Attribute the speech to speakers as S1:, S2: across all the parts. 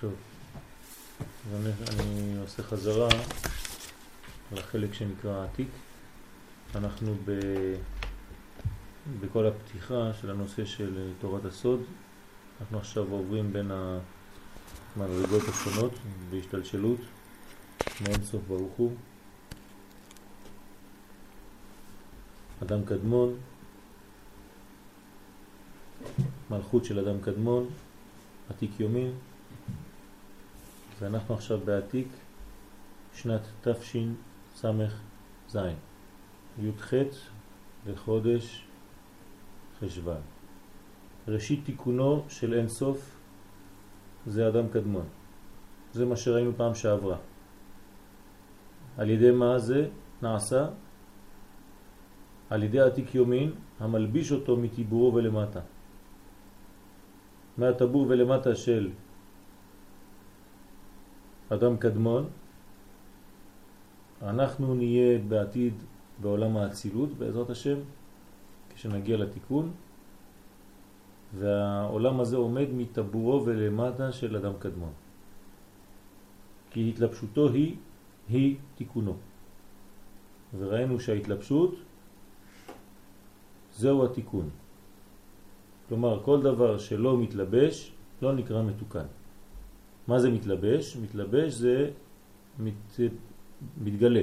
S1: טוב, אני, אני עושה חזרה לחלק שנקרא עתיק. אנחנו ב, בכל הפתיחה של הנושא של תורת הסוד. אנחנו עכשיו עוברים בין המדרגות השונות בהשתלשלות מאין סוף ברוך הוא. אדם קדמון, מלכות של אדם קדמון, עתיק יומין, ואנחנו עכשיו בעתיק שנת תשס"ז, י"ח לחודש חשבן. ראשית תיקונו של אין סוף זה אדם קדמון. זה מה שראינו פעם שעברה. על ידי מה זה נעשה? על ידי עתיק יומין המלביש אותו מטיבורו ולמטה. מהטבור ולמטה של אדם קדמון, אנחנו נהיה בעתיד בעולם האצילות בעזרת השם, כשנגיע לתיקון, והעולם הזה עומד מטבורו ולמטה של אדם קדמון. כי התלבשותו היא, היא תיקונו. וראינו שההתלבשות זהו התיקון. כלומר, כל דבר שלא מתלבש לא נקרא מתוקן. מה זה מתלבש? מתלבש זה מת, מתגלה.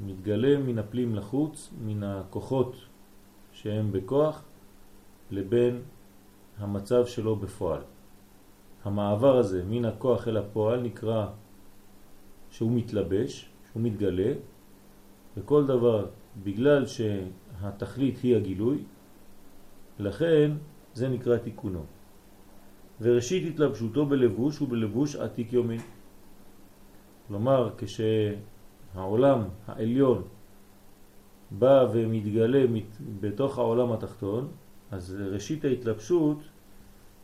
S1: מתגלה מן הפלים לחוץ, מן הכוחות שהם בכוח, לבין המצב שלו בפועל. המעבר הזה מן הכוח אל הפועל נקרא שהוא מתלבש, שהוא מתגלה, וכל דבר בגלל שהתכלית היא הגילוי, לכן זה נקרא תיקונו. וראשית התלבשותו בלבוש הוא בלבוש עתיק יומין. כלומר, כשהעולם העליון בא ומתגלה בתוך העולם התחתון, אז ראשית ההתלבשות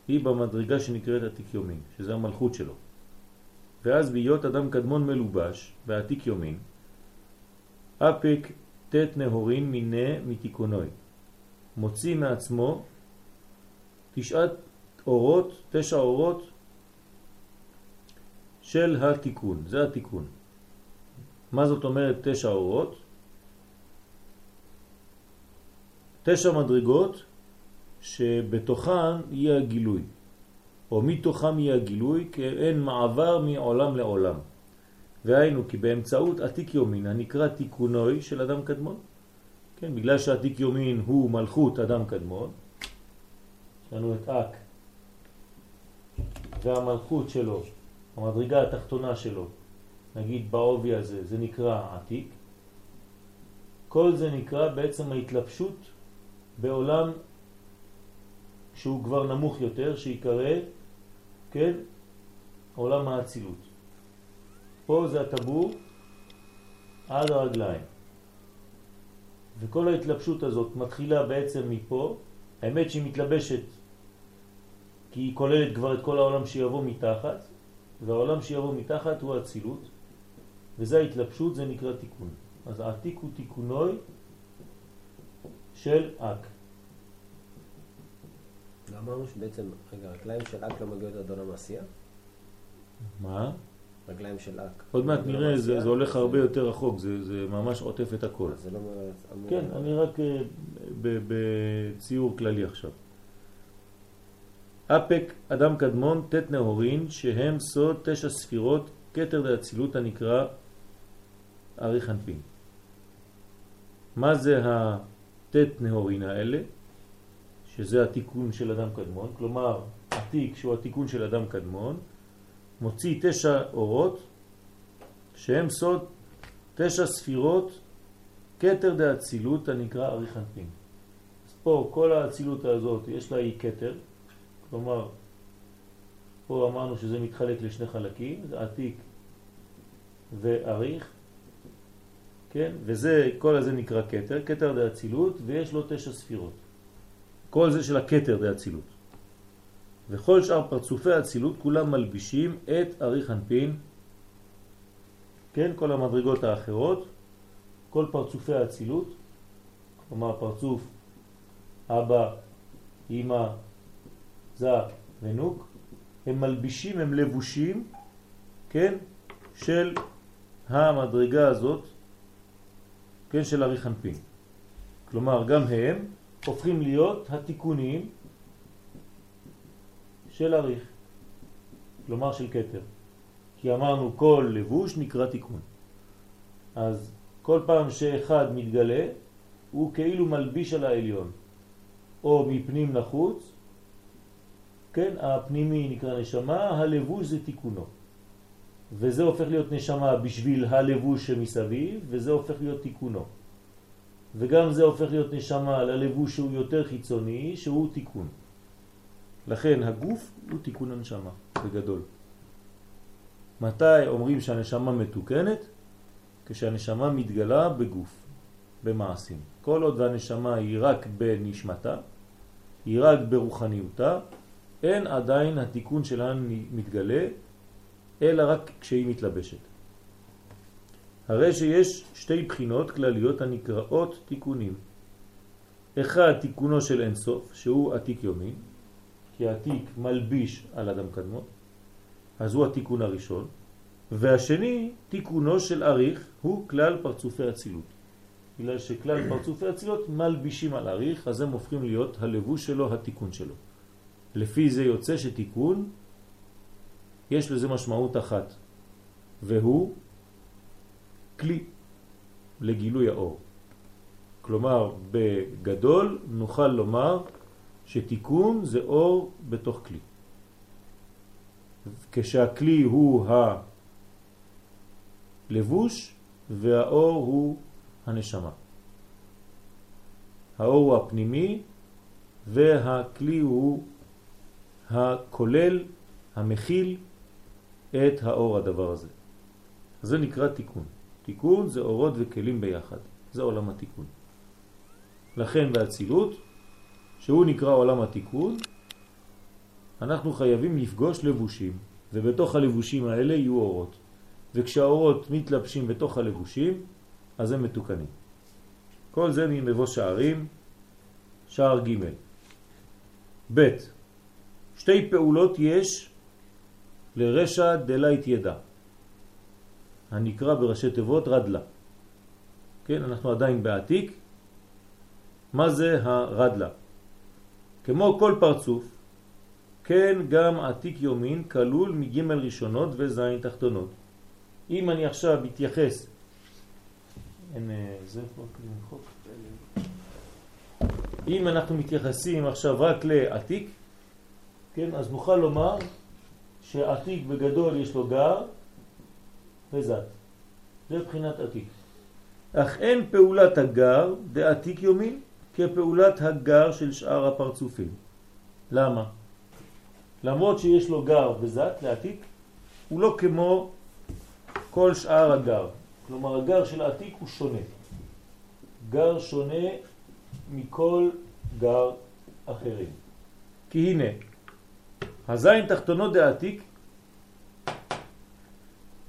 S1: היא במדרגה שנקראת עתיק יומין, שזה המלכות שלו. ואז בהיות אדם קדמון מלובש בעתיק יומין, אפק תת נהורין מיני מתיקונוי. מוציא מעצמו תשעת אורות, תשע אורות של התיקון, זה התיקון. מה זאת אומרת תשע אורות? תשע מדרגות שבתוכן יהיה הגילוי, או מתוכם יהיה הגילוי, כי אין מעבר מעולם לעולם. והיינו כי באמצעות עתיק יומין הנקרא תיקונוי של אדם קדמון, כן, בגלל שעתיק יומין הוא מלכות אדם קדמון, יש לנו את אק והמלכות שלו, המדרגה התחתונה שלו, נגיד בעובי הזה, זה נקרא עתיק. כל זה נקרא בעצם ההתלבשות בעולם שהוא כבר נמוך יותר, שיקרא, כן, עולם האצילות. פה זה הטבור עד הרגליים. וכל ההתלבשות הזאת מתחילה בעצם מפה, האמת שהיא מתלבשת כי היא כוללת כבר את כל העולם שיבוא מתחת, והעולם שיבוא מתחת הוא הצילות, וזה ההתלבשות, זה נקרא תיקון. אז העתיק הוא תיקונוי של אק.
S2: לא אמרנו שבעצם, רגע, רגליים של אק לא מגיעות עד עולם העשייה?
S1: מה?
S2: רגליים של אק.
S1: עוד מעט נראה, זה, זה הולך הרבה יותר רחוק, זה, זה ממש עוטף את הכל.
S2: זה לא...
S1: כן, אני רק אה, בציור כללי עכשיו. אפק אדם קדמון תת נהורין שהם סוד תשע ספירות כתר דאצילות הנקרא אריך אנפין. מה זה התת נהורין האלה? שזה התיקון של אדם קדמון, כלומר עתיק שהוא התיקון של אדם קדמון, מוציא תשע אורות שהם סוד תשע ספירות כתר דאצילות הנקרא אריך אנפין. אז פה כל האצילות הזאת יש לה אי כתר, כלומר, פה אמרנו שזה מתחלק לשני חלקים, זה עתיק ואריך, כן? וזה, כל הזה נקרא קטר, קטר דה אצילות, ויש לו תשע ספירות. כל זה של הקטר דה אצילות. וכל שאר פרצופי האצילות כולם מלבישים את אריך אנפין, כן? כל המדרגות האחרות, כל פרצופי האצילות, כלומר פרצוף אבא, אמא, זה ונוק, הם מלבישים, הם לבושים, כן, של המדרגה הזאת, כן, של אריכנפין. כלומר, גם הם הופכים להיות התיקונים של אריך, כלומר של קטר. כי אמרנו כל לבוש נקרא תיקון. אז כל פעם שאחד מתגלה, הוא כאילו מלביש על העליון, או מפנים לחוץ, כן, הפנימי נקרא נשמה, הלבוש זה תיקונו. וזה הופך להיות נשמה בשביל הלבוש שמסביב, וזה הופך להיות תיקונו. וגם זה הופך להיות נשמה ללבוש שהוא יותר חיצוני, שהוא תיקון. לכן הגוף הוא תיקון הנשמה, בגדול. מתי אומרים שהנשמה מתוקנת? כשהנשמה מתגלה בגוף, במעשים. כל עוד והנשמה היא רק בנשמתה, היא רק ברוחניותה, אין עדיין התיקון שלה מתגלה, אלא רק כשהיא מתלבשת. הרי שיש שתי בחינות כלליות הנקראות תיקונים. אחד תיקונו של אינסוף, שהוא עתיק יומין, כי העתיק מלביש על אדם קדמות, אז הוא התיקון הראשון, והשני, תיקונו של אריך, הוא כלל פרצופי הצילות. בגלל שכלל פרצופי הצילות מלבישים על אריך, אז הם הופכים להיות הלבוש שלו, התיקון שלו. לפי זה יוצא שתיקון, יש לזה משמעות אחת, והוא כלי לגילוי האור. כלומר, בגדול נוכל לומר שתיקון זה אור בתוך כלי. כשהכלי הוא הלבוש והאור הוא הנשמה. האור הוא הפנימי והכלי הוא הכולל, המכיל את האור הדבר הזה. זה נקרא תיקון. תיקון זה אורות וכלים ביחד, זה עולם התיקון. לכן באצילות, שהוא נקרא עולם התיקון, אנחנו חייבים לפגוש לבושים, ובתוך הלבושים האלה יהיו אורות. וכשהאורות מתלבשים בתוך הלבושים, אז הם מתוקנים. כל זה ממבוא שערים, שער ג' ב' שתי פעולות יש לרשע דלית ידע, הנקרא בראשי תיבות רדלה. כן, אנחנו עדיין בעתיק. מה זה הרדלה? כמו כל פרצוף, כן גם עתיק יומין כלול מג' ראשונות וזין תחתונות. אם אני עכשיו מתייחס, אין אה, זה פה חוק. אם אנחנו מתייחסים עכשיו רק לעתיק, כן, אז נוכל לומר שעתיק בגדול יש לו גר וזת. זה בחינת עתיק. אך אין פעולת הגר דעתיק יומין כפעולת הגר של שאר הפרצופים. למה? למרות שיש לו גר וזת לעתיק, הוא לא כמו כל שאר הגר. כלומר הגר של העתיק הוא שונה. גר שונה מכל גר אחרים. כי הנה, הזין תחתונות דעתיק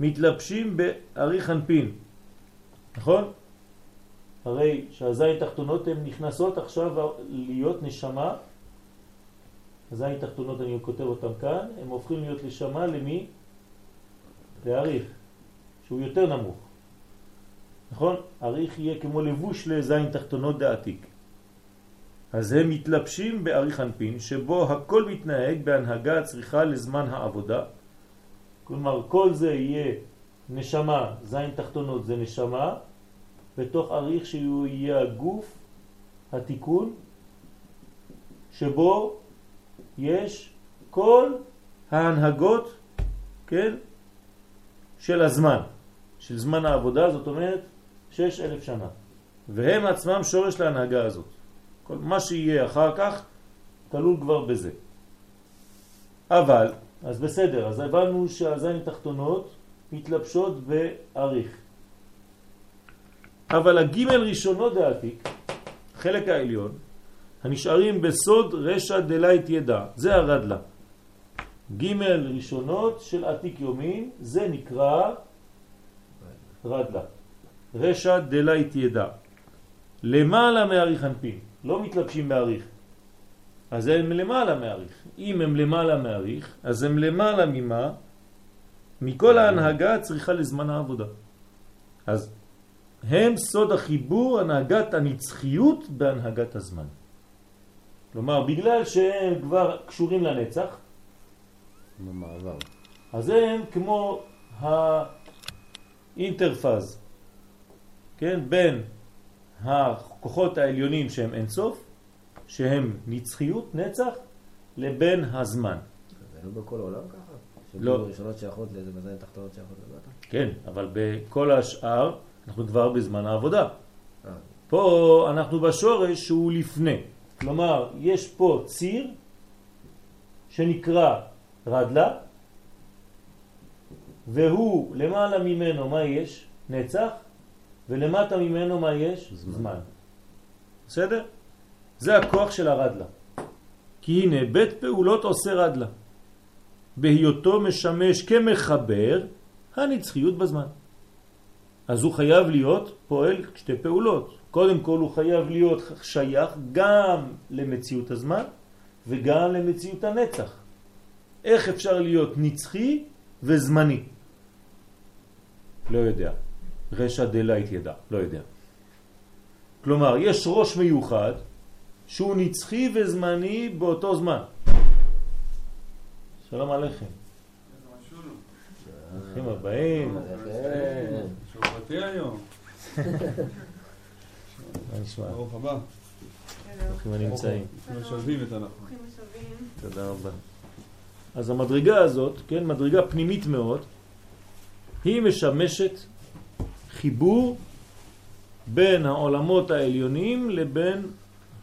S1: מתלבשים בארי חנפין, נכון? הרי שהזין תחתונות הן נכנסות עכשיו להיות נשמה, הזין תחתונות אני כותב אותם כאן, הם הופכים להיות נשמה למי? לאריך, שהוא יותר נמוך. נכון? אריך יהיה כמו לבוש לזין תחתונות דעתיק. אז הם מתלבשים באריך אנפין, שבו הכל מתנהג בהנהגה הצריכה לזמן העבודה. כלומר, כל זה יהיה נשמה, זין תחתונות זה נשמה, בתוך אריך שהוא יהיה הגוף, התיקון, שבו יש כל ההנהגות, כן, של הזמן, של זמן העבודה, זאת אומרת שש אלף שנה. והם עצמם שורש להנהגה הזאת. כל מה שיהיה אחר כך כלול כבר בזה. אבל, אז בסדר, אז הבנו שהזין תחתונות מתלבשות באריך. אבל הגימל ראשונות דעתיק, חלק העליון, הנשארים בסוד רשע דלית ידע, זה הרדלה. גימל ראשונות של עתיק יומין, זה נקרא רדלה. רשע דלית ידע. למעלה מאריך אנפין. לא מתלבשים באריך. אז הם למעלה מעריך. אם הם למעלה מעריך, אז הם למעלה ממה? מכל ההנהגה צריכה לזמן העבודה. אז הם סוד החיבור, הנהגת הנצחיות בהנהגת הזמן. כלומר, בגלל שהם כבר קשורים לנצח,
S2: במעבר.
S1: אז הם כמו האינטרפז, כן, בין הכוחות העליונים שהם אינסוף, שהם נצחיות, נצח, לבין הזמן.
S2: זה לא בכל העולם ככה?
S1: לא.
S2: ראשונות שייכות לאיזה בזין תחתונות שייכות למטה?
S1: כן, אבל בכל השאר אנחנו כבר בזמן העבודה.
S2: אה,
S1: פה אנחנו בשורש שהוא לפני. כלומר, יש פה ציר שנקרא רדלה, והוא למעלה ממנו מה יש? נצח, ולמטה ממנו מה יש?
S2: זמן.
S1: זמן. בסדר? זה הכוח של הרדלה. כי הנה בית פעולות עושה רדלה. בהיותו משמש כמחבר הנצחיות בזמן. אז הוא חייב להיות פועל שתי פעולות. קודם כל הוא חייב להיות שייך גם למציאות הזמן וגם למציאות הנצח. איך אפשר להיות נצחי וזמני? לא יודע. רשע דלית ידע, לא יודע. כלומר, יש ראש מיוחד שהוא נצחי וזמני באותו זמן. שלום עליכם. ברוכים הבאים.
S3: שופטי היום.
S1: מה נשמע?
S3: ברוך הבא.
S1: ברוכים הנמצאים.
S3: משלבים את אנחנו.
S1: תודה רבה. אז המדרגה הזאת, כן, מדרגה פנימית מאוד, היא משמשת חיבור בין העולמות העליונים לבין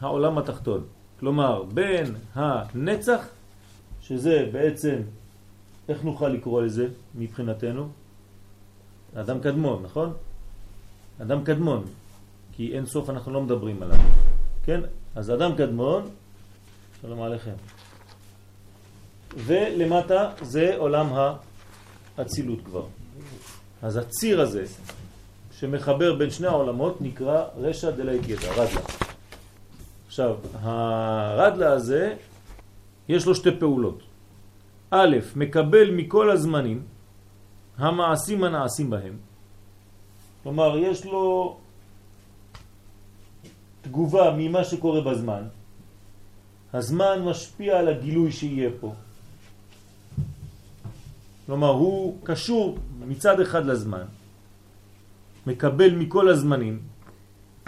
S1: העולם התחתון. כלומר, בין הנצח, שזה בעצם, איך נוכל לקרוא לזה מבחינתנו? אדם קדמון, נכון? אדם קדמון, כי אין סוף אנחנו לא מדברים עליו, כן? אז אדם קדמון, שלום עליכם. ולמטה זה עולם האצילות כבר. אז הציר הזה שמחבר בין שני העולמות נקרא רשע ידע, רדלה. עכשיו, הרדלה הזה יש לו שתי פעולות. א', מקבל מכל הזמנים המעשים הנעשים בהם. כלומר, יש לו תגובה ממה שקורה בזמן. הזמן משפיע על הגילוי שיהיה פה. כלומר, הוא קשור מצד אחד לזמן, מקבל מכל הזמנים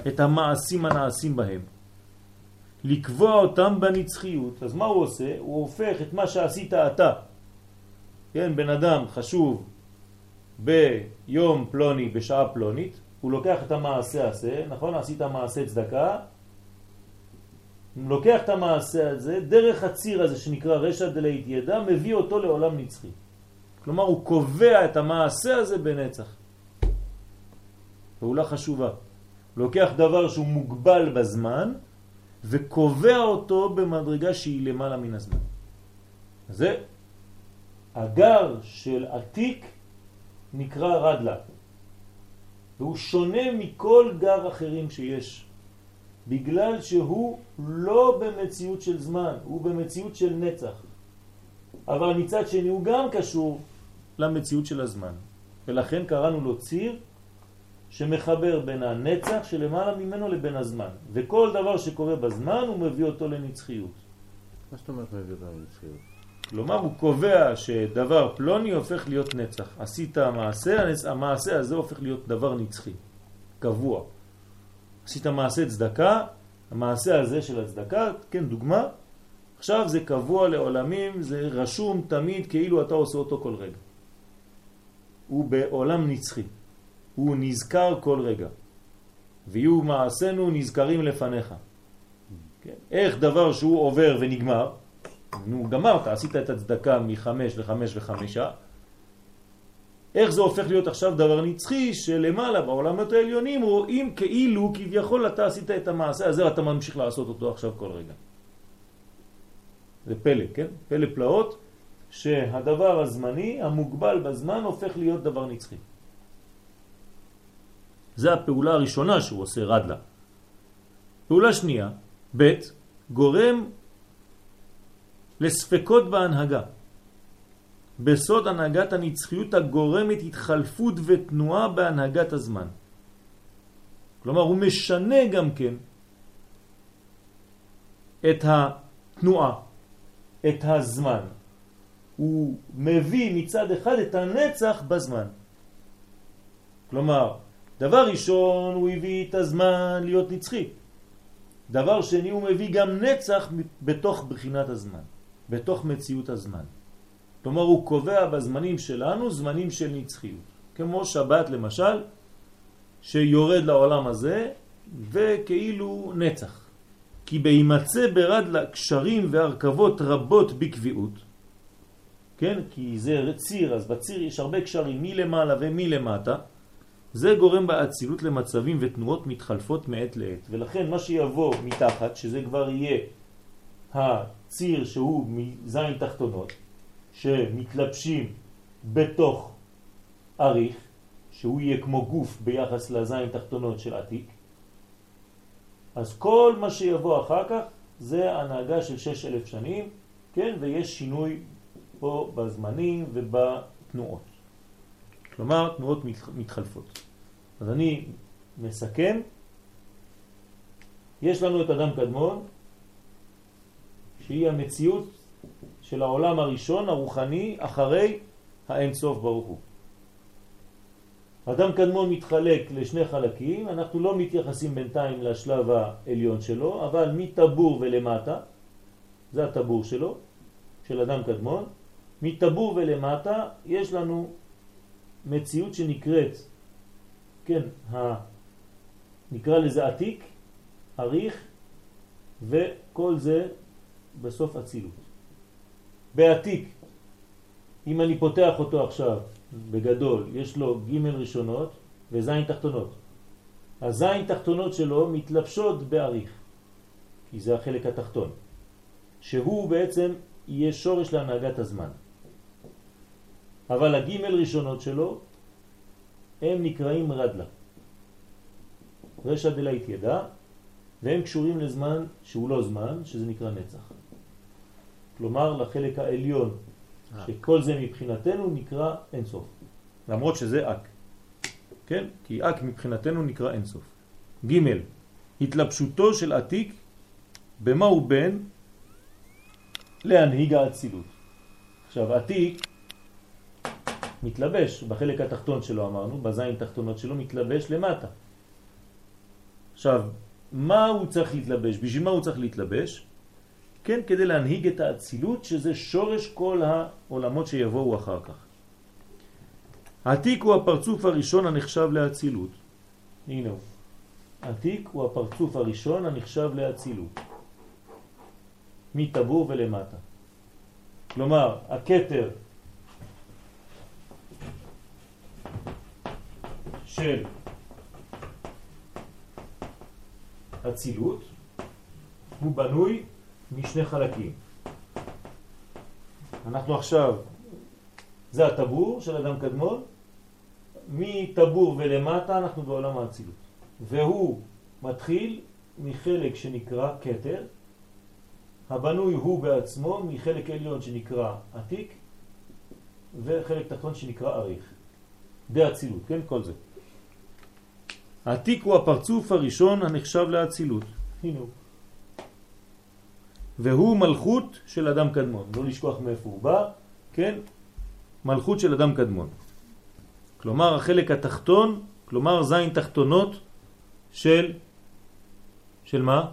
S1: את המעשים הנעשים בהם, לקבוע אותם בנצחיות. אז מה הוא עושה? הוא הופך את מה שעשית אתה, כן, בן אדם חשוב ביום פלוני, בשעה פלונית, הוא לוקח את המעשה הזה, נכון? עשית מעשה צדקה, הוא לוקח את המעשה הזה, דרך הציר הזה שנקרא רשע דלית ידע, מביא אותו לעולם נצחי. כלומר, הוא קובע את המעשה הזה בנצח. פעולה חשובה. לוקח דבר שהוא מוגבל בזמן וקובע אותו במדרגה שהיא למעלה מן הזמן. זה הגר של עתיק נקרא רדלה. והוא שונה מכל גר אחרים שיש, בגלל שהוא לא במציאות של זמן, הוא במציאות של נצח. אבל מצד שני הוא גם קשור למציאות של הזמן. ולכן קראנו לו ציר שמחבר בין הנצח שלמעלה ממנו לבין הזמן. וכל דבר שקורה בזמן הוא מביא אותו לנצחיות.
S2: מה זאת אומרת מביא אותנו לנצחיות?
S1: כלומר הוא קובע שדבר פלוני הופך להיות נצח. עשית מעשה, המעשה הזה הופך להיות דבר נצחי, קבוע. עשית מעשה צדקה, המעשה הזה של הצדקה, כן דוגמה, עכשיו זה קבוע לעולמים, זה רשום תמיד כאילו אתה עושה אותו כל רגע. הוא בעולם נצחי, הוא נזכר כל רגע. ויהיו מעשינו נזכרים לפניך. כן? איך דבר שהוא עובר ונגמר, נו גמרת, עשית את הצדקה מחמש לחמש וחמישה, איך זה הופך להיות עכשיו דבר נצחי שלמעלה בעולמות העליונים רואים כאילו כביכול אתה עשית את המעשה הזה ואתה ממשיך לעשות אותו עכשיו כל רגע. זה פלא, כן? פלא פלאות שהדבר הזמני המוגבל בזמן הופך להיות דבר נצחי. זה הפעולה הראשונה שהוא עושה רדלה. פעולה שנייה, ב', גורם לספקות בהנהגה. בסוד הנהגת הנצחיות הגורמת התחלפות ותנועה בהנהגת הזמן. כלומר, הוא משנה גם כן את התנועה, את הזמן. הוא מביא מצד אחד את הנצח בזמן. כלומר, דבר ראשון הוא הביא את הזמן להיות נצחי. דבר שני הוא מביא גם נצח בתוך בחינת הזמן, בתוך מציאות הזמן. כלומר הוא קובע בזמנים שלנו זמנים של נצחיות. כמו שבת למשל, שיורד לעולם הזה וכאילו נצח. כי בהימצא ברד לה קשרים והרכבות רבות בקביעות, כן? כי זה ציר, אז בציר יש הרבה קשרים מלמעלה ומלמטה, זה גורם באצילות למצבים ותנועות מתחלפות מעת לעת. ולכן מה שיבוא מתחת, שזה כבר יהיה הציר שהוא מזין תחתונות, שמתלבשים בתוך אריך, שהוא יהיה כמו גוף ביחס לזין תחתונות של עתיק, אז כל מה שיבוא אחר כך זה הנהגה של שש אלף שנים, כן, ויש שינוי פה בזמנים ובתנועות. כלומר, תנועות מתחלפות. אז אני מסכם, יש לנו את אדם קדמון, שהיא המציאות של העולם הראשון, הרוחני, אחרי האין סוף ברוך הוא. אדם קדמון מתחלק לשני חלקים, אנחנו לא מתייחסים בינתיים לשלב העליון שלו, אבל מטבור ולמטה, זה הטבור שלו, של אדם קדמון, מטבור ולמטה יש לנו מציאות שנקראת, כן, ה... נקרא לזה עתיק, אריך, וכל זה בסוף אצילות. בעתיק, אם אני פותח אותו עכשיו בגדול, יש לו ג' ראשונות וזין תחתונות. הזין תחתונות שלו מתלבשות בעריך, כי זה החלק התחתון, שהוא בעצם יהיה שורש להנהגת הזמן. אבל הג' ראשונות שלו הם נקראים רדלה. רשע דלית ידע, והם קשורים לזמן שהוא לא זמן, שזה נקרא נצח. כלומר לחלק העליון, אה. שכל זה מבחינתנו נקרא אינסוף. למרות שזה אק. כן? כי אק מבחינתנו נקרא אינסוף. ג' התלבשותו של עתיק במה הוא בן להנהיג האצילות. עכשיו עתיק מתלבש בחלק התחתון שלו אמרנו, בזין תחתונות שלו מתלבש למטה. עכשיו, מה הוא צריך להתלבש? בשביל מה הוא צריך להתלבש? כן, כדי להנהיג את האצילות, שזה שורש כל העולמות שיבואו אחר כך. העתיק הוא הפרצוף הראשון הנחשב לאצילות. הנה הוא. עתיק הוא הפרצוף הראשון הנחשב לאצילות. מטבור ולמטה. כלומר, הכתר של אצילות הוא בנוי משני חלקים. אנחנו עכשיו, זה הטבור של אדם קדמון, מטבור ולמטה אנחנו בעולם האצילות. והוא מתחיל מחלק שנקרא קטר, הבנוי הוא בעצמו מחלק עליון שנקרא עתיק, וחלק תחתון שנקרא אריך. די אצילות, כן? כל זה. העתיק הוא הפרצוף הראשון הנחשב לאצילות. הנה הוא. והוא מלכות של אדם קדמון. לא לשכוח מאיפה הוא בא, כן? מלכות של אדם קדמון. כלומר החלק התחתון, כלומר זין תחתונות של, של מה?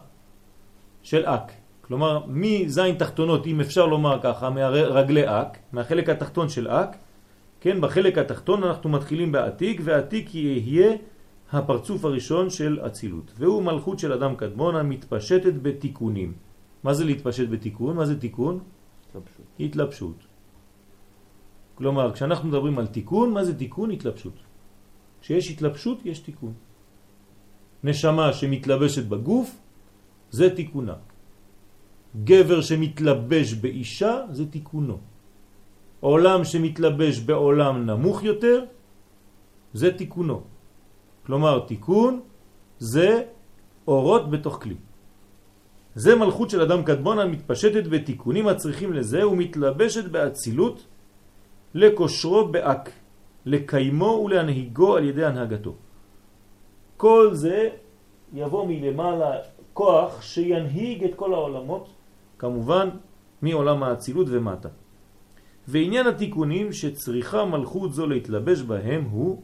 S1: של אק. כלומר מזין תחתונות, אם אפשר לומר ככה, מהרגלי אק, מהחלק התחתון של אק, כן, בחלק התחתון אנחנו מתחילים בעתיק, ועתיק יהיה הפרצוף הראשון של אצילות. והוא מלכות של אדם קדמון המתפשטת בתיקונים. מה זה להתפשט בתיקון? מה זה תיקון? התלבשות. התלבשות. כלומר, כשאנחנו מדברים על תיקון, מה זה תיקון? התלבשות. כשיש התלבשות, יש תיקון. נשמה שמתלבשת בגוף, זה תיקונה. גבר שמתלבש באישה, זה תיקונו. עולם שמתלבש בעולם נמוך יותר, זה תיקונו. כלומר, תיקון זה אורות בתוך כלי. זה מלכות של אדם קדמון המתפשטת בתיקונים הצריכים לזה ומתלבשת באצילות לקושרו באק, לקיימו ולהנהיגו על ידי הנהגתו. כל זה יבוא מלמעלה כוח שינהיג את כל העולמות, כמובן מעולם האצילות ומטה. ועניין התיקונים שצריכה מלכות זו להתלבש בהם הוא,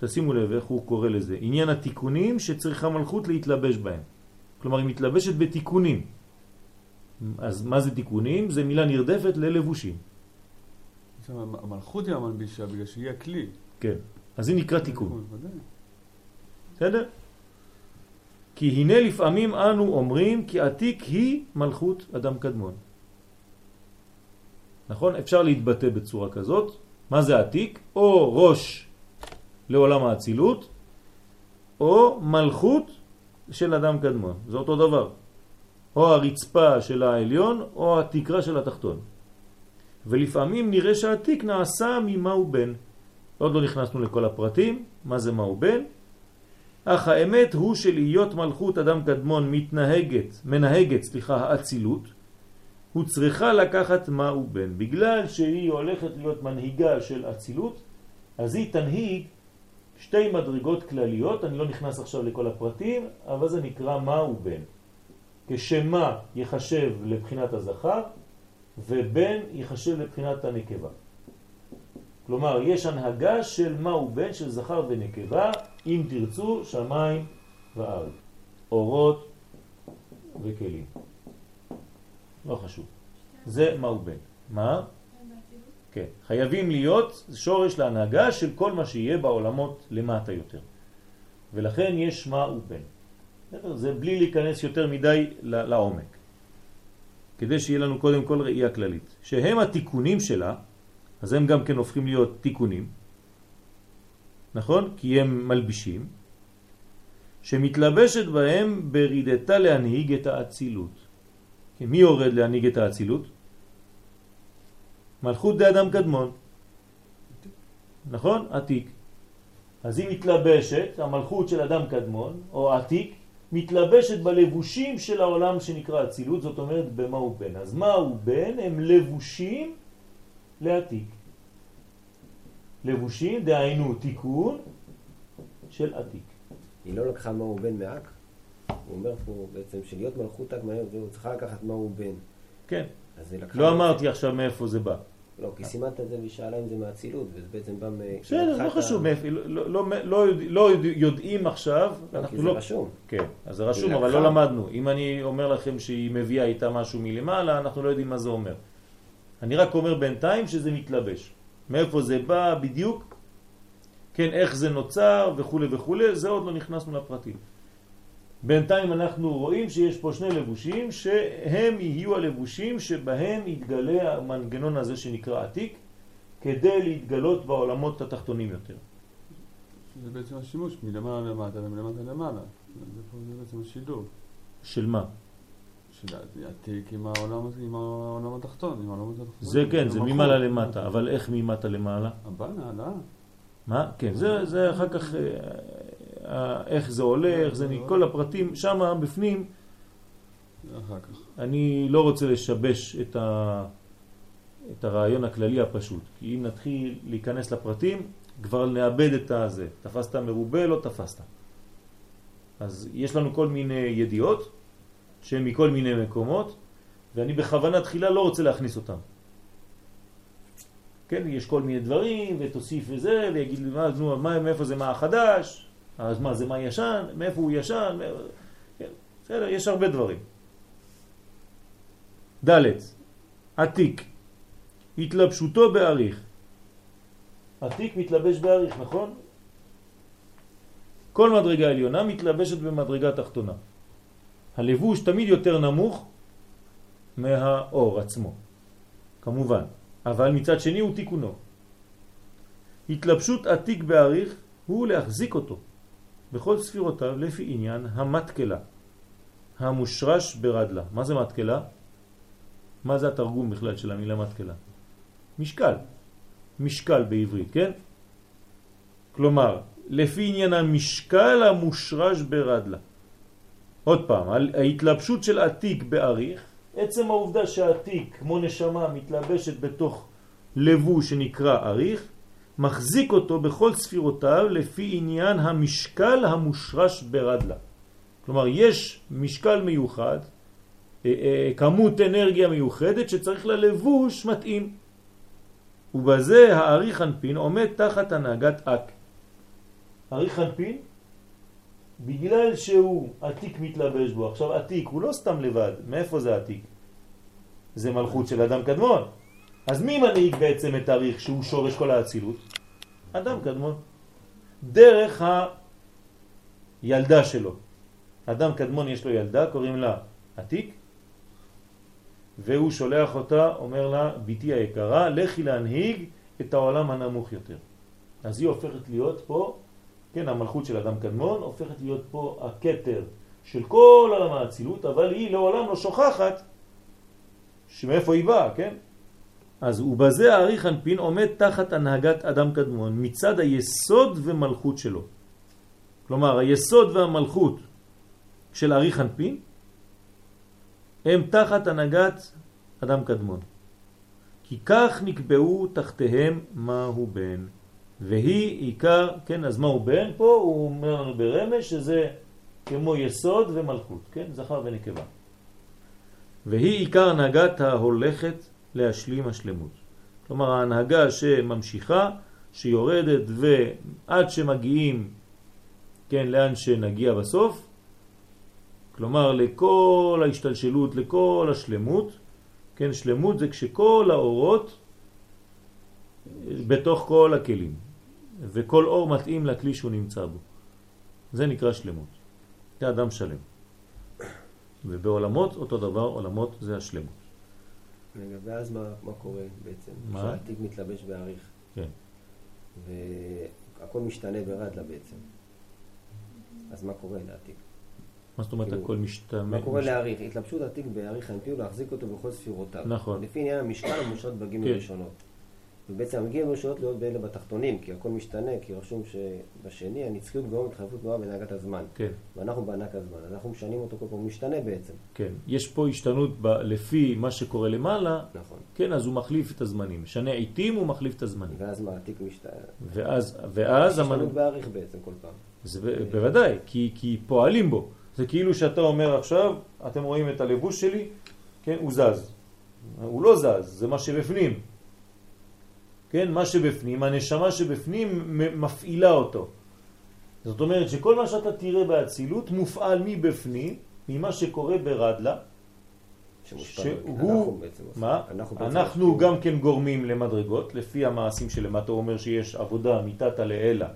S1: תשימו לב איך הוא קורא לזה, עניין התיקונים שצריכה מלכות להתלבש בהם. כלומר היא מתלבשת בתיקונים. אז מה זה תיקונים? זה מילה נרדפת ללבושים.
S3: המלכות היא המלבישה בגלל שהיא הכלי.
S1: כן, אז זה נקרא תיקון. בסדר? כי הנה לפעמים אנו אומרים כי עתיק היא מלכות אדם קדמון. נכון? אפשר להתבטא בצורה כזאת. מה זה עתיק? או ראש לעולם האצילות, או מלכות של אדם קדמון. זה אותו דבר. או הרצפה של העליון, או התקרה של התחתון. ולפעמים נראה שהעתיק נעשה ממהו בן. עוד לא נכנסנו לכל הפרטים, מה זה מהו בן, אך האמת הוא שלהיות מלכות אדם קדמון מתנהגת, מנהגת, סליחה, האצילות, הוא צריכה לקחת מהו בן. בגלל שהיא הולכת להיות מנהיגה של אצילות, אז היא תנהיג שתי מדרגות כלליות, אני לא נכנס עכשיו לכל הפרטים, אבל זה נקרא מהו בן. כשמה יחשב לבחינת הזכר, ובן יחשב לבחינת הנקבה. כלומר, יש הנהגה של מהו בן, של זכר ונקבה, אם תרצו, שמיים וארץ. אורות וכלים. לא חשוב. זה מהו בן. מה? כן. חייבים להיות שורש להנהגה של כל מה שיהיה בעולמות למטה יותר. ולכן יש מהו בן. זה בלי להיכנס יותר מדי לעומק. כדי שיהיה לנו קודם כל ראייה כללית. שהם התיקונים שלה, אז הם גם כן הופכים להיות תיקונים, נכון? כי הם מלבישים, שמתלבשת בהם ברידתה להנהיג את האצילות. מי יורד להנהיג את האצילות? מלכות די אדם קדמון. נכון? עתיק. אז היא מתלבשת, המלכות של אדם קדמון, או עתיק, מתלבשת בלבושים של העולם שנקרא אצילות, זאת אומרת במה הוא בן. אז מה הוא בן? הם לבושים לעתיק. לבושים, דהיינו תיקון של עתיק.
S2: היא לא לקחה מה הוא בן מאק? הוא אומר פה בעצם שלהיות מלכות אק הוא צריכה לקחת מה הוא בן.
S1: כן. לא אמרתי עכשיו מאיפה זה בא.
S2: לא, כי סימנת את זה והיא שאלה אם זה מהצילות, וזה בעצם בא מ...
S1: בסדר, לא חשוב מאיפה, לא, לא, לא, לא יודעים עכשיו,
S2: לא, כי זה לא... רשום.
S1: כן, אז זה רשום, אבל לא למדנו. אם אני אומר לכם שהיא מביאה איתה משהו מלמעלה, אנחנו לא יודעים מה זה אומר. אני רק אומר בינתיים שזה מתלבש. מאיפה זה בא בדיוק, כן, איך זה נוצר וכו' וכו', זה עוד לא נכנסנו לפרטים. בינתיים אנחנו רואים שיש פה שני לבושים שהם יהיו הלבושים שבהם יתגלה המנגנון הזה שנקרא עתיק כדי להתגלות בעולמות התחתונים יותר.
S3: זה בעצם השימוש מלמעלה למטה ומלמטה למעלה. זה, זה בעצם השילוב.
S1: של מה?
S3: של עתיק עם העולם, עם העולם התחתון, עם העולמות התחתון.
S1: זה כן, זה ממעלה למטה, אבל איך ממטה למעלה?
S3: הבא נעלה.
S1: מה? כן, זה, זה אחר כך אה, איך זה עולה, איך זה, כל הפרטים, שם בפנים, אני לא רוצה לשבש את, ה, את הרעיון הכללי הפשוט, כי אם נתחיל להיכנס לפרטים, כבר נאבד את הזה, תפסת מרובה, לא תפסת. אז יש לנו כל מיני ידיעות שהן מכל מיני מקומות, ואני בכוונה תחילה לא רוצה להכניס אותם. כן, יש כל מיני דברים, ותוסיף וזה, ויגיד לי, מה, נו, מה, מאיפה זה מה החדש? אז מה, זה מה ישן? מאיפה הוא ישן? כן, בסדר, יש הרבה דברים. ד' עתיק, התלבשותו בעריך. עתיק מתלבש בעריך, נכון? כל מדרגה עליונה מתלבשת במדרגה תחתונה. הלבוש תמיד יותר נמוך מהאור עצמו, כמובן, אבל מצד שני הוא תיקונו. התלבשות עתיק בעריך הוא להחזיק אותו. בכל ספירותיו לפי עניין המתקלה, המושרש ברדלה. מה זה מתקלה? מה זה התרגום בכלל של המילה מתקלה? משקל, משקל בעברית, כן? כלומר, לפי עניין המשקל המושרש ברדלה. עוד פעם, ההתלבשות של עתיק באריך, עצם העובדה שהעתיק כמו נשמה מתלבשת בתוך לבוש שנקרא אריך, מחזיק אותו בכל ספירותיו לפי עניין המשקל המושרש ברדלה. כלומר, יש משקל מיוחד, אה, אה, כמות אנרגיה מיוחדת שצריך ללבוש מתאים. ובזה האריך אנפין עומד תחת הנהגת אק. אריך אנפין, בגלל שהוא עתיק מתלבש בו, עכשיו עתיק הוא לא סתם לבד, מאיפה זה עתיק? זה מלכות של אדם קדמון. אז מי מנהיג בעצם את האריך שהוא שורש כל האצילות? אדם קדמון. דרך הילדה שלו. אדם קדמון יש לו ילדה, קוראים לה עתיק, והוא שולח אותה, אומר לה, ביתי היקרה, לכי להנהיג את העולם הנמוך יותר. אז היא הופכת להיות פה, כן, המלכות של אדם קדמון, הופכת להיות פה הקטר של כל עולם האצילות, אבל היא לעולם לא שוכחת שמאיפה היא באה, כן? אז ובזה האריך אנפין עומד תחת הנהגת אדם קדמון מצד היסוד ומלכות שלו. כלומר, היסוד והמלכות של אריך אנפין הם תחת הנהגת אדם קדמון. כי כך נקבעו תחתיהם מהו בן. והיא עיקר, כן, אז מהו בן פה? הוא אומר לנו ברמש שזה כמו יסוד ומלכות, כן, זכר ונקבה. והיא עיקר הנהגת ההולכת להשלים השלמות. כלומר ההנהגה שממשיכה, שיורדת ועד שמגיעים, כן, לאן שנגיע בסוף, כלומר לכל ההשתלשלות, לכל השלמות, כן, שלמות זה כשכל האורות בתוך כל הכלים, וכל אור מתאים לכלי שהוא נמצא בו. זה נקרא שלמות. זה אדם שלם. ובעולמות אותו דבר, עולמות זה השלמות.
S2: רגע, ואז מה, מה קורה בעצם?
S1: מה?
S2: כשהעתיק מתלבש בעריך.
S1: כן.
S2: והכל משתנה ברדלה בעצם. אז מה קורה לעתיק?
S1: מה זאת אומרת
S2: כאילו,
S1: הכל משתמש?
S2: מה קורה לעריך? התלבשות עתיק בעריך הנפי הוא להחזיק אותו בכל ספירותיו.
S1: נכון.
S2: לפי עניין המשקל המושרת בגים
S1: כן.
S2: הראשונות. ובעצם הגיעים הראשונות להיות באלה בתחתונים, כי הכל משתנה, כי רשום שבשני הנצחיות גורם התחייבות גבוהה בהנהגת הזמן.
S1: כן,
S2: ואנחנו בהנהג הזמן, אז אנחנו משנים אותו כל פעם, הוא משתנה בעצם.
S1: כן. יש פה השתנות ב, לפי מה שקורה למעלה,
S2: נכון.
S1: כן, אז הוא מחליף את הזמנים. משנה עיתים הוא מחליף את הזמנים.
S2: ואז מה, התיק משתנה.
S1: ואז, ואז
S2: יש
S1: המנ...
S2: השתנות בעריך בעצם כל פעם.
S1: זה ב- בוודאי, כי, כי פועלים בו. זה כאילו שאתה אומר עכשיו, אתם רואים את הלבוש שלי, כן, הוא זז. הוא לא זז, זה מה שבפנים. כן, מה שבפנים, הנשמה שבפנים מפעילה אותו. זאת אומרת שכל מה שאתה תראה באצילות מופעל מבפנים, ממה שקורה ברדלה. שהוא,
S2: אנחנו בעצם.
S1: מה?
S2: אנחנו בעצם
S1: אנחנו
S2: עושים.
S1: גם כן גורמים למדרגות, לפי המעשים שלמטה הוא אומר שיש עבודה מתתה לאלה,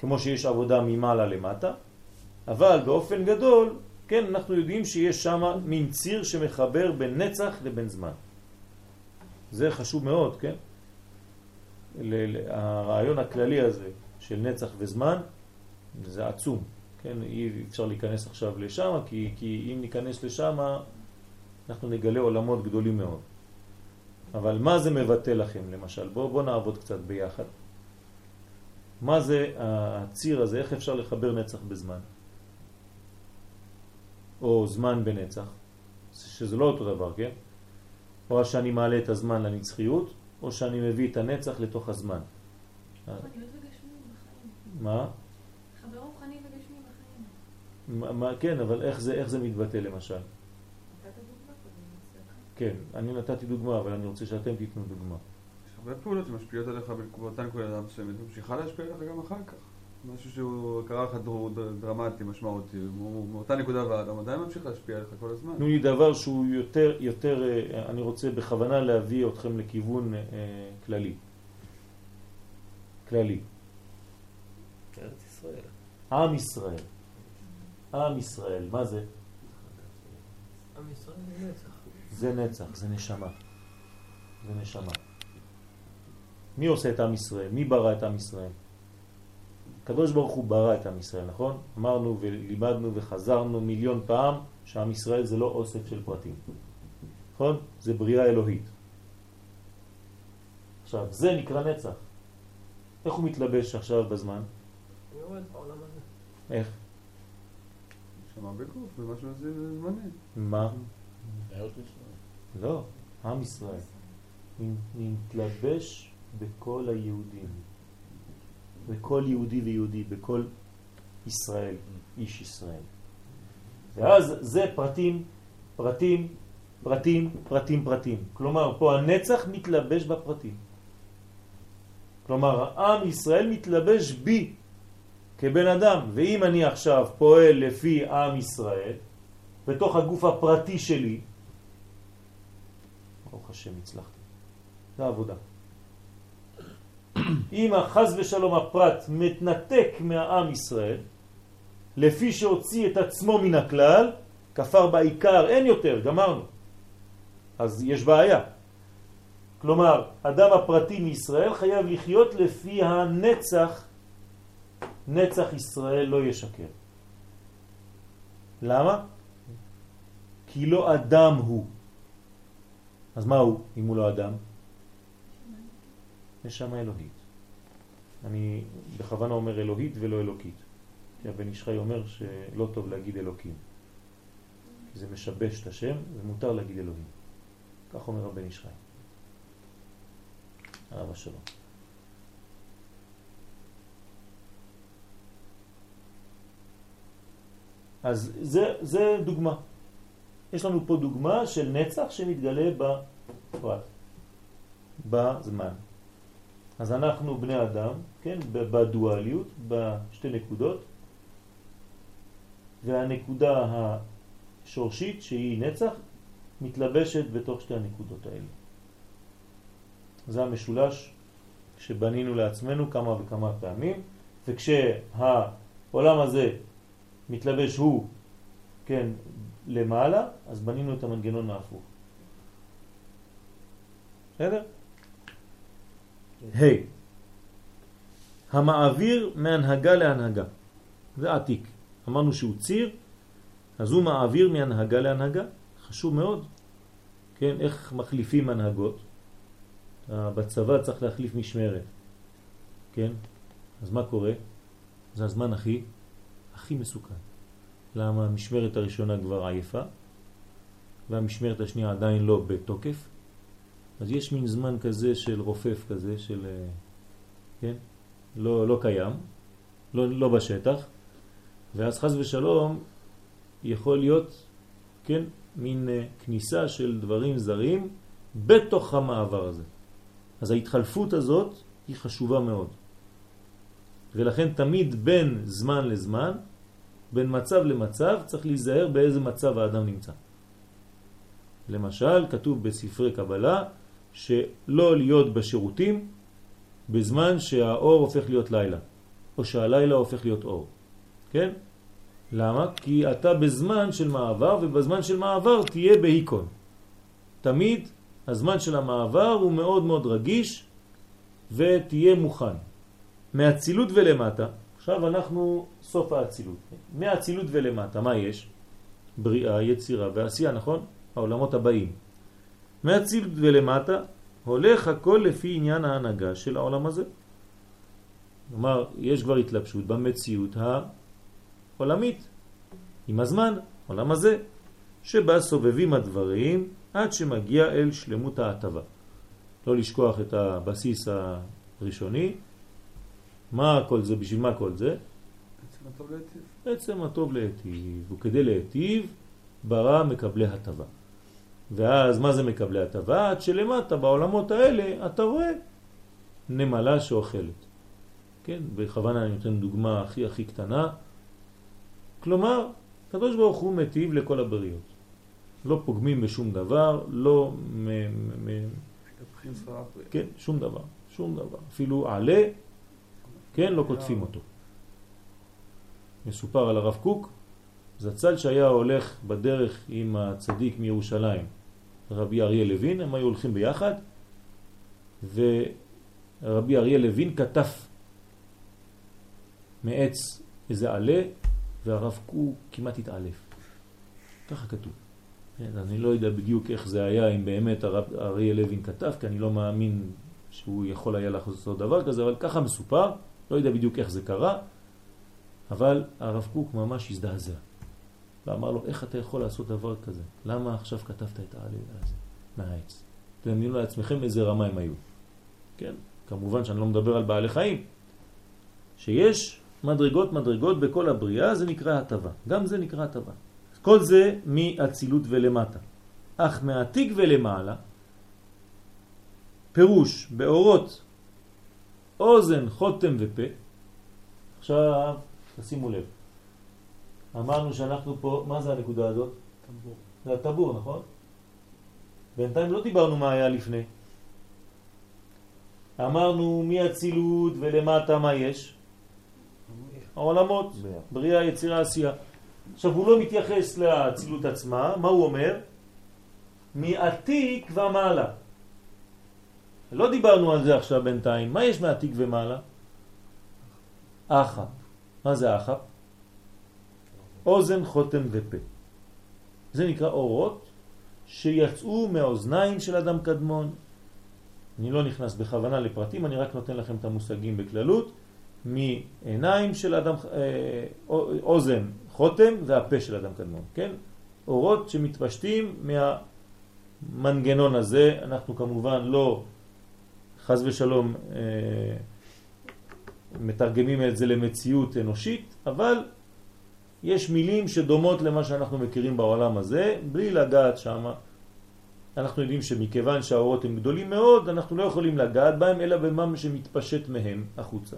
S1: כמו שיש עבודה ממעלה למטה, אבל באופן גדול, כן, אנחנו יודעים שיש שם מין ציר שמחבר בין נצח לבין זמן. זה חשוב מאוד, כן? הרעיון הכללי הזה של נצח וזמן זה עצום, כן? אי אפשר להיכנס עכשיו לשם, כי, כי אם ניכנס לשם אנחנו נגלה עולמות גדולים מאוד. אבל מה זה מבטא לכם למשל? בואו בוא נעבוד קצת ביחד. מה זה הציר הזה? איך אפשר לחבר נצח בזמן? או זמן בנצח, שזה לא אותו דבר, כן? או שאני מעלה את הזמן לנצחיות, או שאני מביא את הנצח לתוך הזמן. מה?
S4: חבר רוחני וגשמי בחיים.
S1: כן, אבל איך זה, איך זה מתבטא למשל? כן, אני נתתי דוגמה, אבל אני רוצה שאתם תיתנו דוגמה.
S3: יש הרבה פעולות שמשפיעות עליך באותה נקודה מסוימת, וממשיכה להשפיע עליך גם אחר כך. משהו שהוא קרה לך דרמטי, משמעותי, הוא מאותה נקודה והלאה, הוא עדיין ממשיך להשפיע עליך כל הזמן.
S1: תנו לי דבר שהוא יותר, יותר, אה, אני רוצה בכוונה להביא אתכם לכיוון אה, כללי. כללי.
S2: ארץ ישראל.
S1: עם ישראל. עם ישראל, מה זה?
S5: עם ישראל זה נצח.
S1: זה נצח, זה נשמה. זה נשמה. מי עושה את עם ישראל? מי ברא את עם ישראל? הקדוש ברוך הוא ברא את עם ישראל, נכון? אמרנו ולימדנו וחזרנו מיליון פעם שעם ישראל זה לא אוסף של פרטים. נכון? זה בריאה אלוהית. עכשיו, זה נקרא נצח. איך הוא מתלבש עכשיו בזמן? איך?
S3: שמע בגוף, זה משהו זה זמני.
S1: מה? לא, עם ישראל. נתלבש בכל היהודים. בכל יהודי ויהודי, בכל ישראל, איש ישראל. ואז זה פרטים, פרטים, פרטים, פרטים, פרטים. כלומר, פה הנצח מתלבש בפרטים. כלומר, העם ישראל מתלבש בי כבן אדם, ואם אני עכשיו פועל לפי עם ישראל, בתוך הגוף הפרטי שלי, ברוך השם הצלחתי, זה העבודה. אם החז ושלום הפרט מתנתק מהעם ישראל, לפי שהוציא את עצמו מן הכלל, כפר בעיקר, אין יותר, גמרנו. אז יש בעיה. כלומר, אדם הפרטי מישראל חייב לחיות לפי הנצח, נצח ישראל לא ישקר. למה? כי לא אדם הוא. אז מה הוא אם הוא לא אדם? נשמה אלוהית. אני בכוונה אומר אלוהית ולא אלוקית. כי הבן ישחי אומר שלא טוב להגיד אלוקים. זה משבש את השם ומותר להגיד אלוהים. כך אומר הבן ישחי. הרב השלום. אז זה, זה דוגמה. יש לנו פה דוגמה של נצח שמתגלה בפרט, בזמן. אז אנחנו בני אדם, כן, בדואליות, בשתי נקודות, והנקודה השורשית שהיא נצח מתלבשת בתוך שתי הנקודות האלה. זה המשולש שבנינו לעצמנו כמה וכמה פעמים, וכשהעולם הזה מתלבש הוא, כן, למעלה, אז בנינו את המנגנון ההפוך. בסדר? היי, המעביר מהנהגה להנהגה. זה עתיק. אמרנו שהוא ציר, אז הוא מעביר מהנהגה להנהגה. חשוב מאוד. כן, איך מחליפים הנהגות? בצבא צריך להחליף משמרת. כן? אז מה קורה? זה הזמן הכי, הכי מסוכן. למה המשמרת הראשונה כבר עייפה, והמשמרת השנייה עדיין לא בתוקף, אז יש מין זמן כזה של רופף כזה, של, אה, כן? לא, לא קיים, לא, לא בשטח, ואז חז ושלום יכול להיות, כן, מין אה, כניסה של דברים זרים בתוך המעבר הזה. אז ההתחלפות הזאת היא חשובה מאוד. ולכן תמיד בין זמן לזמן, בין מצב למצב, צריך להיזהר באיזה מצב האדם נמצא. למשל, כתוב בספרי קבלה שלא להיות בשירותים בזמן שהאור הופך להיות לילה, או שהלילה הופך להיות אור. כן? למה? כי אתה בזמן של מעבר, ובזמן של מעבר תהיה בהיקון. תמיד הזמן של המעבר הוא מאוד מאוד רגיש, ותהיה מוכן. מהצילות ולמטה, עכשיו אנחנו סוף האצילות. מהאצילות ולמטה, מה יש? בריאה, יצירה ועשייה, נכון? העולמות הבאים. מהצילות ולמטה הולך הכל לפי עניין ההנהגה של העולם הזה. כלומר, יש כבר התלבשות במציאות העולמית, עם הזמן, עולם הזה, שבה סובבים הדברים עד שמגיע אל שלמות ההטבה. לא לשכוח את הבסיס הראשוני. מה כל זה? בשביל מה כל זה?
S3: עצם הטוב להיטיב.
S1: עצם הטוב להיטיב, וכדי להיטיב ברא מקבלי הטבה. ואז מה זה מקבלי הטבה? עד שלמטה בעולמות האלה אתה רואה נמלה שאוכלת. כן, בכוונה אני נותן דוגמה הכי הכי קטנה. כלומר, הקדוש ברוך הוא מטיב לכל הבריות. לא פוגמים בשום דבר, לא... מ, מ, מ, כן, שום דבר, שום דבר. אפילו עלה, כן, לא קוטפים אותו. מסופר על הרב קוק, זצ"ל שהיה הולך בדרך עם הצדיק מירושלים, רבי אריה לוין, הם היו הולכים ביחד, ורבי אריה לוין כתב מעץ איזה עלה, והרב קוק כמעט התעלף. ככה כתוב. כן, אני לא יודע בדיוק איך זה היה, אם באמת הרב אריה לוין כתב, כי אני לא מאמין שהוא יכול היה לעשות דבר כזה, אבל ככה מסופר, לא יודע בדיוק איך זה קרה, אבל הרב קוק ממש הזדעזע. ואמר לו, איך אתה יכול לעשות דבר כזה? למה עכשיו כתבת את העליל הזה מהעץ? תדמיינו לעצמכם איזה רמה הם היו. כן, כמובן שאני לא מדבר על בעלי חיים. שיש מדרגות מדרגות בכל הבריאה, זה נקרא הטבה. גם זה נקרא הטבה. כל זה מאצילות ולמטה. אך מעתיק ולמעלה, פירוש באורות אוזן, חותם ופה. עכשיו, תשימו לב. אמרנו שאנחנו פה, מה זה הנקודה הזאת? טבור. זה הטבור, נכון? בינתיים לא דיברנו מה היה לפני. אמרנו מאצילות ולמטה מה יש? העולמות, בריאה, יצירה, עשייה. עכשיו הוא לא מתייחס לאצילות עצמה, מה הוא אומר? מעתיק ומעלה. לא דיברנו על זה עכשיו בינתיים. מה יש מעתיק ומעלה? אחא. מה זה אחא? אוזן, חותם ופה. זה נקרא אורות שיצאו מהאוזניים של אדם קדמון. אני לא נכנס בכוונה לפרטים, אני רק נותן לכם את המושגים בכללות. מעיניים של אדם, אה, אוזן, חותם והפה של אדם קדמון, כן? אורות שמתפשטים מהמנגנון הזה, אנחנו כמובן לא חז ושלום אה, מתרגמים את זה למציאות אנושית, אבל יש מילים שדומות למה שאנחנו מכירים בעולם הזה, בלי לגעת שם. אנחנו יודעים שמכיוון שהאורות הם גדולים מאוד, אנחנו לא יכולים לגעת בהם, אלא במה שמתפשט מהם החוצה.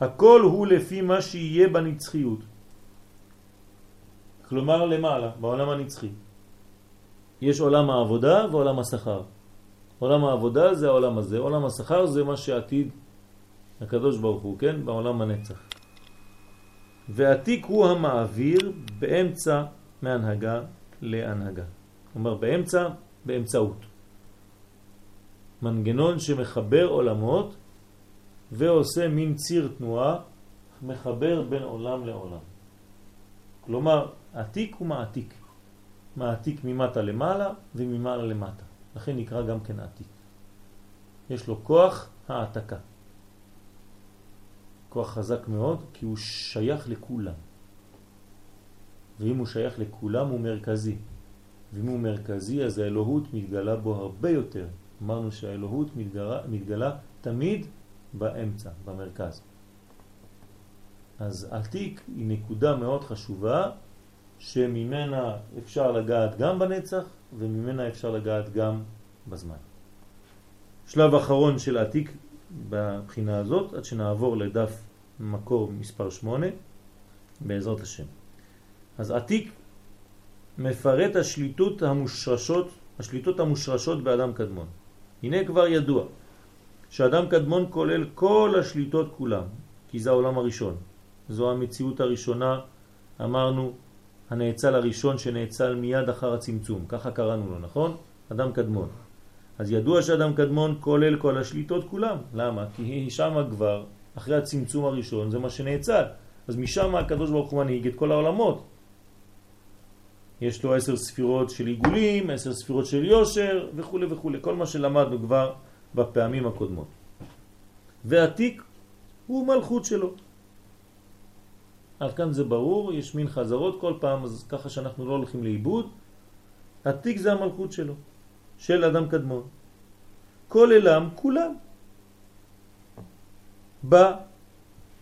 S1: הכל הוא לפי מה שיהיה בנצחיות. כלומר למעלה, בעולם הנצחי. יש עולם העבודה ועולם השכר. עולם העבודה זה העולם הזה, עולם השכר זה מה שעתיד הקדוש ברוך הוא, כן? בעולם הנצח. ועתיק הוא המעביר באמצע מהנהגה להנהגה. כלומר באמצע, באמצעות. מנגנון שמחבר עולמות ועושה מין ציר תנועה, מחבר בין עולם לעולם. כלומר, עתיק הוא מעתיק. מעתיק ממטה למעלה וממעלה למטה. לכן נקרא גם כן עתיק. יש לו כוח העתקה. כוח חזק מאוד, כי הוא שייך לכולם. ואם הוא שייך לכולם הוא מרכזי. ואם הוא מרכזי אז האלוהות מתגלה בו הרבה יותר. אמרנו שהאלוהות מתגלה, מתגלה תמיד באמצע, במרכז. אז עתיק היא נקודה מאוד חשובה שממנה אפשר לגעת גם בנצח וממנה אפשר לגעת גם בזמן. שלב אחרון של עתיק בבחינה הזאת, עד שנעבור לדף מקור מספר 8, בעזרת השם. אז עתיק מפרט השליטות המושרשות, השליטות המושרשות באדם קדמון. הנה כבר ידוע שאדם קדמון כולל כל השליטות כולם, כי זה העולם הראשון. זו המציאות הראשונה, אמרנו, הנאצל הראשון שנאצל מיד אחר הצמצום, ככה קראנו לו, נכון? אדם קדמון. אז ידוע שאדם קדמון כולל כל השליטות כולם. למה? כי שם כבר, אחרי הצמצום הראשון, זה מה שנאצל. אז משם הקדוש ברוך הוא מנהיג את כל העולמות. יש לו עשר ספירות של עיגולים, עשר ספירות של יושר וכו' וכו', כל מה שלמדנו כבר בפעמים הקודמות. והתיק הוא מלכות שלו. עד כאן זה ברור, יש מין חזרות כל פעם, אז ככה שאנחנו לא הולכים לאיבוד. התיק זה המלכות שלו, של אדם קדמון. כל אלם, כולם. בא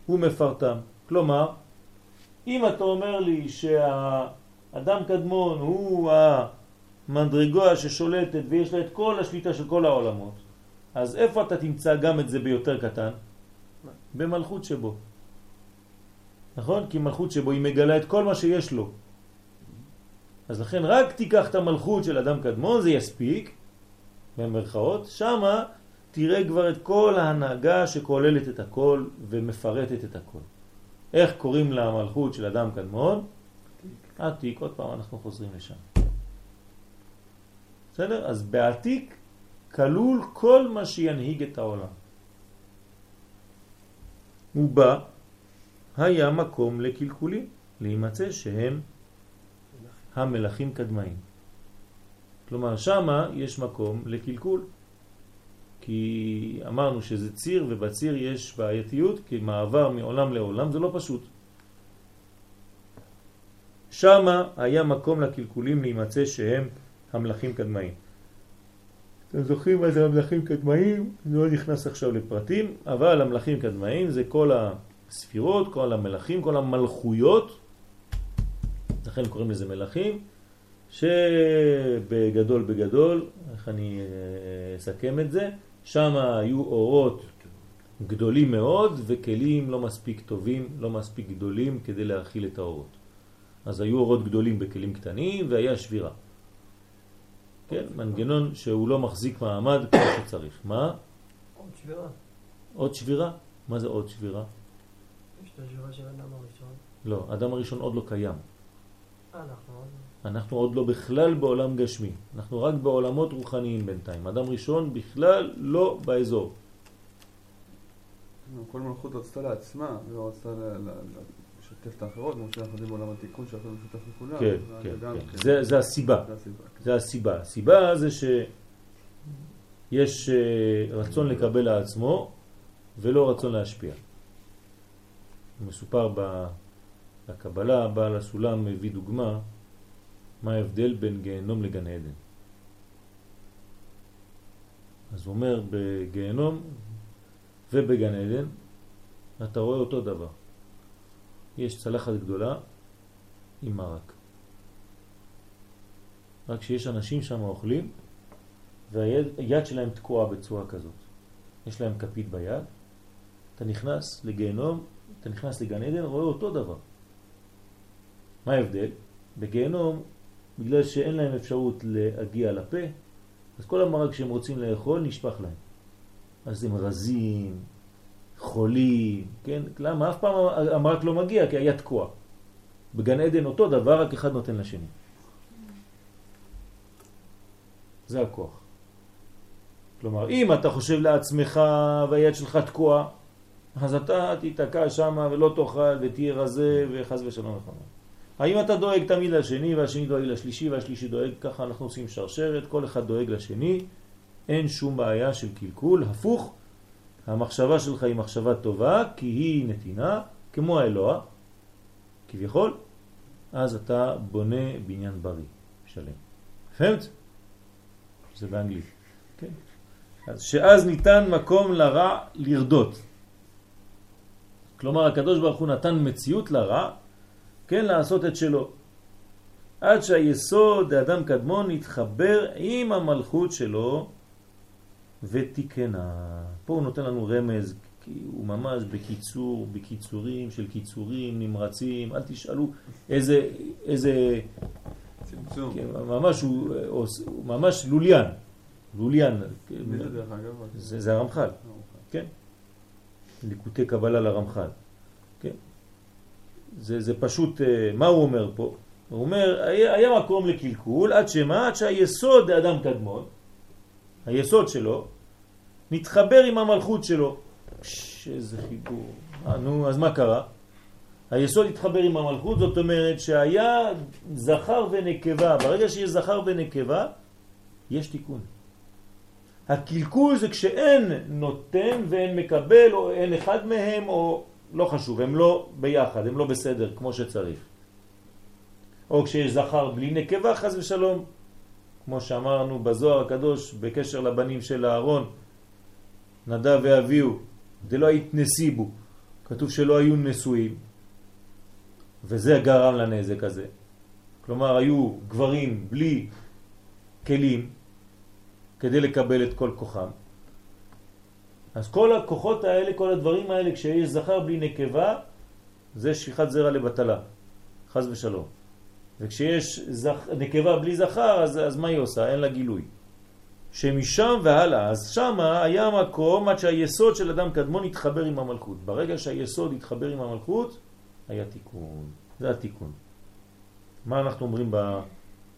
S1: ומפרטם. כלומר, אם אתה אומר לי שהאדם קדמון הוא המדרגה ששולטת ויש לה את כל השליטה של כל העולמות, אז איפה אתה תמצא גם את זה ביותר קטן? במלכות שבו. נכון? כי מלכות שבו היא מגלה את כל מה שיש לו. אז לכן רק תיקח את המלכות של אדם קדמון, זה יספיק, במרכאות, שמה תראה כבר את כל ההנהגה שכוללת את הכל ומפרטת את הכל. איך קוראים למלכות של אדם קדמון? עתיק, עוד פעם אנחנו חוזרים לשם. בסדר? אז בעתיק כלול כל מה שינהיג את העולם. ובה היה מקום לקלקולים, להימצא שהם המלאכים קדמאים. כלומר, שמה יש מקום לקלקול. כי אמרנו שזה ציר, ובציר יש בעייתיות, כי מעבר מעולם לעולם זה לא פשוט. שמה היה מקום לקלקולים להימצא שהם המלאכים קדמאים. אתם זוכרים מה זה המלאכים קדמאים? לא נכנס עכשיו לפרטים, אבל המלאכים קדמאים זה כל הספירות, כל המלאכים, כל המלכויות, לכן קוראים לזה מלאכים, שבגדול בגדול, איך אני אה, אסכם את זה, שם היו אורות גדולים מאוד וכלים לא מספיק טובים, לא מספיק גדולים כדי להכיל את האורות. אז היו אורות גדולים בכלים קטנים והיה שבירה. כן, מנגנון שהוא לא מחזיק מעמד כמו שצריך. מה?
S6: עוד שבירה.
S1: עוד שבירה? מה זה עוד שבירה?
S6: יש את השבירה של האדם הראשון.
S1: לא, אדם הראשון עוד לא קיים.
S6: אנחנו עוד...
S1: לא בכלל בעולם גשמי, אנחנו רק בעולמות רוחניים בינתיים. אדם ראשון בכלל לא באזור.
S3: כל מלכות רצתה לעצמה, ולא רצתה לשתף את האחרות, כמו שאנחנו יודעים בעולם התיקון שהכל משותף לכולם.
S1: כן, כן,
S3: גם
S1: כן. זה, זה הסיבה.
S3: זה הסיבה. כן.
S1: זה הסיבה. הסיבה זה שיש אה, רצון לקבל לעצמו ולא רצון להשפיע. מסופר ב- בקבלה, בעל הסולם מביא דוגמה מה ההבדל בין גיהנום לגן עדן. אז הוא אומר בגיהנום ובגן עדן אתה רואה אותו דבר. יש צלחת גדולה עם מרק. רק שיש אנשים שם אוכלים והיד שלהם תקועה בצורה כזאת. יש להם כפית ביד, אתה נכנס לגיהנום, אתה נכנס לגן עדן, רואה אותו דבר. מה ההבדל? בגיהנום, בגלל שאין להם אפשרות להגיע לפה, אז כל המרק שהם רוצים לאכול נשפך להם. אז הם רזים, חולים, כן? למה? אף פעם המרק לא מגיע כי היה תקוע. בגן עדן אותו דבר, רק אחד נותן לשני. זה הכוח. כלומר, אם אתה חושב לעצמך והיד שלך תקועה, אז אתה תיתקע שם ולא תאכל ותהיה רזה וחס ושלום וחמור. האם אתה דואג תמיד לשני והשני דואג לשלישי והשלישי דואג, ככה אנחנו עושים שרשרת, כל אחד דואג לשני, אין שום בעיה של קלקול, הפוך, המחשבה שלך היא מחשבה טובה כי היא נתינה, כמו האלוה, כביכול, אז אתה בונה בניין בריא, שלם. פהמת? זה באנגלית. כן. אז שאז ניתן מקום לרע לרדות. כלומר, הקדוש ברוך הוא נתן מציאות לרע, כן, לעשות את שלו. עד שהיסוד האדם קדמון יתחבר עם המלכות שלו ותיקנה. פה הוא נותן לנו רמז, כי הוא ממש בקיצור, בקיצורים של קיצורים נמרצים, אל תשאלו איזה, איזה
S3: צמצום.
S1: כן, ממש הוא, הוא ממש לוליין, לוליין,
S3: מי זה דרך אגב?
S1: זה, זה הרמח"ל, כן, ליקוטי קבלה לרמח"ל, כן, זה, זה פשוט, אה, מה הוא אומר פה? הוא אומר, היה, היה מקום לקלקול עד שמה? עד שהיסוד האדם קדמון, היסוד שלו, מתחבר עם המלכות שלו. ש, איזה חיבור. אה, נו, אז מה קרה? היסוד התחבר עם המלכות, זאת אומרת שהיה זכר ונקבה. ברגע שיש זכר ונקבה, יש תיקון. הקלקול זה כשאין נותן ואין מקבל, או אין אחד מהם, או לא חשוב, הם לא ביחד, הם לא בסדר כמו שצריך. או כשיש זכר בלי נקבה, חז ושלום, כמו שאמרנו בזוהר הקדוש בקשר לבנים של אהרון, נדב ואביהו, זה לא התנסיבו, כתוב שלא היו נשואים, וזה גרם לנזק הזה. כלומר, היו גברים בלי כלים כדי לקבל את כל כוחם. אז כל הכוחות האלה, כל הדברים האלה, כשיש זכר בלי נקבה, זה שפיכת זרע לבטלה, חז ושלום. וכשיש זכ... נקבה בלי זכר, אז, אז מה היא עושה? אין לה גילוי. שמשם והלאה, אז שם היה מקום עד שהיסוד של אדם קדמון התחבר עם המלכות. ברגע שהיסוד התחבר עם המלכות, היה תיקון. זה התיקון. מה אנחנו אומרים ב...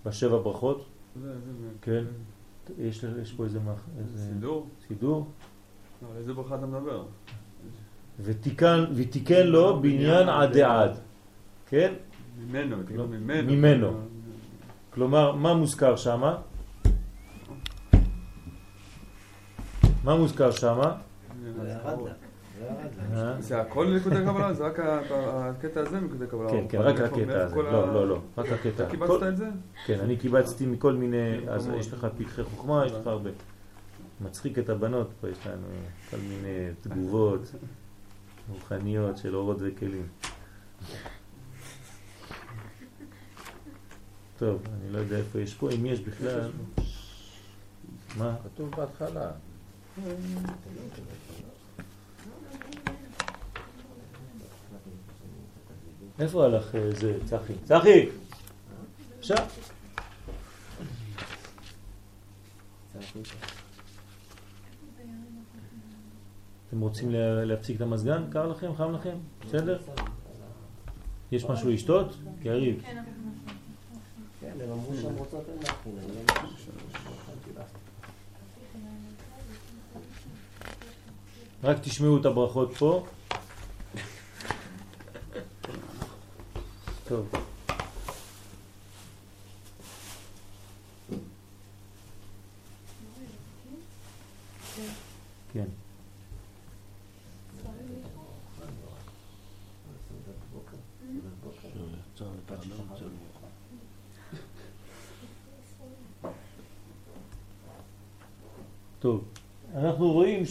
S1: בשבע ברכות?
S3: זה, זה, זה.
S1: כן. יש, יש פה איזה. איזה
S3: סידור?
S1: סידור?
S3: לא, על איזה ברכה אתה מדבר?
S1: ותיקן, ותיקן לו בניין עד דעד. כן?
S3: ממנו,
S1: לא,
S3: תגיד ממנו.
S1: ממנו. כלומר, מה מוזכר שם? מה מוזכר שם?
S2: לא. זה לה.
S1: אה?
S3: זה הכל נקודי קבלה? זה רק הקטע הזה נקודי קבלה?
S1: כן, כן, רק הקטע הזה. לא, לא, לא, רק הקטע.
S3: אתה קיבצת את זה?
S1: כן, אני קיבצתי מכל מיני, אז. יש לך פתחי חוכמה, יש לך הרבה. מצחיק את הבנות, פה יש לנו כל מיני תגובות רוחניות של אורות וכלים. טוב, אני לא יודע איפה יש פה, אם יש בכלל. מה?
S5: כתוב בהתחלה.
S1: איפה הלך אה, זה, צחי? צחי! עכשיו. אתם רוצים לה- להפסיק את המזגן? קר לכם? חם לכם? בסדר? יש משהו לשתות? יריב.
S4: כן.
S2: כן, הם אמרו שהם רוצות אין להכין, אני לא יודע.
S1: רק תשמעו את הברכות פה. טוב.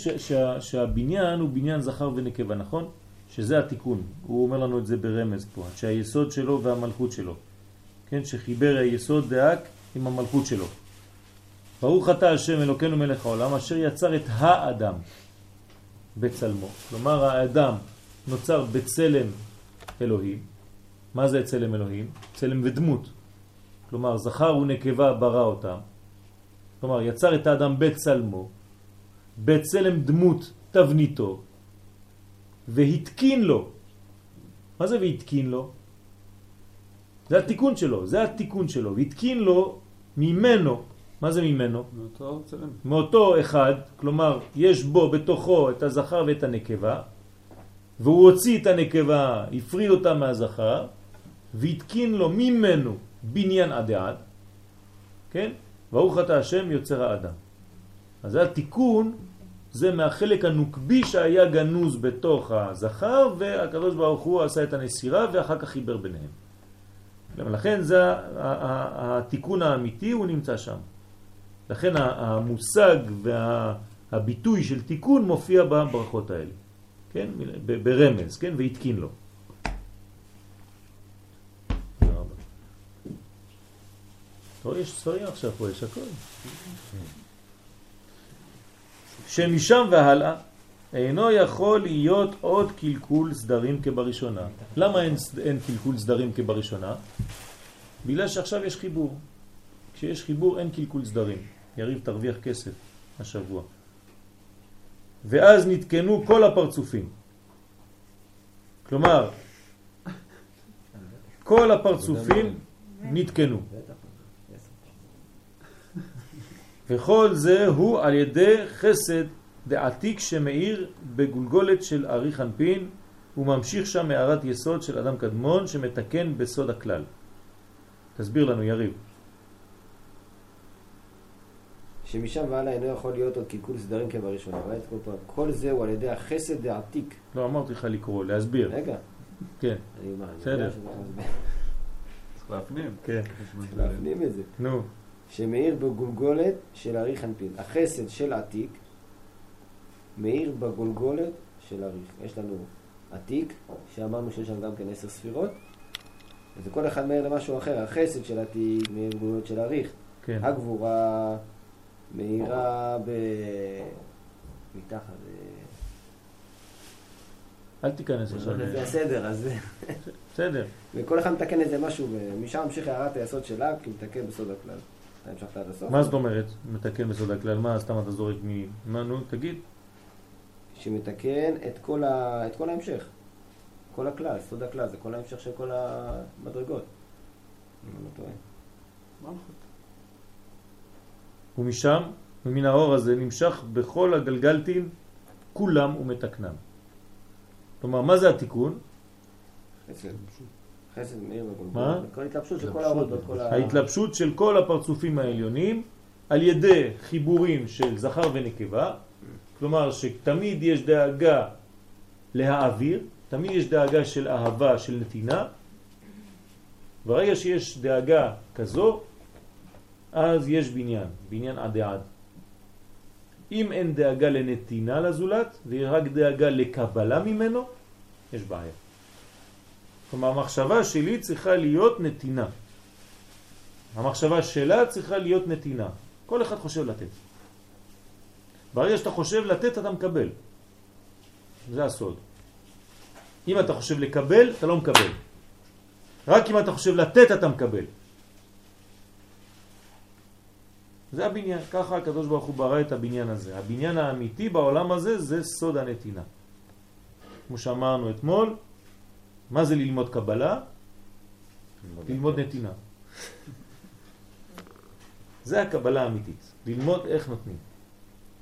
S1: אנחנו רואים ש, שה, שהבניין הוא בניין זכר ונקבה, נכון? שזה התיקון, הוא אומר לנו את זה ברמז פה, שהיסוד שלו והמלכות שלו, כן? שחיבר היסוד דאק עם המלכות שלו. ברוך אתה השם אלוקינו מלך העולם אשר יצר את האדם בצלמו. כלומר האדם נוצר בצלם אלוהים. מה זה צלם אלוהים? צלם ודמות. כלומר זכר ונקבה ברא אותם. כלומר יצר את האדם בצלמו, בצלם דמות תבניתו, והתקין לו. מה זה והתקין לו? זה התיקון שלו, זה התיקון שלו, והתקין לו ממנו, מה זה ממנו?
S3: מאותו צלם.
S1: מאותו אחד, כלומר יש בו בתוכו את הזכר ואת הנקבה, והוא הוציא את הנקבה, הפריד אותה מהזכר, והתקין לו ממנו בניין עד עד, כן? ברוך אתה השם יוצר האדם. אז זה התיקון, זה מהחלק הנוקבי שהיה גנוז בתוך הזכר, והקדוש ברוך הוא עשה את הנסירה ואחר כך חיבר ביניהם. לכן זה התיקון האמיתי, הוא נמצא שם. לכן המושג והביטוי של תיקון מופיע בברכות האלה, כן? ברמז, כן? והתקין לו. יש ספרים עכשיו פה, יש הכל. שמשם והלאה אינו יכול להיות עוד קלקול סדרים כבראשונה. למה אין, אין קלקול סדרים כבראשונה? בגלל שעכשיו יש חיבור. כשיש חיבור אין קלקול סדרים. יריב תרוויח כסף השבוע. ואז נתקנו כל הפרצופים. כלומר, כל הפרצופים נתקנו. וכל זה הוא על ידי חסד דעתיק שמאיר בגולגולת של ארי חנפין וממשיך שם מערת יסוד של אדם קדמון שמתקן בסוד הכלל. תסביר לנו יריב.
S2: שמשם והלאה אינו יכול להיות עוד קלקול סדרים כבראשונה. ראית כל זה הוא על ידי החסד דעתיק.
S1: לא אמרתי לך לקרוא, להסביר.
S2: רגע,
S1: כן, בסדר.
S2: מסביר.
S3: צריך להפנים.
S1: כן.
S2: להפנים את זה.
S1: נו,
S2: שמאיר בגולגולת של ארי חנפין. החסד של עתיק מאיר בגולגולת של אריך. יש לנו עתיק, שאמרנו שיש שם גם כן עשר ספירות, וזה כל אחד מאיר למשהו אחר. החסד של עתיק מאיר בגולגולת של אריך.
S1: כן.
S2: הגבורה מאירה ב... מתחת. אה,
S1: אל תיכנס עכשיו.
S2: זה הסדר, אז...
S1: בסדר.
S2: וכל אחד מתקן איזה משהו, ומשם ממשיך הערת היסוד שלה, כי מתקן בסוד הכלל. אתה המשכת עד הסוף?
S1: מה זאת אומרת? מתקן בסוד הכלל. מה, סתם אתה זורק מ... מה, נו, תגיד.
S2: שמתקן את כל, ה... את כל ההמשך. כל הכלל, סוד הכלל, זה כל ההמשך של כל המדרגות. אם אני לא טועה.
S3: מלכות.
S1: ומשם, ומן האור הזה נמשך בכל הגלגלתים כולם ומתקנם. כלומר, מה זה התיקון?
S2: חסד. חסד מאיר.
S1: מה?
S2: כל התלבשות של כל.
S1: ההתלבשות של כל הפרצופים העליונים על ידי חיבורים של זכר ונקבה, כלומר שתמיד יש דאגה להעביר, תמיד יש דאגה של אהבה, של נתינה. ברגע שיש דאגה כזו, אז יש בניין, בניין עדי עד. אם אין דאגה לנתינה לזולת, ורק דאגה לקבלה ממנו, יש בעיה. כלומר, המחשבה שלי צריכה להיות נתינה. המחשבה שלה צריכה להיות נתינה. כל אחד חושב לתת. ברגע שאתה חושב לתת, אתה מקבל. זה הסוד. אם אתה חושב לקבל, אתה לא מקבל. רק אם אתה חושב לתת, אתה מקבל. זה הבניין, ככה הקדוש ברוך הוא ברא את הבניין הזה. הבניין האמיתי בעולם הזה זה סוד הנתינה. כמו שאמרנו אתמול, מה זה ללמוד קבלה? ללמוד נתינה. זה הקבלה האמיתית, ללמוד איך נותנים.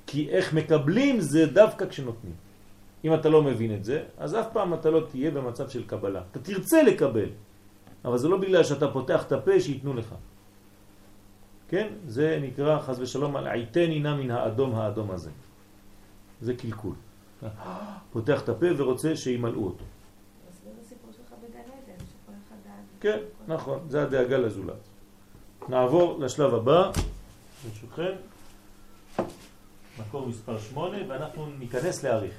S1: כי איך מקבלים זה דווקא כשנותנים. אם אתה לא מבין את זה, אז אף פעם אתה לא תהיה במצב של קבלה. אתה תרצה לקבל, אבל זה לא בגלל שאתה פותח את הפה שייתנו לך. כן? זה נקרא חז ושלום על עיתני נא מן האדום האדום הזה. זה קלקול. פותח את הפה ורוצה שימלאו אותו.
S4: אז זה הסיפור שלך בגן עדן, שכל אחד דאג.
S1: כן, נכון, זה הדאגה לזולת. נעבור לשלב הבא, ברשותכם, מקור מספר 8, ואנחנו ניכנס להאריך.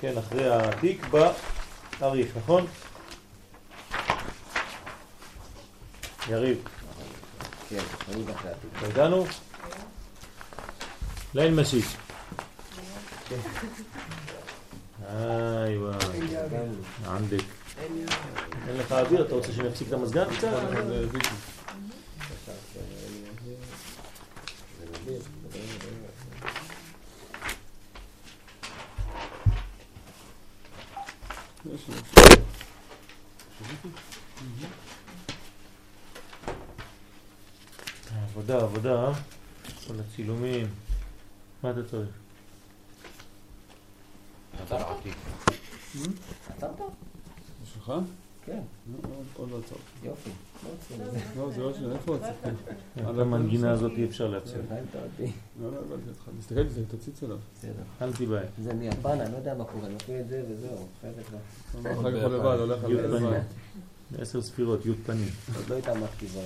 S1: כן, אחרי העתיק באריך, נכון? יריב,
S2: כן, אני אחרי העתיק.
S1: הגענו? ליל משיש. איי וואי, ענדק. אין לך אוויר, אתה רוצה שנפסיק את המזגן קצת?
S3: יש לי.
S1: עבודה, עבודה, כל הצילומים. מה אתה צריך?
S2: עצרת?
S3: זה שלך?
S2: כן,
S3: לא, עוד- לא עצרתי.
S2: יופי. לא עושים את זה.
S3: לא, זה לא שלי, איפה עצרתי?
S1: את המנגינה הזאת אי אפשר להפסיק.
S2: הבנת אותי.
S3: לא, לא הבנתי אותך. תסתכל, זה תציץ עליו.
S2: בסדר.
S1: אל תיבהל.
S2: זה מיפן, אני לא יודע מה קורה, אני את זה וזהו, לא.
S3: אחר כך הוא לבד, הולך על לבד.
S1: עשר ספירות, י' פנים.
S2: עוד לא התעמקתי ב...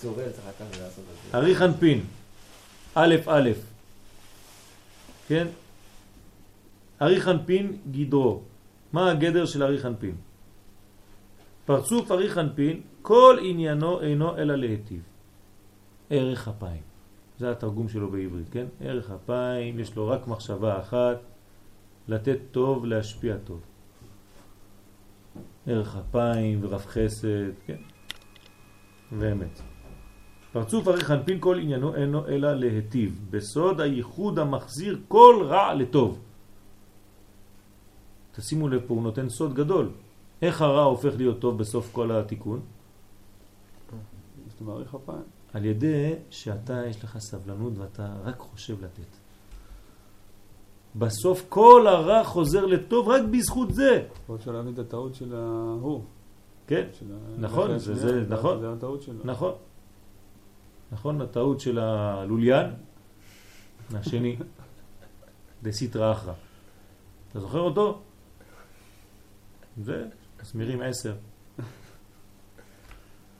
S2: צורל צריך לקחת ולעשות את זה.
S1: אריך אנפין, א' א', כן? אריך אנפין גדרו. מה הגדר של אריך אנפין? פרצוף אריך אנפין, כל עניינו אינו אלא להיטיב. ערך אפיים. זה התרגום שלו בעברית, כן? ערך אפיים, יש לו רק מחשבה אחת, לתת טוב, להשפיע טוב. ערך אפיים ורב חסד, כן? ואמת. פרצוף אריך אנפין כל עניינו אינו אלא להיטיב, בסוד הייחוד המחזיר כל רע לטוב. תשימו לב פה, הוא נותן סוד גדול. איך הרע הופך להיות טוב בסוף כל התיקון? על ידי שאתה יש לך סבלנות ואתה רק חושב לתת. בסוף כל הרע חוזר לטוב רק בזכות זה.
S3: פה אפשר להבין את הטעות של ההוא.
S1: כן, נכון, זה- זה- נכון.
S3: זה הטעות שלו.
S1: נכון. נכון, הטעות של הלוליין, השני, דסיטרא אחרא. אתה זוכר אותו? זה, מסמירים עשר.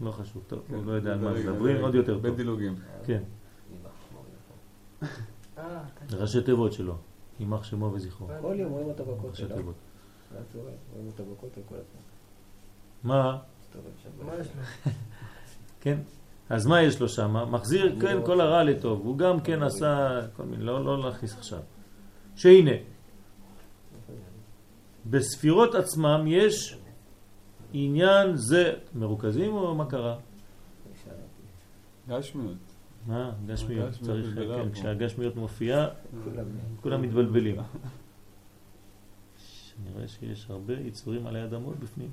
S1: לא חשוב, טוב, הוא לא יודע על מה מדברים. עוד יותר טוב.
S3: דילוגים.
S1: כן, ראשי תיבות שלו, יימח שמו וזכרו.
S2: כל יום רואים אותו בכותל,
S1: ראשי
S2: לא?
S1: תיבות.
S2: רואים אותו בכותל כל הזמן.
S1: מה?
S2: מסתובב שם.
S6: מה יש לו?
S1: כן. אז מה יש לו שם? מחזיר, כן, כל הרע לטוב. הוא גם כן עשה כל מיני, לא, לא להכניס עכשיו. שהנה, בספירות עצמם יש עניין זה, מרוכזים או מה קרה?
S3: גשמיות.
S1: מה? גשמיות, צריך, כן. כשהגשמיות מופיעה,
S2: כולם
S1: מתבלבלים. אני רואה שיש הרבה יצורים עלי אדמות בפנים.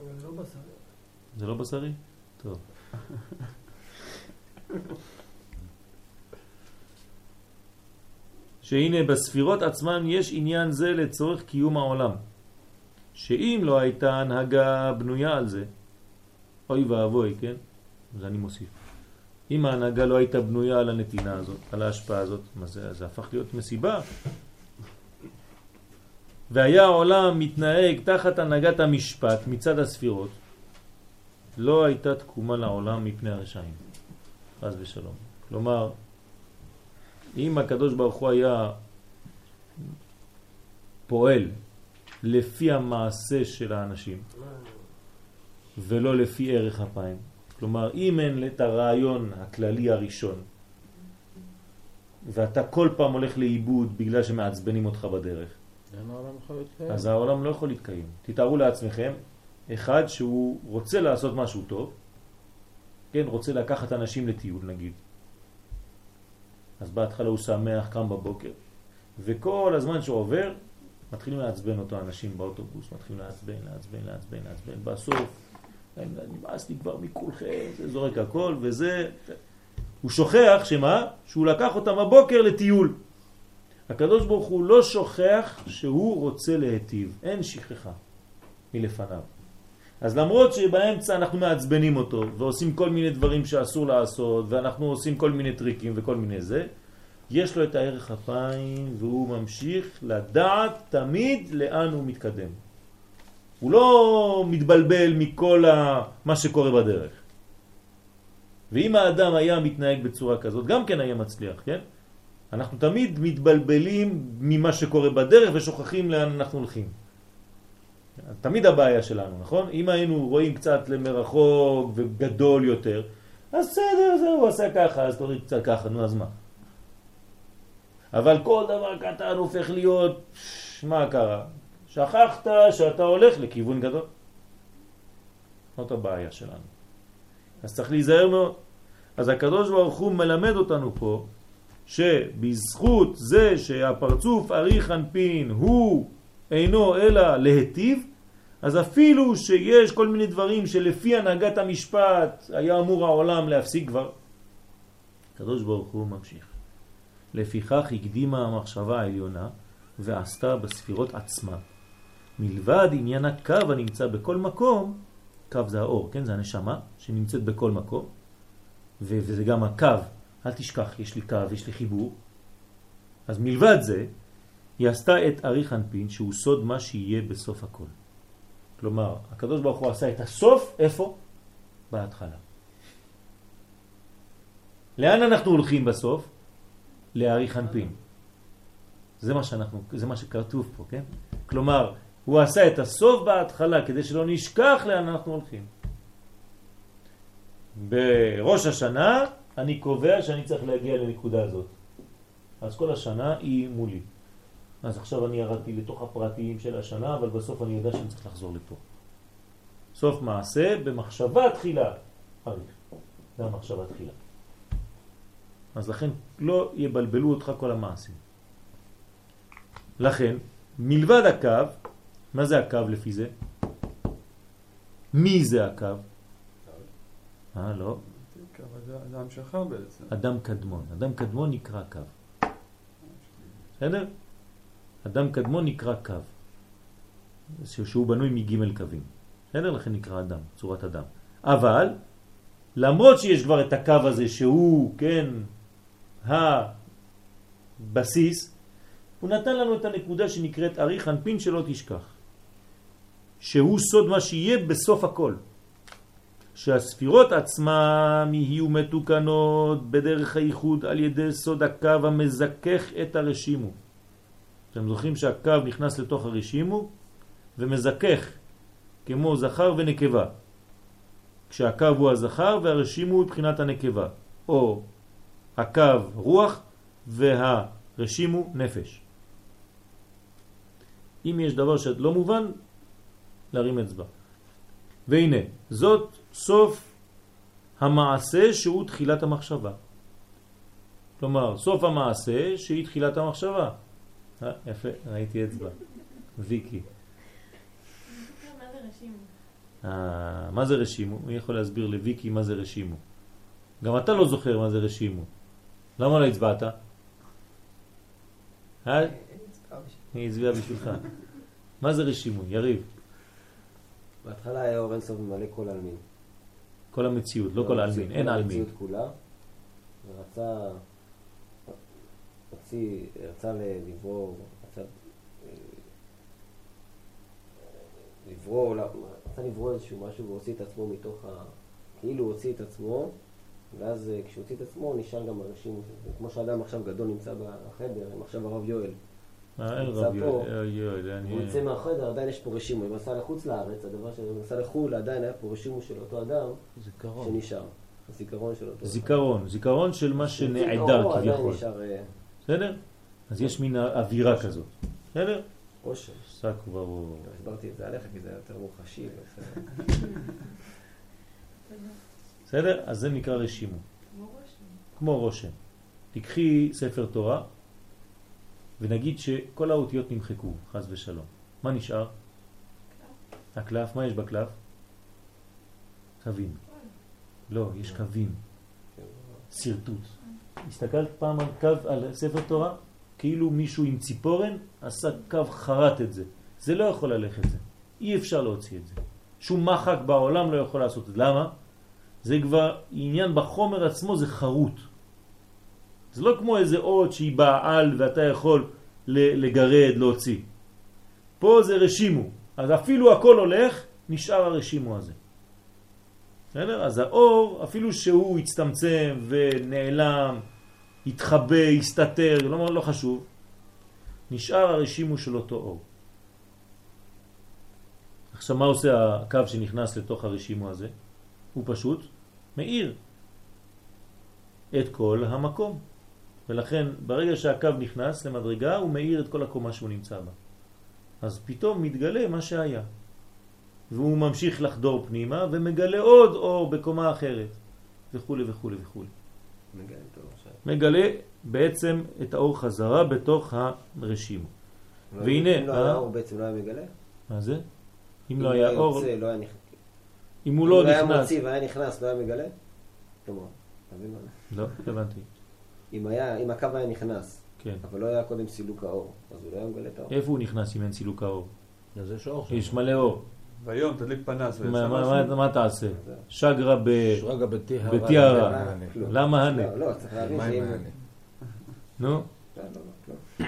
S6: אבל לא בשר.
S1: זה לא בשרי? טוב. שהנה בספירות עצמן יש עניין זה לצורך קיום העולם. שאם לא הייתה הנהגה בנויה על זה, אוי ואבוי, כן? זה אני מוסיף. אם ההנהגה לא הייתה בנויה על הנתינה הזאת, על ההשפעה הזאת, מה זה, זה הפך להיות מסיבה. והיה העולם מתנהג תחת הנהגת המשפט מצד הספירות, לא הייתה תקומה לעולם מפני הרשעים, חס ושלום. כלומר, אם הקדוש ברוך הוא היה פועל לפי המעשה של האנשים ולא לפי ערך אפיים, כלומר אם אין את הרעיון הכללי הראשון ואתה כל פעם הולך לאיבוד בגלל שמעצבנים אותך בדרך, אז העולם לא יכול להתקיים. תתארו לעצמכם אחד שהוא רוצה לעשות משהו טוב, כן, רוצה לקחת אנשים לטיול נגיד. אז בהתחלה הוא שמח, קם בבוקר, וכל הזמן שעובר, מתחילים לעצבן אותו אנשים באוטובוס, מתחילים לעצבן, לעצבן, לעצבן, לעצבן, בסוף, נמאס לי כבר מכולכם, זה זורק הכל, וזה... הוא שוכח שמה? שהוא לקח אותם בבוקר לטיול. הקדוש ברוך הוא לא שוכח שהוא רוצה להיטיב, אין שכחה מלפניו. אז למרות שבאמצע אנחנו מעצבנים אותו ועושים כל מיני דברים שאסור לעשות ואנחנו עושים כל מיני טריקים וכל מיני זה, יש לו את הערך אפיים והוא ממשיך לדעת תמיד לאן הוא מתקדם. הוא לא מתבלבל מכל ה... מה שקורה בדרך. ואם האדם היה מתנהג בצורה כזאת, גם כן היה מצליח, כן? אנחנו תמיד מתבלבלים ממה שקורה בדרך ושוכחים לאן אנחנו הולכים. תמיד הבעיה שלנו, נכון? אם היינו רואים קצת למרחוק וגדול יותר, אז בסדר, זה הוא עשה ככה, אז תוריד קצת ככה, נו אז מה? אבל כל דבר קטן הופך להיות, מה קרה? שכחת שאתה הולך לכיוון גדול. זאת הבעיה שלנו. אז צריך להיזהר מאוד. אז הקדוש ברוך הוא מלמד אותנו פה שבזכות זה שהפרצוף אריך אנפין הוא אינו אלא להטיב, אז אפילו שיש כל מיני דברים שלפי הנהגת המשפט היה אמור העולם להפסיק כבר, הקדוש ברוך הוא ממשיך. לפיכך הקדימה המחשבה העליונה ועשתה בספירות עצמה. מלבד עניין הקו הנמצא בכל מקום, קו זה האור, כן? זה הנשמה שנמצאת בכל מקום, וזה גם הקו, אל תשכח, יש לי קו, יש לי חיבור. אז מלבד זה, היא עשתה את אריך אנפין שהוא סוד מה שיהיה בסוף הכל. כלומר, הקדוש ברוך הוא עשה את הסוף, איפה? בהתחלה. לאן אנחנו הולכים בסוף? לאריך אנפין. זה מה שאנחנו, זה מה שכתוב פה, כן? כלומר, הוא עשה את הסוף בהתחלה כדי שלא נשכח לאן אנחנו הולכים. בראש השנה אני קובע שאני צריך להגיע לנקודה הזאת. אז כל השנה היא מולי. אז עכשיו אני ירדתי לתוך הפרטיים של השנה, אבל בסוף אני יודע שאני צריך לחזור לפה. סוף מעשה במחשבה תחילה. אריך. זה המחשבה תחילה. אז לכן לא יבלבלו אותך כל המעשים. לכן, מלבד הקו, מה זה הקו לפי זה? מי זה הקו? אה, לא.
S3: זה המשכה בעצם.
S1: אדם קדמון. אדם קדמון נקרא קו. בסדר? אדם קדמון נקרא קו, שהוא בנוי מג' קווים. בסדר? לכן נקרא אדם, צורת אדם. אבל, למרות שיש כבר את הקו הזה שהוא, כן, הבסיס, הוא נתן לנו את הנקודה שנקראת אריך אנפין שלא תשכח. שהוא סוד מה שיהיה בסוף הכל. שהספירות עצמם יהיו מתוקנות בדרך הייחוד על ידי סוד הקו המזכך את הרשימו. אתם זוכרים שהקו נכנס לתוך הרשימו ומזכך כמו זכר ונקבה. כשהקו הוא הזכר והרשימו הוא מבחינת הנקבה. או הקו רוח והרשימו נפש. אם יש דבר שלא מובן, להרים אצבע. והנה, זאת סוף המעשה שהוא תחילת המחשבה. כלומר, סוף המעשה שהיא תחילת המחשבה. אה, יפה, ראיתי אצבע. ויקי. אה, מה זה רשימו? מי יכול להסביר לוויקי מה זה רשימו? גם אתה לא זוכר מה זה רשימו. למה לא הצבעת? אה? אני הצביע בשבילך. מה זה רשימו? יריב.
S2: בהתחלה היה אור אינסוף ממלא כל עלמין.
S1: כל המציאות, לא כל העלמין, אין עלמין.
S2: המציאות כולה. רצה, הוציא, רצה לברור, רצה אה, לברור, לא, רצה לברור איזשהו משהו והוציא את עצמו מתוך ה... כאילו הוא הוציא את עצמו, ואז אה, כשהוא הוציא את עצמו נשאר גם אנשים, כמו שאדם עכשיו גדול נמצא בחדר, אם עכשיו הרב יואל,
S1: אה,
S2: נמצא פה. הוא יוצא מהחדר, עדיין יש פה רשימו, אם הוא נסע לחוץ לארץ, הדבר שהוא נסע לחו"ל, עדיין היה פה רשימו של אותו אדם
S5: זיכרון.
S2: שנשאר, הזיכרון של אותו
S1: זיכרון, זיכרון של מה שנעדר
S2: זיכרון, עדיין
S1: כביכול. בסדר? אז יש מין אווירה כזאת. בסדר?
S2: עושר.
S1: שק וברור.
S2: הסברתי את זה עליך כי זה יותר מוחשי. בסדר.
S1: אז זה נקרא רשימו.
S4: כמו רושם.
S1: כמו רושם. תיקחי ספר תורה ונגיד שכל האותיות נמחקו, חז ושלום. מה נשאר? הקלף, מה יש בקלף? קווים. לא, יש קווים. שרטוט. הסתכלת פעם על קו, על ספר תורה? כאילו מישהו עם ציפורן עשה קו חרט את זה. זה לא יכול ללכת זה. אי אפשר להוציא את זה. שום מחק בעולם לא יכול לעשות את זה. למה? זה כבר עניין בחומר עצמו, זה חרוט. זה לא כמו איזה אות שהיא באה על ואתה יכול לגרד, להוציא. פה זה רשימו. אז אפילו הכל הולך, נשאר הרשימו הזה. בסדר? אז האור, אפילו שהוא הצטמצם ונעלם, התחבא, הסתתר, לא, לא חשוב, נשאר הרשימו של אותו אור. עכשיו מה עושה הקו שנכנס לתוך הרשימו הזה? הוא פשוט מאיר את כל המקום. ולכן ברגע שהקו נכנס למדרגה הוא מאיר את כל הקומה שהוא נמצא בה. אז פתאום מתגלה מה שהיה. והוא ממשיך לחדור פנימה ומגלה עוד אור בקומה אחרת וכו' וכו' וכו'.
S2: מגלה עכשיו.
S1: מגלה בעצם את האור חזרה בתוך הרשימו.
S2: לא,
S1: והנה,
S2: אם לא
S1: אה?
S2: היה אור בעצם לא היה מגלה?
S1: מה זה? אם לא היה אור,
S2: לא היה נכנס.
S1: אם הוא לא
S2: אם היה
S1: נכנס,
S2: מוציא והיה נכנס, לא היה מגלה?
S1: לא, הבנתי,
S2: אם היה, אם הקו היה נכנס,
S1: כן.
S2: אבל לא היה קודם סילוק האור, אז הוא לא היה מגלה את האור.
S1: איפה הוא נכנס אם אין סילוק האור?
S5: אז יש אור שם.
S1: יש מלא אור.
S3: והיום תדליק פנס.
S1: מה- תעשה? שגרה
S5: בטיהרה. למה אני?
S2: כלום.
S1: למה הנה?
S2: לא, לא, צריך להבין שאם...
S1: נו,
S2: לא, לא, לא, לא.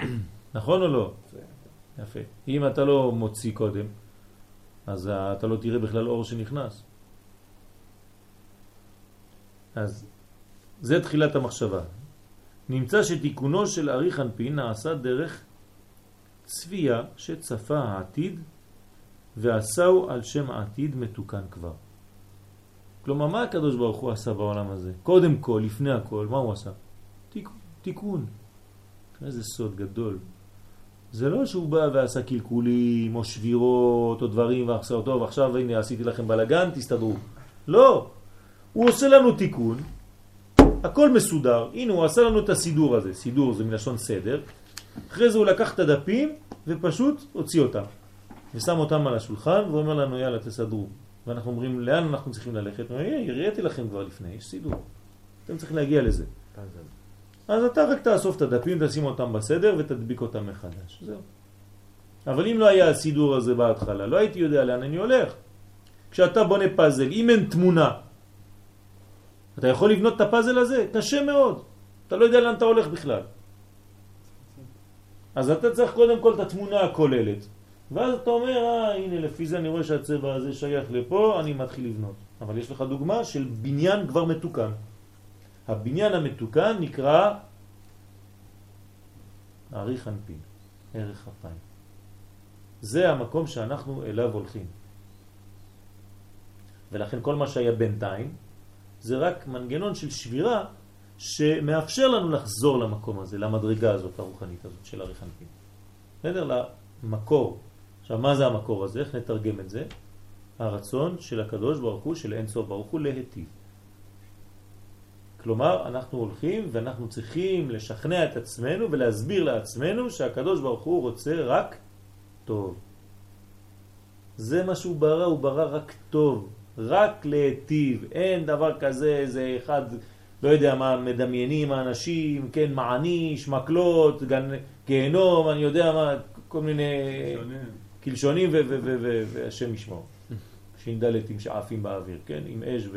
S1: נכון או לא? יפה. אם אתה לא מוציא קודם, אז אתה לא תראה בכלל אור שנכנס. אז זה תחילת המחשבה. נמצא שתיקונו של אריך אנפין נעשה דרך צבייה שצפה העתיד ועשהו על שם העתיד מתוקן כבר. כלומר, מה הקדוש ברוך הוא עשה בעולם הזה? קודם כל, לפני הכל, מה הוא עשה? תיק, תיקון. איזה סוד גדול. זה לא שהוא בא ועשה קלקולים או שבירות או דברים ועשה טוב עכשיו הנה עשיתי לכם בלגן תסתדרו לא הוא עושה לנו תיקון הכל מסודר הנה הוא עשה לנו את הסידור הזה סידור זה מלשון סדר אחרי זה הוא לקח את הדפים ופשוט הוציא אותם ושם אותם על השולחן ואומר לנו יאללה תסדרו ואנחנו אומרים לאן אנחנו צריכים ללכת הוא אומר, "הנה, הראיתי לכם כבר לפני יש סידור אתם צריכים להגיע לזה. אז אתה רק תאסוף את הדפים, תשים אותם בסדר ותדביק אותם מחדש. זהו. אבל אם לא היה הסידור הזה בהתחלה, לא הייתי יודע לאן אני הולך. כשאתה בונה פאזל, אם אין תמונה, אתה יכול לבנות את הפאזל הזה? קשה מאוד. אתה לא יודע לאן אתה הולך בכלל. אז אתה צריך קודם כל את התמונה הכוללת. ואז אתה אומר, אה, הנה, לפי זה אני רואה שהצבע הזה שייך לפה, אני מתחיל לבנות. אבל יש לך דוגמה של בניין כבר מתוקן. הבניין המתוקן נקרא אריך אנפין, ערך אפיים. זה המקום שאנחנו אליו הולכים. ולכן כל מה שהיה בינתיים זה רק מנגנון של שבירה שמאפשר לנו לחזור למקום הזה, למדרגה הזאת הרוחנית הזאת של אריך אנפין. בסדר? למקור. עכשיו מה זה המקור הזה? איך נתרגם את זה? הרצון של הקדוש ברוך הוא, של אין סוף ברוך הוא, להיטיב. כלומר, אנחנו הולכים ואנחנו צריכים לשכנע את עצמנו ולהסביר לעצמנו שהקדוש ברוך הוא רוצה רק טוב. זה מה שהוא ברא, הוא ברא רק טוב, רק להיטיב. אין דבר כזה, איזה אחד, לא יודע מה, מדמיינים האנשים, כן, מעניש, מקלות, גן, גיהנום, אני יודע מה, כל מיני
S3: שונים.
S1: ו- והשם ישמור. ש"דלתים שעפים באוויר, כן, עם אש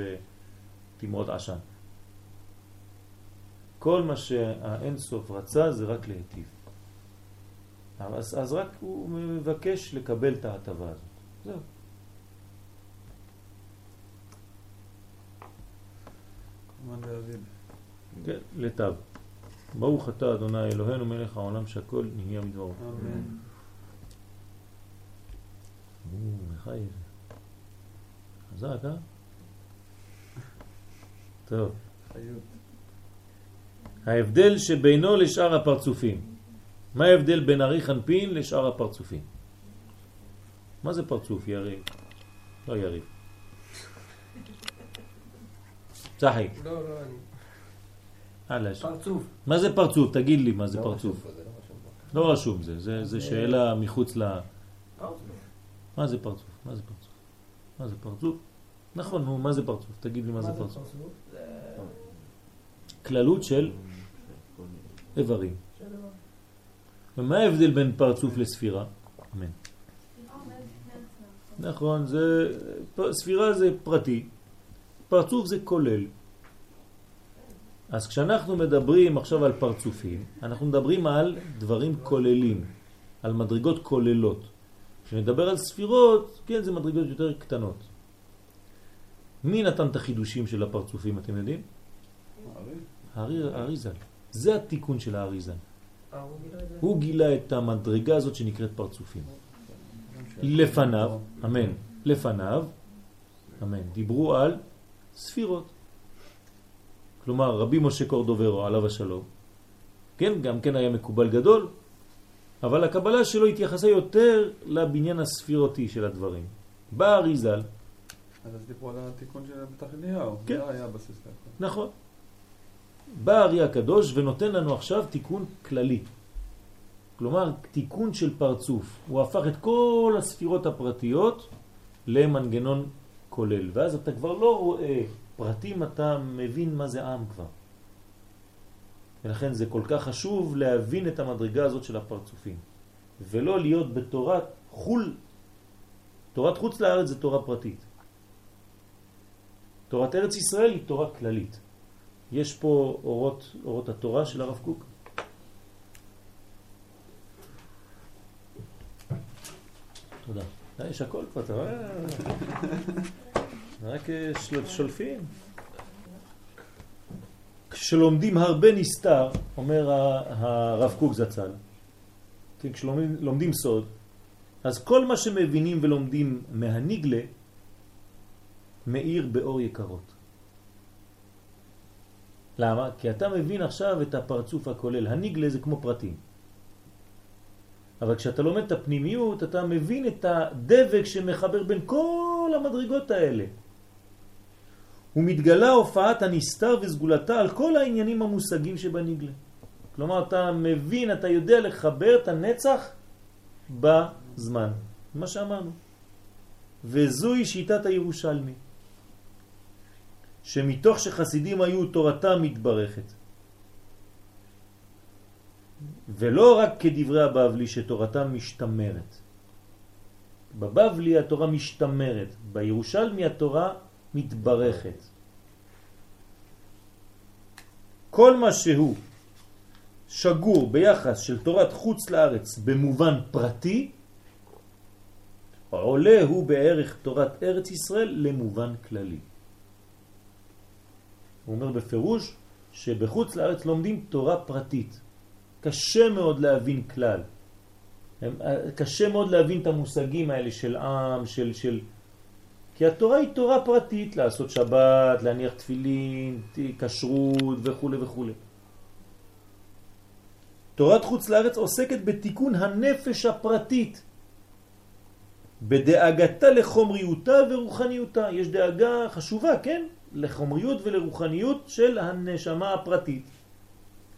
S1: ותמרות עשן. כל מה שהאין סוף רצה זה רק להיטיב. אז, אז רק הוא מבקש לקבל את ההטבה הזאת. זהו. כן, לטב. ברוך אתה אדוני אלוהינו מלך העולם שהכל נהיה מדברו.
S3: אמן.
S1: מחייב. חזק, אה? טוב. ההבדל שבינו לשאר הפרצופים. מה ההבדל בין ארי חנפין לשאר הפרצופים? מה זה פרצוף, יריב? לא יריב. צחי,
S6: לא, לא, אני...
S1: הלאה.
S6: פרצוף.
S1: מה זה פרצוף? תגיד לי מה זה
S5: לא
S1: פרצוף.
S5: רשום לא.
S1: לא רשום זה, זה, זה שאלה מחוץ ל...
S6: פרצוף.
S1: מה זה פרצוף? מה זה פרצוף? מה זה פרצוף? נכון, נו, מה זה פרצוף? תגיד לי מה זה פרצוף. כללות של איברים. ומה ההבדל בין פרצוף לספירה? אמן. נכון, זה, ספירה זה פרטי, פרצוף זה כולל. אז כשאנחנו מדברים עכשיו על פרצופים, אנחנו מדברים על דברים כוללים, על מדרגות כוללות. כשנדבר על ספירות, כן, זה מדרגות יותר קטנות. מי נתן את החידושים של הפרצופים, אתם יודעים?
S3: ארי?
S1: הארי- האריזל. זה התיקון של האריזל.
S6: הוא גילה את
S1: המדרגה הזאת שנקראת פרצופים. לפניו, אמן, לפניו, אמן, דיברו על ספירות. כלומר, רבי משה קורדוברו, עליו השלום, כן, גם כן היה מקובל גדול, אבל הקבלה שלו התייחסה יותר לבניין הספירותי של הדברים. בא אריזל,
S3: אז דיברו על התיקון של בתח אליהו.
S1: כן.
S3: זה היה הבסיס להכל.
S1: נכון, בא ארי הקדוש ונותן לנו עכשיו תיקון כללי. כלומר, תיקון של פרצוף. הוא הפך את כל הספירות הפרטיות למנגנון כולל. ואז אתה כבר לא רואה פרטים, אתה מבין מה זה עם כבר. ולכן זה כל כך חשוב להבין את המדרגה הזאת של הפרצופים. ולא להיות בתורת חול. תורת חוץ לארץ זה תורה פרטית. תורת ארץ ישראל היא תורה כללית. יש פה אורות, אורות התורה של הרב קוק. תודה. אה, יש הכל כבר, אתה רואה? רק אה, שולפים. כשלומדים הרבה נסתר, אומר הרב קוק זצ"ל, כן, כשלומדים לומדים סוד, אז כל מה שמבינים ולומדים מהניגלה, מאיר באור יקרות. למה? כי אתה מבין עכשיו את הפרצוף הכולל. הניגלה זה כמו פרטים. אבל כשאתה לומד את הפנימיות, אתה מבין את הדבק שמחבר בין כל המדרגות האלה. ומתגלה הופעת הנסתר וסגולתה על כל העניינים המושגים שבניגלה. כלומר, אתה מבין, אתה יודע לחבר את הנצח בזמן. מה שאמרנו. וזוהי שיטת הירושלמי. שמתוך שחסידים היו תורתם מתברכת. ולא רק כדברי הבבלי שתורתם משתמרת. בבבלי התורה משתמרת, בירושלמי התורה מתברכת. כל מה שהוא שגור ביחס של תורת חוץ לארץ במובן פרטי, עולה הוא בערך תורת ארץ ישראל למובן כללי. הוא אומר בפירוש שבחוץ לארץ לומדים תורה פרטית. קשה מאוד להבין כלל. הם, קשה מאוד להבין את המושגים האלה של עם, של, של... כי התורה היא תורה פרטית, לעשות שבת, להניח תפילין, כשרות וכו' וכו'. תורת חוץ לארץ עוסקת בתיקון הנפש הפרטית, בדאגתה לחומריותה ורוחניותה. יש דאגה חשובה, כן? לחומריות ולרוחניות של הנשמה הפרטית.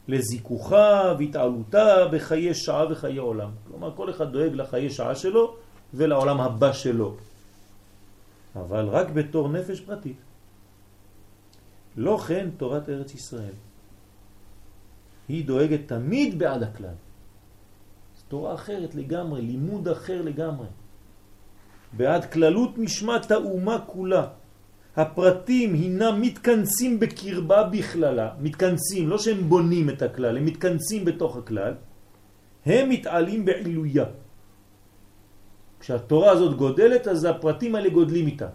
S1: לזיכוכה והתעלותה בחיי שעה וחיי עולם. כלומר, כל אחד דואג לחיי שעה שלו ולעולם הבא שלו. אבל רק בתור נפש פרטית. לא כן תורת ארץ ישראל. היא דואגת תמיד בעד הכלל. זו תורה אחרת לגמרי, לימוד אחר לגמרי. בעד כללות משמעת האומה כולה. הפרטים הינם מתכנסים בקרבה בכללה, מתכנסים, לא שהם בונים את הכלל, הם מתכנסים בתוך הכלל, הם מתעלים בעילויה. כשהתורה הזאת גודלת, אז הפרטים האלה גודלים איתה.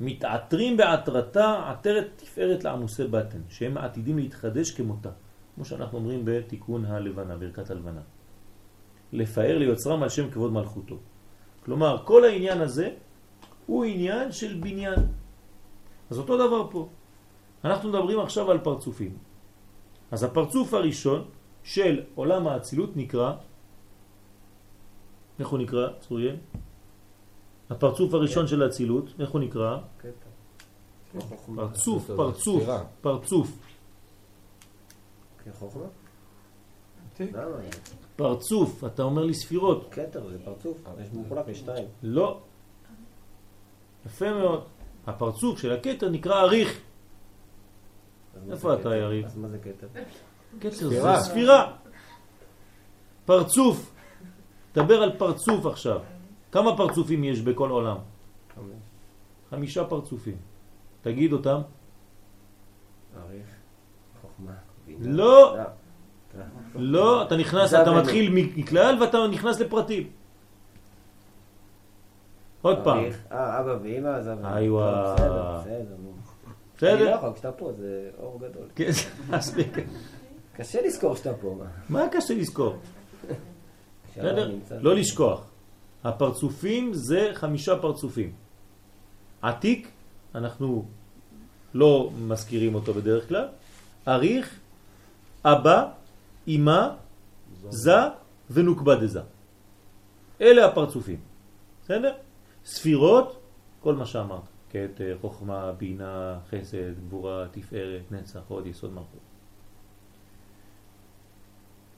S1: מתעטרים בעטרתה עטרת תפארת לעמוסי בטן, שהם עתידים להתחדש כמותה, כמו שאנחנו אומרים בתיקון הלבנה, ברכת הלבנה. לפאר ליוצרם על שם כבוד מלכותו. כלומר, כל העניין הזה הוא עניין של בניין. אז אותו דבר פה. אנחנו מדברים עכשיו על פרצופים. אז הפרצוף הראשון של עולם האצילות נקרא, איך הוא נקרא, צרויה? הפרצוף הראשון של האצילות, איך הוא נקרא? פרצוף, פרצוף. פרצוף. פרצוף, אתה אומר לי ספירות.
S2: כתר זה פרצוף, יש מחולק לשתיים.
S1: לא. יפה מאוד. הפרצוף של הכתר נקרא אריך. איפה אתה? יריב?
S2: אז מה זה כתר?
S1: כתר זה
S5: ספירה.
S1: ספירה. פרצוף. דבר על פרצוף עכשיו. כמה פרצופים יש בכל עולם? חמישה פרצופים. תגיד אותם.
S2: אריך, חוכמה, בינה.
S1: לא. לא, אתה נכנס, אתה. מתחיל מכלל ואתה נכנס לפרטים. עוד פעם.
S2: אה, אבא ואמא, אז אבא.
S1: איווה.
S2: בסדר, בסדר, נו. אני לא
S1: בסדר?
S2: יכול, כשאתה פה זה אור גדול.
S1: כן, מספיק.
S2: קשה לזכור שאתה פה. מה
S1: קשה לזכור? בסדר? לא לשכוח. הפרצופים זה חמישה פרצופים. עתיק, אנחנו לא מזכירים אותו בדרך כלל. אריך, אבא, אמא, זה ונוקבה דזה. אלה הפרצופים. בסדר? ספירות, כל מה שאמרת. כתר, חוכמה, בינה, חסד, גבורה, תפארת, נצח, עוד יסוד מלכות.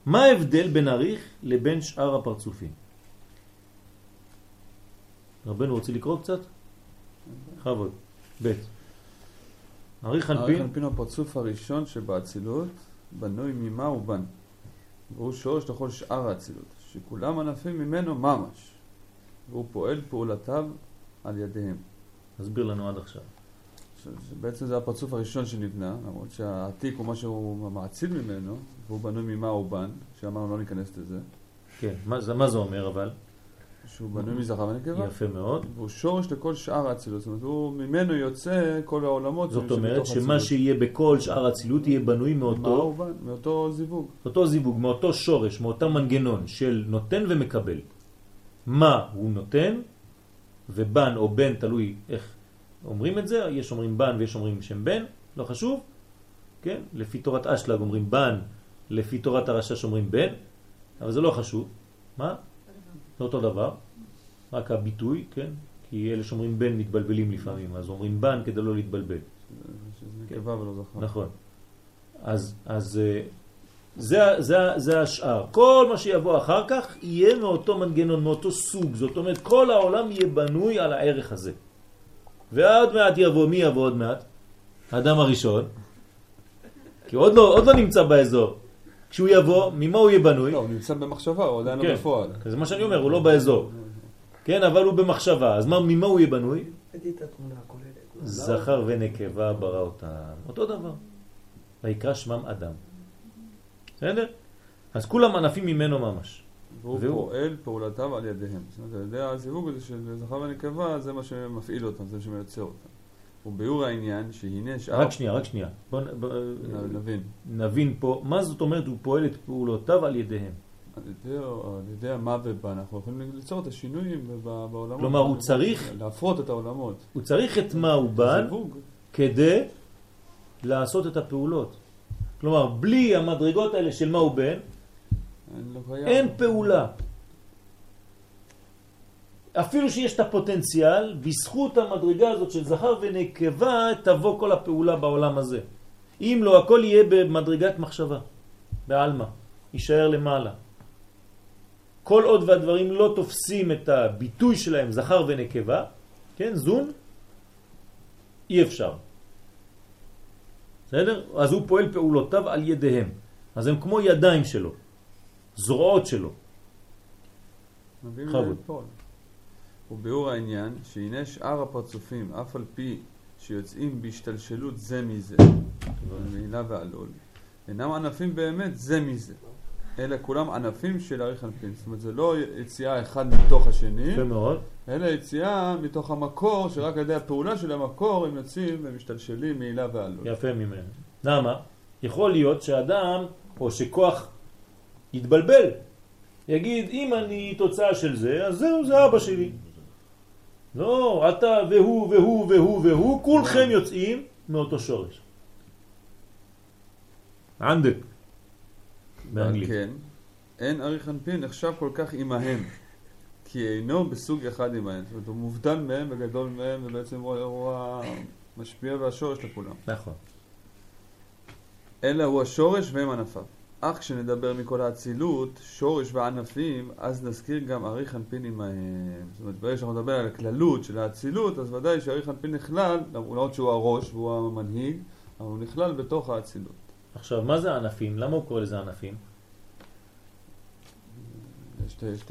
S1: מה ההבדל בין אריך לבין שאר הפרצופים? רבנו רוצה לקרוא קצת? בכבוד. ב' אריך
S3: אריך
S1: אנפין,
S3: אנפין הוא הפרצוף הראשון שבאצילות, בנוי ממה ובן. והוא שורש לכל שאר האצילות, שכולם ענפים ממנו ממש. והוא פועל פעולתיו על ידיהם.
S1: תסביר לנו עד עכשיו.
S3: שבעצם זה הפרצוף הראשון שנבנה, למרות שהעתיק הוא מה שהוא מאציל ממנו, והוא בנוי ממה ובן, שאמרנו לא ניכנס לזה,
S1: כן, מה זה, מה זה אומר אבל?
S3: שהוא בנוי מזכר ונקבה.
S1: יפה מאוד.
S3: והוא שורש לכל שאר האצילות, זאת אומרת, הוא ממנו יוצא כל העולמות
S1: זאת אומרת שמה
S3: האצילות.
S1: שיהיה בכל שאר הצילות יהיה בנוי
S3: מה
S1: מאותו
S3: הוא בן? מאותו זיווג.
S1: אותו זיווג, מאותו שורש, מאותו מנגנון של נותן ומקבל. מה הוא נותן, ובן או בן, תלוי איך אומרים את זה, יש אומרים בן ויש אומרים שם בן, לא חשוב, כן? לפי תורת אשלג אומרים בן, לפי תורת הרשש אומרים בן, אבל זה לא חשוב. מה? זה אותו דבר, רק הביטוי, כן? כי אלה שאומרים בן מתבלבלים לפעמים, אז אומרים בן כדי לא להתבלבל.
S3: שזה נקבה ולא זכר.
S1: נכון. אז, אז אה, זה, זה, זה השאר. כל מה שיבוא אחר כך יהיה מאותו מנגנון, מאותו סוג. זאת אומרת, כל העולם יהיה בנוי על הערך הזה. ועוד מעט יבוא, מי יבוא עוד מעט? האדם הראשון. כי עוד לא, עוד לא נמצא באזור. כשהוא יבוא, ממה הוא יהיה בנוי?
S3: לא, הוא נמצא במחשבה, הוא עדיין
S1: כן.
S3: לא בפועל.
S1: זה מה שאני אומר, הוא לא באזור. כן, אבל הוא במחשבה. אז מה, ממה הוא יהיה בנוי? זכר ונקבה ברא אותם. אותו דבר. ויקרא שמם אדם. בסדר? אז כולם ענפים ממנו ממש.
S3: והוא פועל פעולתיו על ידיהם. זאת אומרת, על ידי הזיווג הזה של זכר ונקבה, זה מה שמפעיל אותם, זה מה שמייצר אותם. וביאור העניין שהנה שאר...
S1: רק שנייה, רק שנייה. בוא נ- בוא-
S3: נ- נבין.
S1: נבין פה, מה זאת אומרת הוא פועל את פעולותיו על ידיהם.
S3: על ידי, על ידי המה ובה אנחנו יכולים ליצור את השינויים בעולמות.
S1: כלומר, הוא צריך-
S3: להפרות את העולמות.
S1: הוא צריך את מה הוא
S3: זיווג.
S1: כדי לעשות את הפעולות. כלומר, בלי המדרגות האלה של מה הוא בן,
S3: קיים.
S1: אין פעולה. אפילו שיש את הפוטנציאל, בזכות המדרגה הזאת של זכר ונקבה, תבוא כל הפעולה בעולם הזה. אם לא, הכל יהיה במדרגת מחשבה, בעלמא, יישאר למעלה. כל עוד והדברים לא תופסים את הביטוי שלהם, זכר ונקבה, כן, זון, אי אפשר. בסדר? אז הוא פועל פעולותיו על ידיהם. אז הם כמו ידיים שלו, זרועות שלו. בכבוד.
S3: וביאור העניין, שהנה שאר הפרצופים, אף על פי שיוצאים בהשתלשלות זה מזה, מעילה ועלול, אינם ענפים באמת זה מזה, אלא כולם ענפים של אריך אנפין. זאת אומרת, זה לא יציאה אחד מתוך השני,
S1: מאוד.
S3: אלא יציאה מתוך המקור, שרק על ידי הפעולה של המקור הם יוצאים ומשתלשלים מעילה ועלול.
S1: יפה ממנו. למה? יכול להיות שאדם, או שכוח יתבלבל. יגיד, אם אני תוצאה של זה, אז זהו, זה אבא שלי. לא, אתה והוא והוא והוא והוא, כולכם יוצאים מאותו שורש.
S3: ועל
S1: באנגלית.
S3: כן, אין אריך אנפין נחשב כל כך עמהם, כי אינו בסוג אחד עמהם. זאת אומרת, הוא מובדל מהם וגדול מהם, ובעצם הוא, הוא המשפיע והשורש לכולם.
S1: נכון.
S3: אלא הוא השורש והם ענפיו. אך כשנדבר מכל האצילות, שורש וענפים, אז נזכיר גם אריך אנפין עמהם. זאת אומרת, ברגע שאנחנו נדבר על הכללות של האצילות, אז ודאי שאריך אנפין נכלל, למרות שהוא הראש והוא המנהיג, אבל הוא נכלל בתוך האצילות.
S1: עכשיו, מה זה ענפים? למה הוא קורא לזה ענפים?
S3: יש את-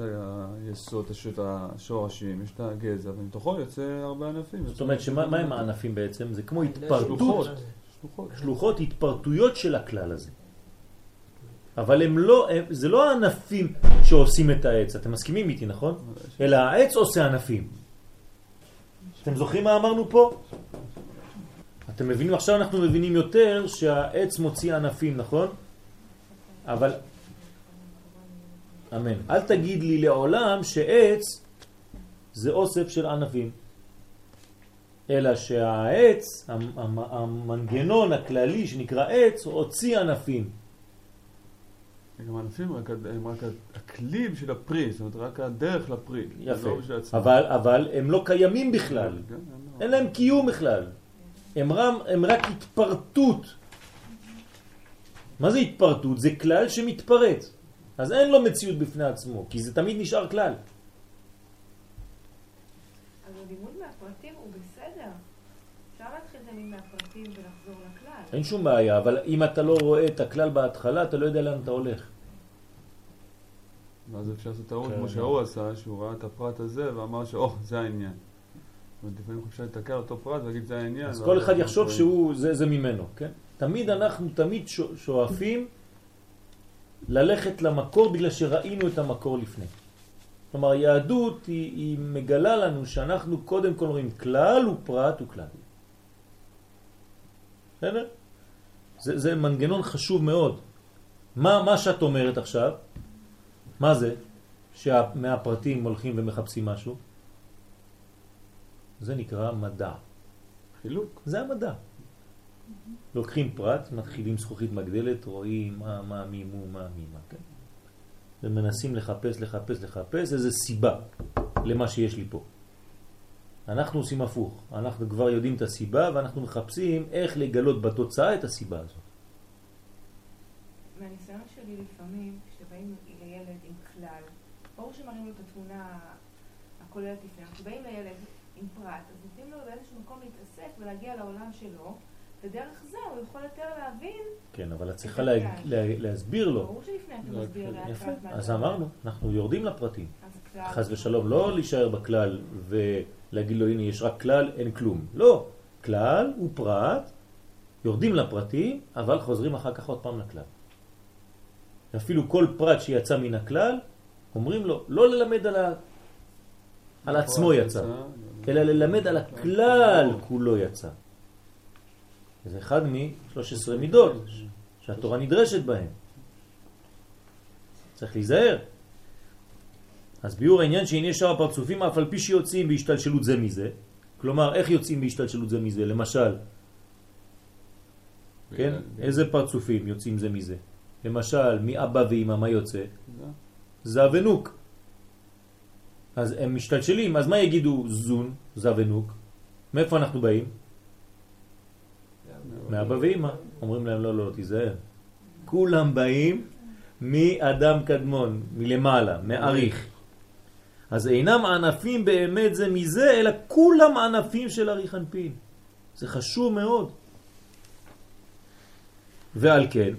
S3: היסוד, יש את השורשים, יש את הגזע, ומתוכו יוצא הרבה ענפים.
S1: זאת אומרת, שמה מה הם הענפים בעצם? זה כמו התפרטות,
S3: שלוחות. שלוחות.
S1: שלוחות, התפרטויות של הכלל הזה. אבל הם לא, הם, זה לא הענפים שעושים את העץ, אתם מסכימים איתי, נכון? אלא העץ עושה ענפים. אתם זוכרים מה אמרנו פה? אתם מבינים, עכשיו אנחנו מבינים יותר שהעץ מוציא ענפים, נכון? אבל, אמן. אל תגיד לי לעולם שעץ זה אוסף של ענפים. אלא שהעץ, המ- המ- המנגנון הכללי שנקרא עץ, הוציא ענפים.
S3: גם הענפים רק, הם רק הכלי בשביל הפרי, זאת אומרת רק הדרך לפרי.
S1: יפה.
S3: לא.
S1: אבל, אבל הם לא קיימים בכלל.
S3: כן, אין דבר.
S1: אין להם קיום בכלל. הם, רם, הם רק התפרטות. מה זה התפרטות? זה כלל שמתפרט. אז אין לו מציאות בפני עצמו, כי זה תמיד נשאר כלל.
S4: אז הלימוד מהפרטים הוא בסדר. אפשר להתחיל את הלימוד מהפרטים ולחזור לכלל.
S1: אין שום בעיה, אבל אם אתה לא רואה את הכלל בהתחלה, אתה לא יודע לאן אתה הולך.
S3: ואז אפשר לעשות טעות
S1: כן,
S3: כמו
S1: כן.
S3: שההוא עשה, שהוא ראה את הפרט הזה ואמר שאו, זה העניין. לפעמים אפשר לתקע אותו פרט ולהגיד זה העניין.
S1: אז
S3: ואז
S1: כל אחד
S3: אנחנו
S1: יחשוב. שהוא, זה, זה ממנו, כן? תמיד אנחנו תמיד שו- שואפים ללכת למקור בגלל שראינו את המקור לפני. כלומר, היהדות היא, היא מגלה לנו שאנחנו קודם כל רואים כלל ופרט וכלל. בסדר? זה, זה מנגנון חשוב מאוד. מה, מה שאת אומרת עכשיו, מה זה? שמהפרטים הולכים ומחפשים משהו? זה נקרא מדע.
S3: חילוק.
S1: זה המדע. לוקחים פרט, מתחילים זכוכית מגדלת, רואים מה, מה, מי, מו, מה, מי, מה, כן? ומנסים לחפש, לחפש, לחפש איזה סיבה למה שיש לי פה. אנחנו עושים הפוך, אנחנו כבר יודעים את הסיבה ואנחנו מחפשים איך לגלות בתוצאה את הסיבה הזאת.
S4: מהניסיון שלי לפעמים, כשבאים לילד עם כלל, ברור שמראים לו את התמונה הכוללת לפני, אנחנו באים לילד עם פרט, אז נותנים לו באיזשהו מקום להתעסק ולהגיע לעולם שלו, ודרך זה הוא יכול יותר להבין,
S1: כן, אבל את צריכה לה, לה, להסביר לו.
S4: ברור שלפני אתה
S3: רק-
S4: מסביר לאט
S1: יפה, אז. אמרנו, אנחנו יורדים לפרטים. חס ושלום, לא להישאר בכלל ולהגיד לו הנה יש רק כלל, אין כלום. לא, כלל הוא פרט, יורדים לפרטים, אבל חוזרים אחר כך עוד פעם לכלל. אפילו כל פרט שיצא מן הכלל, אומרים לו לא ללמד על, ה... על עצמו יצא, אלא ללמד על הכלל כולו יצא. זה אחד מ-13 מידות שהתורה נדרשת בהן. צריך להיזהר. אז ביור העניין שהנה שאר הפרצופים אף על פי שיוצאים בהשתלשלות זה מזה, כלומר איך יוצאים בהשתלשלות זה מזה, למשל, כן? איזה פרצופים יוצאים זה מזה? למשל, מאבא ואמא מה יוצא? זה ונוק. אז הם משתלשלים, אז מה יגידו זון, זה ונוק? מאיפה אנחנו באים? מאבא ואמא. אומרים להם לא, לא, תיזהר. כולם באים מאדם קדמון, מלמעלה, מעריך. אז אינם ענפים באמת זה מזה, אלא כולם ענפים של אריך אנפין. זה חשוב מאוד. ועל כן,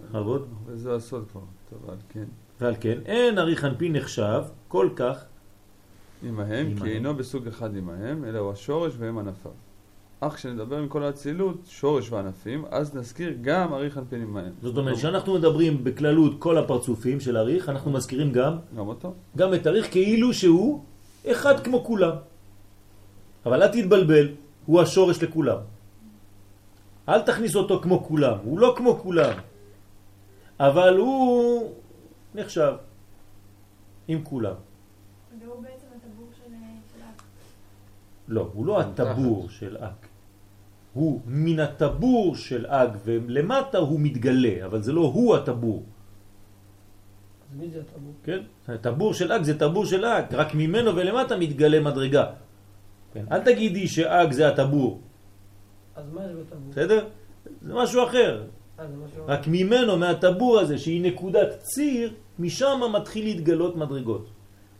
S1: בכבוד,
S3: וזה הסוד כבר. טוב, אבל כן.
S1: ועל כן, אין אריך אנפין נחשב כל כך
S3: עמהם. כי אינו בסוג אחד עמהם, אלא הוא השורש והם ענפיו. אך כשנדבר מכל האצילות, שורש וענפים, אז נזכיר גם אריך אנפין עמהם.
S1: זאת אומרת, כשאנחנו מדברים בכללות כל הפרצופים של אריך, אנחנו מזכירים גם,
S3: גם אותו.
S1: גם את אריך כאילו שהוא אחד כמו כולם. אבל אל תתבלבל, הוא השורש לכולם. אל תכניס אותו כמו כולם, הוא לא כמו כולם. אבל הוא נחשב עם כולם.
S4: והוא בעצם הטבור של של האק.
S1: לא, הוא לא הטבור של אק. הוא מן הטבור של אג ולמטה הוא מתגלה, אבל זה לא הוא הטבור.
S6: אז מי זה הטבור?
S1: כן? הטבור של אג זה טבור של אג, רק ממנו ולמטה מתגלה מדרגה. כן? אל תגידי שאג זה הטבור,
S6: אז מה זה בטבור?
S1: בסדר? זה משהו אחר.
S6: אה, משהו...
S1: רק ממנו, מהטבור הזה, שהיא נקודת ציר, משם מתחיל להתגלות מדרגות.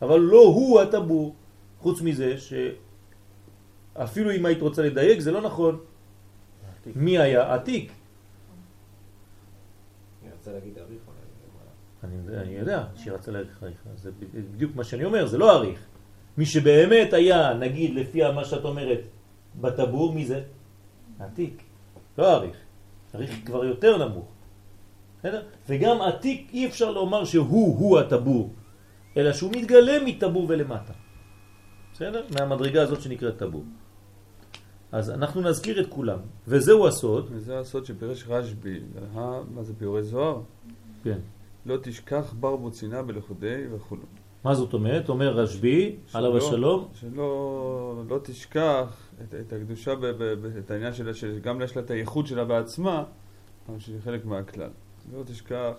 S1: אבל לא הוא הטבור. חוץ מזה שאפילו אם היית רוצה לדייק, זה לא נכון. מי היה? עתיק.
S2: אני רוצה להגיד אריך.
S1: אני, יודע שהיא רצה להאריך אריך, זה בדיוק מה שאני אומר, זה לא אריך. מי שבאמת היה, נגיד, לפי מה שאת אומרת, בטבור, מי זה? עתיק, לא אריך. אריך כבר יותר נמוך. בסדר? וגם עתיק אי אפשר לומר שהוא הוא הטבור, אלא שהוא מתגלה מטבור ולמטה. בסדר? מהמדרגה הזאת שנקראת טבור. אז אנחנו נזכיר את כולם, וזהו הסוד.
S3: וזה הסוד שפירש רשב"י, מה זה ביורי זוהר?
S1: כן.
S3: לא תשכח בר בוצינה בלכודי וכו'.
S1: מה זאת אומרת? אומר רשב"י, עליו השלום,
S3: שלא לא תשכח את, את הקדושה, ב, ב, ב, את העניין שלה, שגם יש לה את הייחוד שלה בעצמה, אבל שהיא חלק מהכלל. לא תשכח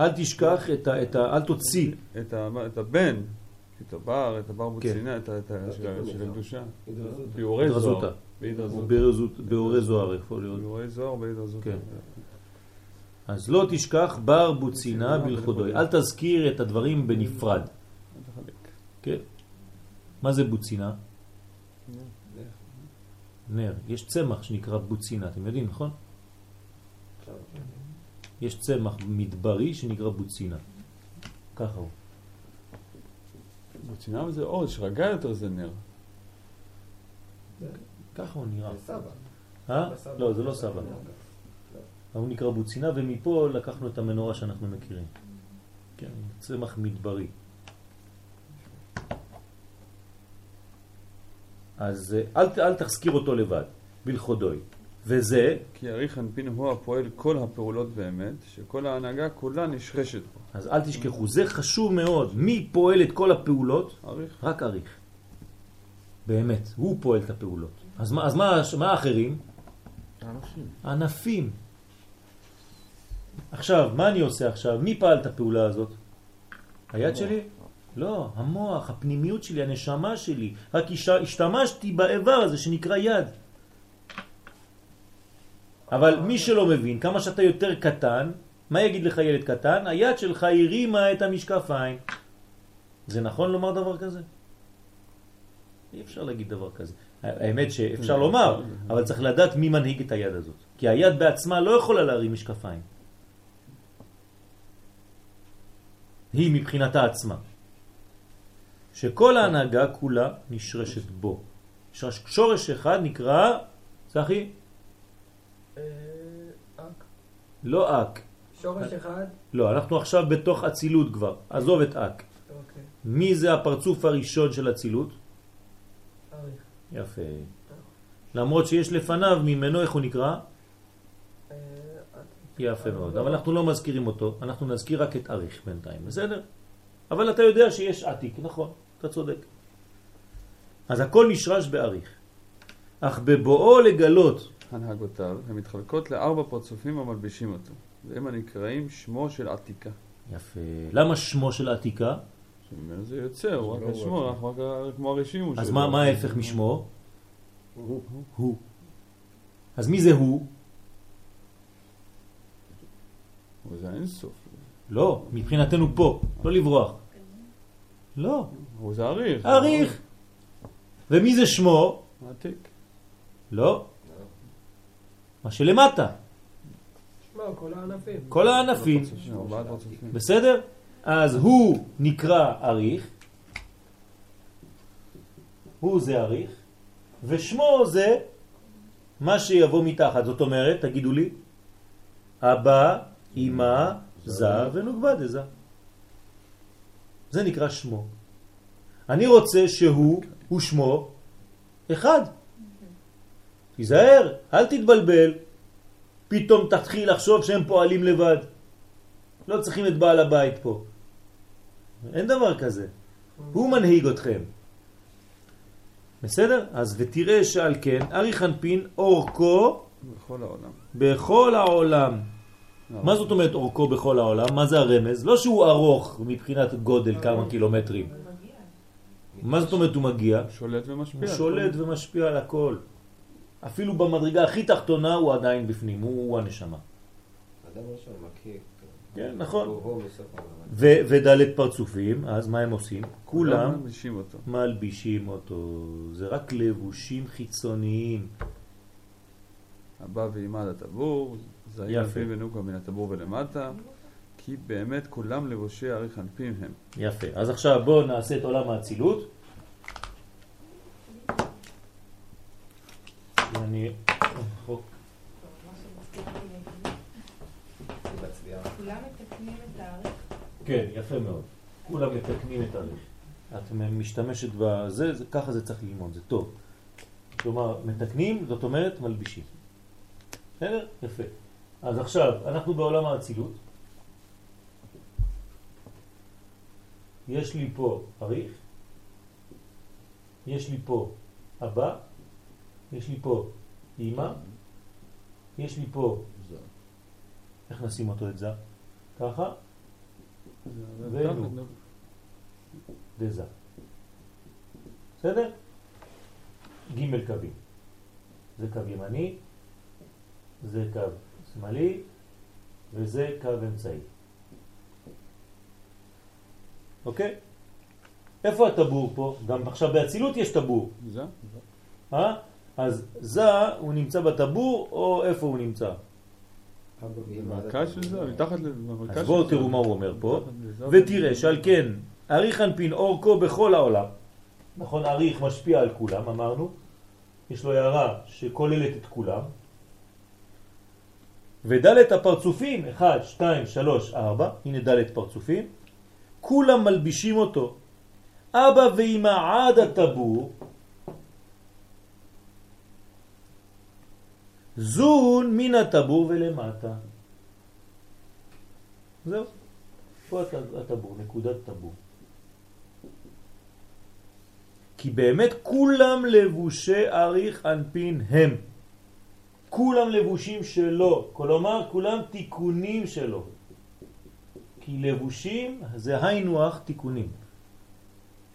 S1: אל תשכח את ה... את ה אל תוציא.
S3: את, ה, את הבן, את הבר, את הבר בוצינה, את, ה- את, של הקדושה. ביורי
S1: התרזותה.
S3: זוהר.
S1: באורי זוהר יכול להיות.
S3: ביורי זוהר בהתרזות.
S1: כן. אז לא תשכח בר בוצינה בלכודוי. אל תזכיר את הדברים בנפרד. כן? מה זה בוצינה? נר. יש צמח שנקרא בוצינה, אתם יודעים, נכון?
S2: עכשיו,
S1: יש צמח מדברי שנקרא בוצינה. ככה הוא.
S3: בוצינה זה אור, שרגע יותר זה נר.
S1: ככה הוא נראה.
S2: זה סבא.
S1: אה? לא, זה לא סבא. הוא נקרא בוצינה, ומפה לקחנו את המנורה שאנחנו מכירים. כן, צמח מדברי. אז אה, אל, אל תזכיר אותו לבד, בלכודוי. וזה,
S3: כי אריך אנפין הוא הפועל כל הפעולות באמת, שכל ההנהגה כולה נשרשת בו.
S1: אז אל תשכחו, זה חשוב מאוד. מי פועל את כל הפעולות?
S3: אריך.
S1: רק אריך. באמת, הוא פועל את הפעולות. אז מה, אז מה, מה האחרים?
S5: האנשים.
S1: ענפים. עכשיו, מה אני עושה עכשיו? מי פעל את הפעולה הזאת? היד שלי? לא, המוח, הפנימיות שלי, הנשמה שלי. רק הש- השתמשתי באיבר הזה שנקרא יד. אבל מי שלא מבין, כמה שאתה יותר קטן, מה יגיד לך ילד קטן? היד שלך הרימה את המשקפיים. זה נכון לומר דבר כזה? אי אפשר להגיד דבר כזה. האמת שאפשר לומר, אבל צריך לדעת מי מנהיג את היד הזאת. כי היד בעצמה לא יכולה להרים משקפיים. היא מבחינתה עצמה. שכל ההנהגה כולה נשרשת בו. שורש אחד נקרא, צחי?
S6: אה, אק.
S1: לא אק.
S6: שורש אחד.
S1: לא, אנחנו עכשיו בתוך אצילות כבר. עזוב את אק.
S6: אוקיי.
S1: מי זה הפרצוף הראשון של אצילות?
S6: אריך.
S1: יפה. למרות שיש לפניו ממנו, איך הוא נקרא?
S6: אה.
S1: יפה מאוד. אבל אנחנו לא מזכירים אותו, אנחנו נזכיר רק את אריך בינתיים, בסדר? אבל אתה יודע שיש עתיק, נכון, אתה צודק. אז הכל נשרש באריך. אך בבואו לגלות,
S3: הנהגותיו, הן מתחלקות לארבע פרצופים המלבישים אותו, והם הנקראים שמו של עתיקה.
S1: יפה. למה שמו של עתיקה?
S3: שממנו זה יוצא, הוא רק
S5: הוא
S3: השמו, אנחנו רק כמו הרשימו
S1: אז
S3: שלו.
S1: מה, מה ההפך משמו? הוא. אז מי זה הוא?
S3: אבל זה האינסוף.
S1: לא, מבחינתנו פה, לא לברוח. לא,
S3: הוא זה אריך.
S1: אריך. ומי זה שמו?
S3: עתיק.
S1: לא. מה שלמטה,
S6: שמע, כל הענפים.
S1: כל הענפים. בסדר? אז הוא נקרא אריך, הוא זה אריך, ושמו זה מה שיבוא מתחת. זאת אומרת, תגידו לי, אבא, אמא, זה ונוגבה דזה. זה נקרא שמו. אני רוצה שהוא ושמו אחד. תיזהר, אל תתבלבל. פתאום תתחיל לחשוב שהם פועלים לבד. לא צריכים את בעל הבית פה. אין דבר כזה. הוא מנהיג אתכם. בסדר? אז ותראה שעל כן, ארי חנפין אורכו
S3: בכל העולם.
S1: בכל העולם. מה זאת אומרת אורכו בכל העולם? מה זה הרמז? לא שהוא ארוך מבחינת גודל כמה קילומטרים. מה זאת אומרת הוא מגיע?
S3: הוא שולט ומשפיע.
S1: הוא שולט ומשפיע על הכל. אפילו במדרגה הכי תחתונה הוא עדיין בפנים, הוא, הוא הנשמה.
S2: אדם ראשון מכיר.
S1: כן, נכון. ודלת פרצופים, אז מה הם עושים? כולם
S3: מלבישים אותו.
S1: מלבישים אותו. זה רק לבושים חיצוניים.
S3: הבא ועימד הטבור, זעיר
S1: יפה.
S3: אנפין ונוגה מן הטבור ולמטה, כי באמת כולם לבושי ארי חנפין הם.
S1: יפה. אז עכשיו בואו נעשה את עולם האצילות. אני... רחוק.
S2: היא מצביעה.
S4: כולם מתקנים את האריך.
S1: כן, יפה מאוד. כולם מתקנים את הריח. את משתמשת בזה, זה, ככה זה צריך ללמוד, זה טוב. כלומר, מתקנים, זאת אומרת מלבישים. בסדר? יפה. אז עכשיו, אנחנו בעולם האצילות. יש לי פה אריך, יש לי פה אבא, יש לי פה אמא, יש לי פה, איך נשים אותו את זה? ככה, ונו. דזה. בסדר? ג' קווים. זה קו ימני, זה קו שמאלי, וזה קו אמצעי. אוקיי? איפה הטבור פה? גם עכשיו באצילות יש טבור.
S3: זה?
S1: אה? אז זה הוא נמצא בטבור או איפה הוא נמצא?
S3: במרכז של זה? מתחת
S1: אז בואו תראו. מה הוא אומר פה.
S3: לזה.
S1: ותראה שעל כן אריך אנפין אורכו בכל העולם. נכון, אריך משפיע על כולם, אמרנו. יש לו הערה שכוללת את כולם. ודלת הפרצופים, 1, 2, 3, 4, הנה דלת פרצופים, כולם מלבישים אותו. אבא ואמא עד הטבור, זון מן הטבור ולמטה. זהו. פה הט- הטבור, נקודת טבור. כי באמת כולם לבושי אריך אנפין הם. כולם לבושים שלו, כלומר כולם תיקונים שלו. כי לבושים זה היינו אך תיקונים.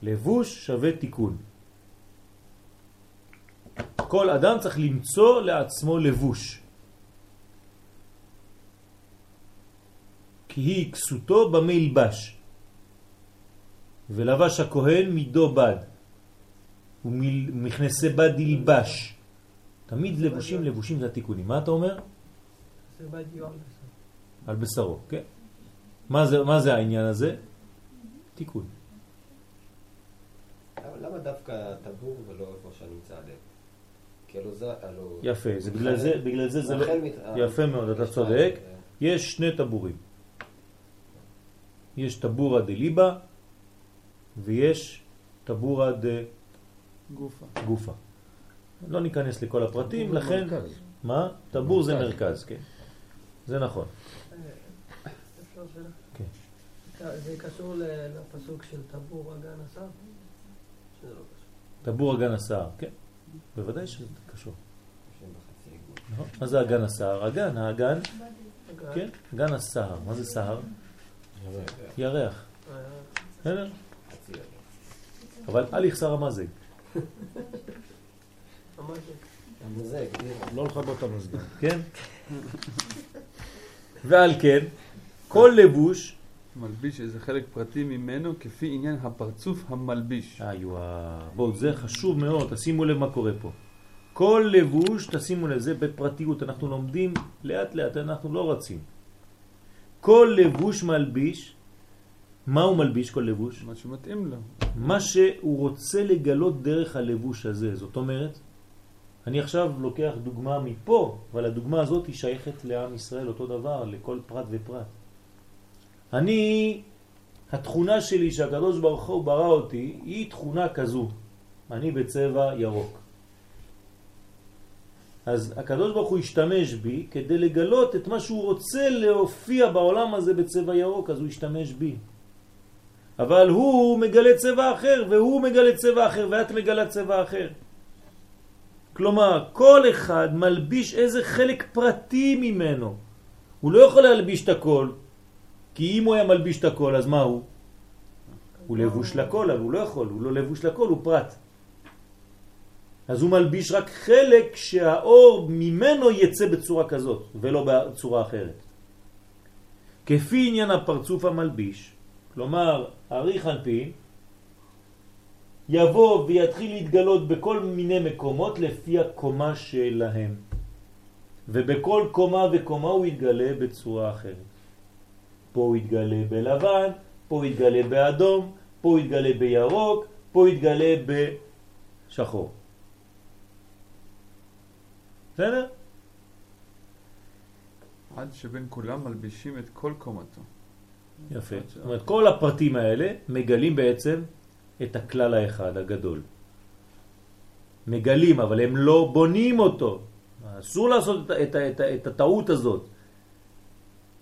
S1: לבוש שווה תיקון. כל אדם צריך למצוא לעצמו לבוש. כי היא כסותו במה ילבש. ולבש הכהן מידו בד. ומכנסי בד ילבש. תמיד לבושים, לבושים זה התיקונים. מה אתה אומר? על בשרו, כן? מה זה, מה זה העניין הזה? תיקון.
S2: למה- למה דווקא טבור ולא איפה שנמצא הלב? כי זה... הלוא-
S1: יפה, זה בגלל זה, בגלל זה זה לא...
S2: מת-
S1: יפה מאוד, אתה
S2: יש
S1: צודק.
S2: לה-
S1: יש שני טבורים. יש טבורה דליבה ויש טבורה
S3: גופה.
S1: דגופה. לא ניכנס לכל הפרטים, לכן... מה? טבור זה
S5: מרכז.
S1: כן. זה נכון. כן.
S6: זה קשור לפסוק של טבור הגן השר? שזה לא.
S1: טבור אגן הסער, כן. בוודאי שזה קשור.
S2: שם בחצי עיגול.
S1: נכון? מה זה אגן הסער? אגן, האגן,
S6: הגן,
S1: כן, אגן הסער. מה זה סער? ירח. בסדר? אבל אל יחסר המזג.
S2: תראה.
S5: לא לכבות את המזגן.
S1: כן? ועל כן, כל לבוש,
S3: מלביש איזה חלק פרטי ממנו כפי עניין הפרצוף המלביש.
S1: איווה, בואו, זה חשוב מאוד, תשימו לב מה קורה פה. כל לבוש, תשימו לב, זה בפרטיות, אנחנו לומדים לאט לאט, אנחנו לא רצים. כל לבוש מלביש מה הוא מלביש כל לבוש?
S3: מה שמתאים לו.
S1: מה שהוא רוצה לגלות דרך הלבוש הזה. זאת אומרת, אני עכשיו לוקח דוגמה מפה, אבל הדוגמה הזאת היא שייכת לעם ישראל אותו דבר, לכל פרט ופרט. אני, התכונה שלי שהקדוש ברוך הוא ברא אותי, היא תכונה כזו. אני בצבע ירוק. אז הקדוש ברוך הוא השתמש בי כדי לגלות את מה שהוא רוצה להופיע בעולם הזה בצבע ירוק, אז הוא השתמש בי. אבל הוא מגלה צבע אחר, והוא מגלה צבע אחר, ואת מגלה צבע אחר. כלומר, כל אחד מלביש איזה חלק פרטי ממנו. הוא לא יכול להלביש את הכל, כי אם הוא היה מלביש את הכל, אז מה הוא? הוא לבוש לכל, אבל הוא לא יכול, הוא לא לבוש לכל, הוא פרט. אז הוא מלביש רק חלק שהאור ממנו יצא בצורה כזאת, ולא בצורה אחרת. כפי עניין הפרצוף המלביש, כלומר, ארי חנפין יבוא ויתחיל להתגלות בכל מיני מקומות לפי הקומה שלהם. ובכל קומה וקומה הוא יתגלה בצורה אחרת. פה הוא יתגלה בלבן, פה הוא יתגלה באדום, פה הוא יתגלה בירוק, פה הוא יתגלה בשחור. בסדר?
S3: עד שבין כולם מלבישים את כל קומתו.
S1: יפה. זאת אומרת, כל הפרטים האלה מגלים בעצם את הכלל האחד הגדול. מגלים, אבל הם לא בונים אותו. אסור לעשות את, את, את, את הטעות הזאת.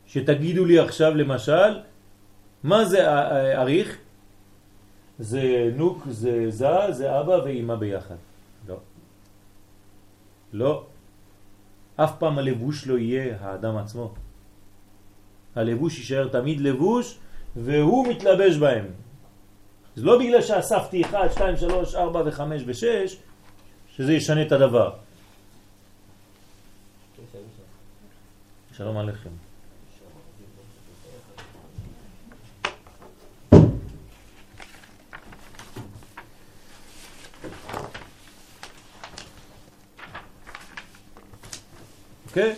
S1: שתגידו לי עכשיו למשל, מה זה אריך? זה נוק, זה זה, זה אבא ואימא ביחד. לא. לא. אף פעם הלבוש לא יהיה האדם עצמו. הלבוש יישאר תמיד לבוש והוא מתלבש בהם. זה לא בגלל שאספתי 1, 2, 3, 4 ו-5 ו-6 שזה ישנה את הדבר. שלום עליכם. אוקיי?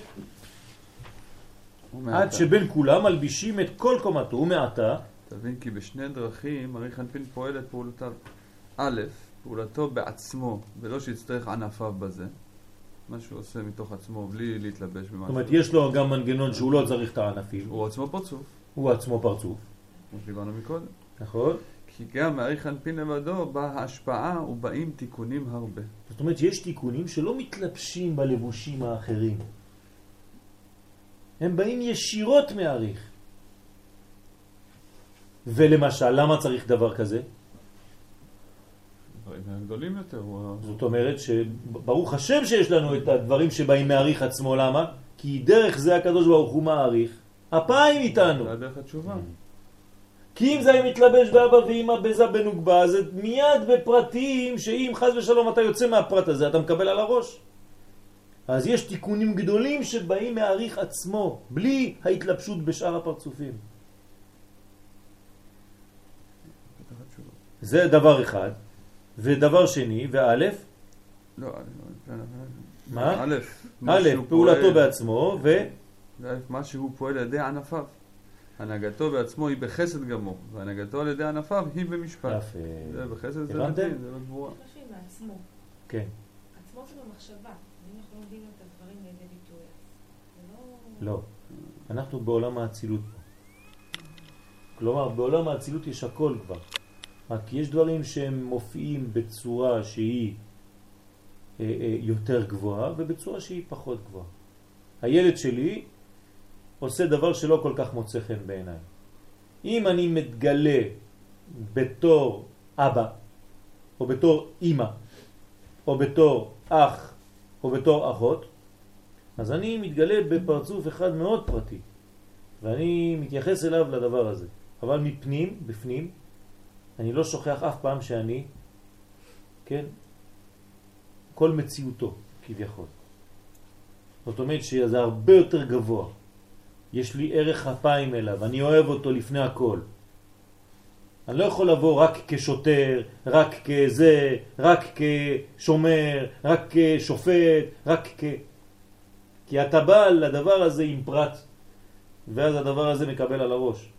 S1: עד שבין כולם מלבישים את כל קומתו ומעתה.
S3: תבין כי בשני דרכים ארי חנפין פועל את פעולותיו. א', פעולתו בעצמו, ולא שיצטרך ענפיו בזה. מה שהוא עושה מתוך עצמו בלי להתלבש במשהו.
S1: זאת אומרת, יש לו גם מנגנון שהוא לא צריך את הענפים.
S3: הוא עצמו פרצוף.
S1: הוא עצמו פרצוף.
S3: כמו שדיברנו מקודם.
S1: נכון.
S3: כי גם מארי חנפין לבדו באה ההשפעה ובאים תיקונים הרבה.
S1: זאת אומרת, יש תיקונים שלא מתלבשים בלבושים האחרים. הם באים ישירות מעריך. ולמשל, למה צריך דבר כזה?
S3: דברים גדולים יותר.
S1: זאת אומרת שברוך השם שיש לנו את הדברים שבאים מעריך עצמו, למה? כי דרך זה הקדוש ברוך הוא מעריך, אפיים איתנו.
S3: זה הדרך התשובה.
S1: כי אם זה היה מתלבש באבא ואמא בזה בנוגבה, זה מיד בפרטים שאם חז ושלום אתה יוצא מהפרט הזה, אתה מקבל על הראש. אז יש תיקונים גדולים שבאים מעריך עצמו, בלי ההתלבשות בשאר הפרצופים. זה דבר אחד. ודבר שני, ואלף?
S3: לא,
S1: מה?
S3: א',
S1: א', פעולתו בעצמו, ו...
S3: מה שהוא פועל על ידי ענפיו. הנהגתו בעצמו היא בחסד גמור, והנהגתו על ידי ענפיו היא במשפט.
S1: יפה.
S3: זה בחסד זה? דתי, זה לא גבורה.
S4: משהו עם העצמו.
S1: כן.
S4: עצמו זה במחשבה. אם אנחנו לומדים את הדברים לידי ביטוי. זה לא...
S1: אנחנו בעולם האצילות. כלומר, בעולם האצילות יש הכל כבר. רק יש דברים שהם מופיעים בצורה שהיא אה, אה, יותר גבוהה ובצורה שהיא פחות גבוהה. הילד שלי עושה דבר שלא כל כך מוצא חן בעיניי. אם אני מתגלה בתור אבא, או בתור אימא, או בתור אח, או בתור אחות, אז אני מתגלה בפרצוף אחד מאוד פרטי, ואני מתייחס אליו לדבר הזה. אבל מפנים, בפנים, אני לא שוכח אף פעם שאני, כן, כל מציאותו כביכול. זאת אומרת שזה הרבה יותר גבוה. יש לי ערך אפיים אליו, אני אוהב אותו לפני הכל. אני לא יכול לבוא רק כשוטר, רק כזה, רק כשומר, רק כשופט, רק כ... כי אתה בא לדבר הזה עם פרט, ואז הדבר הזה מקבל על הראש.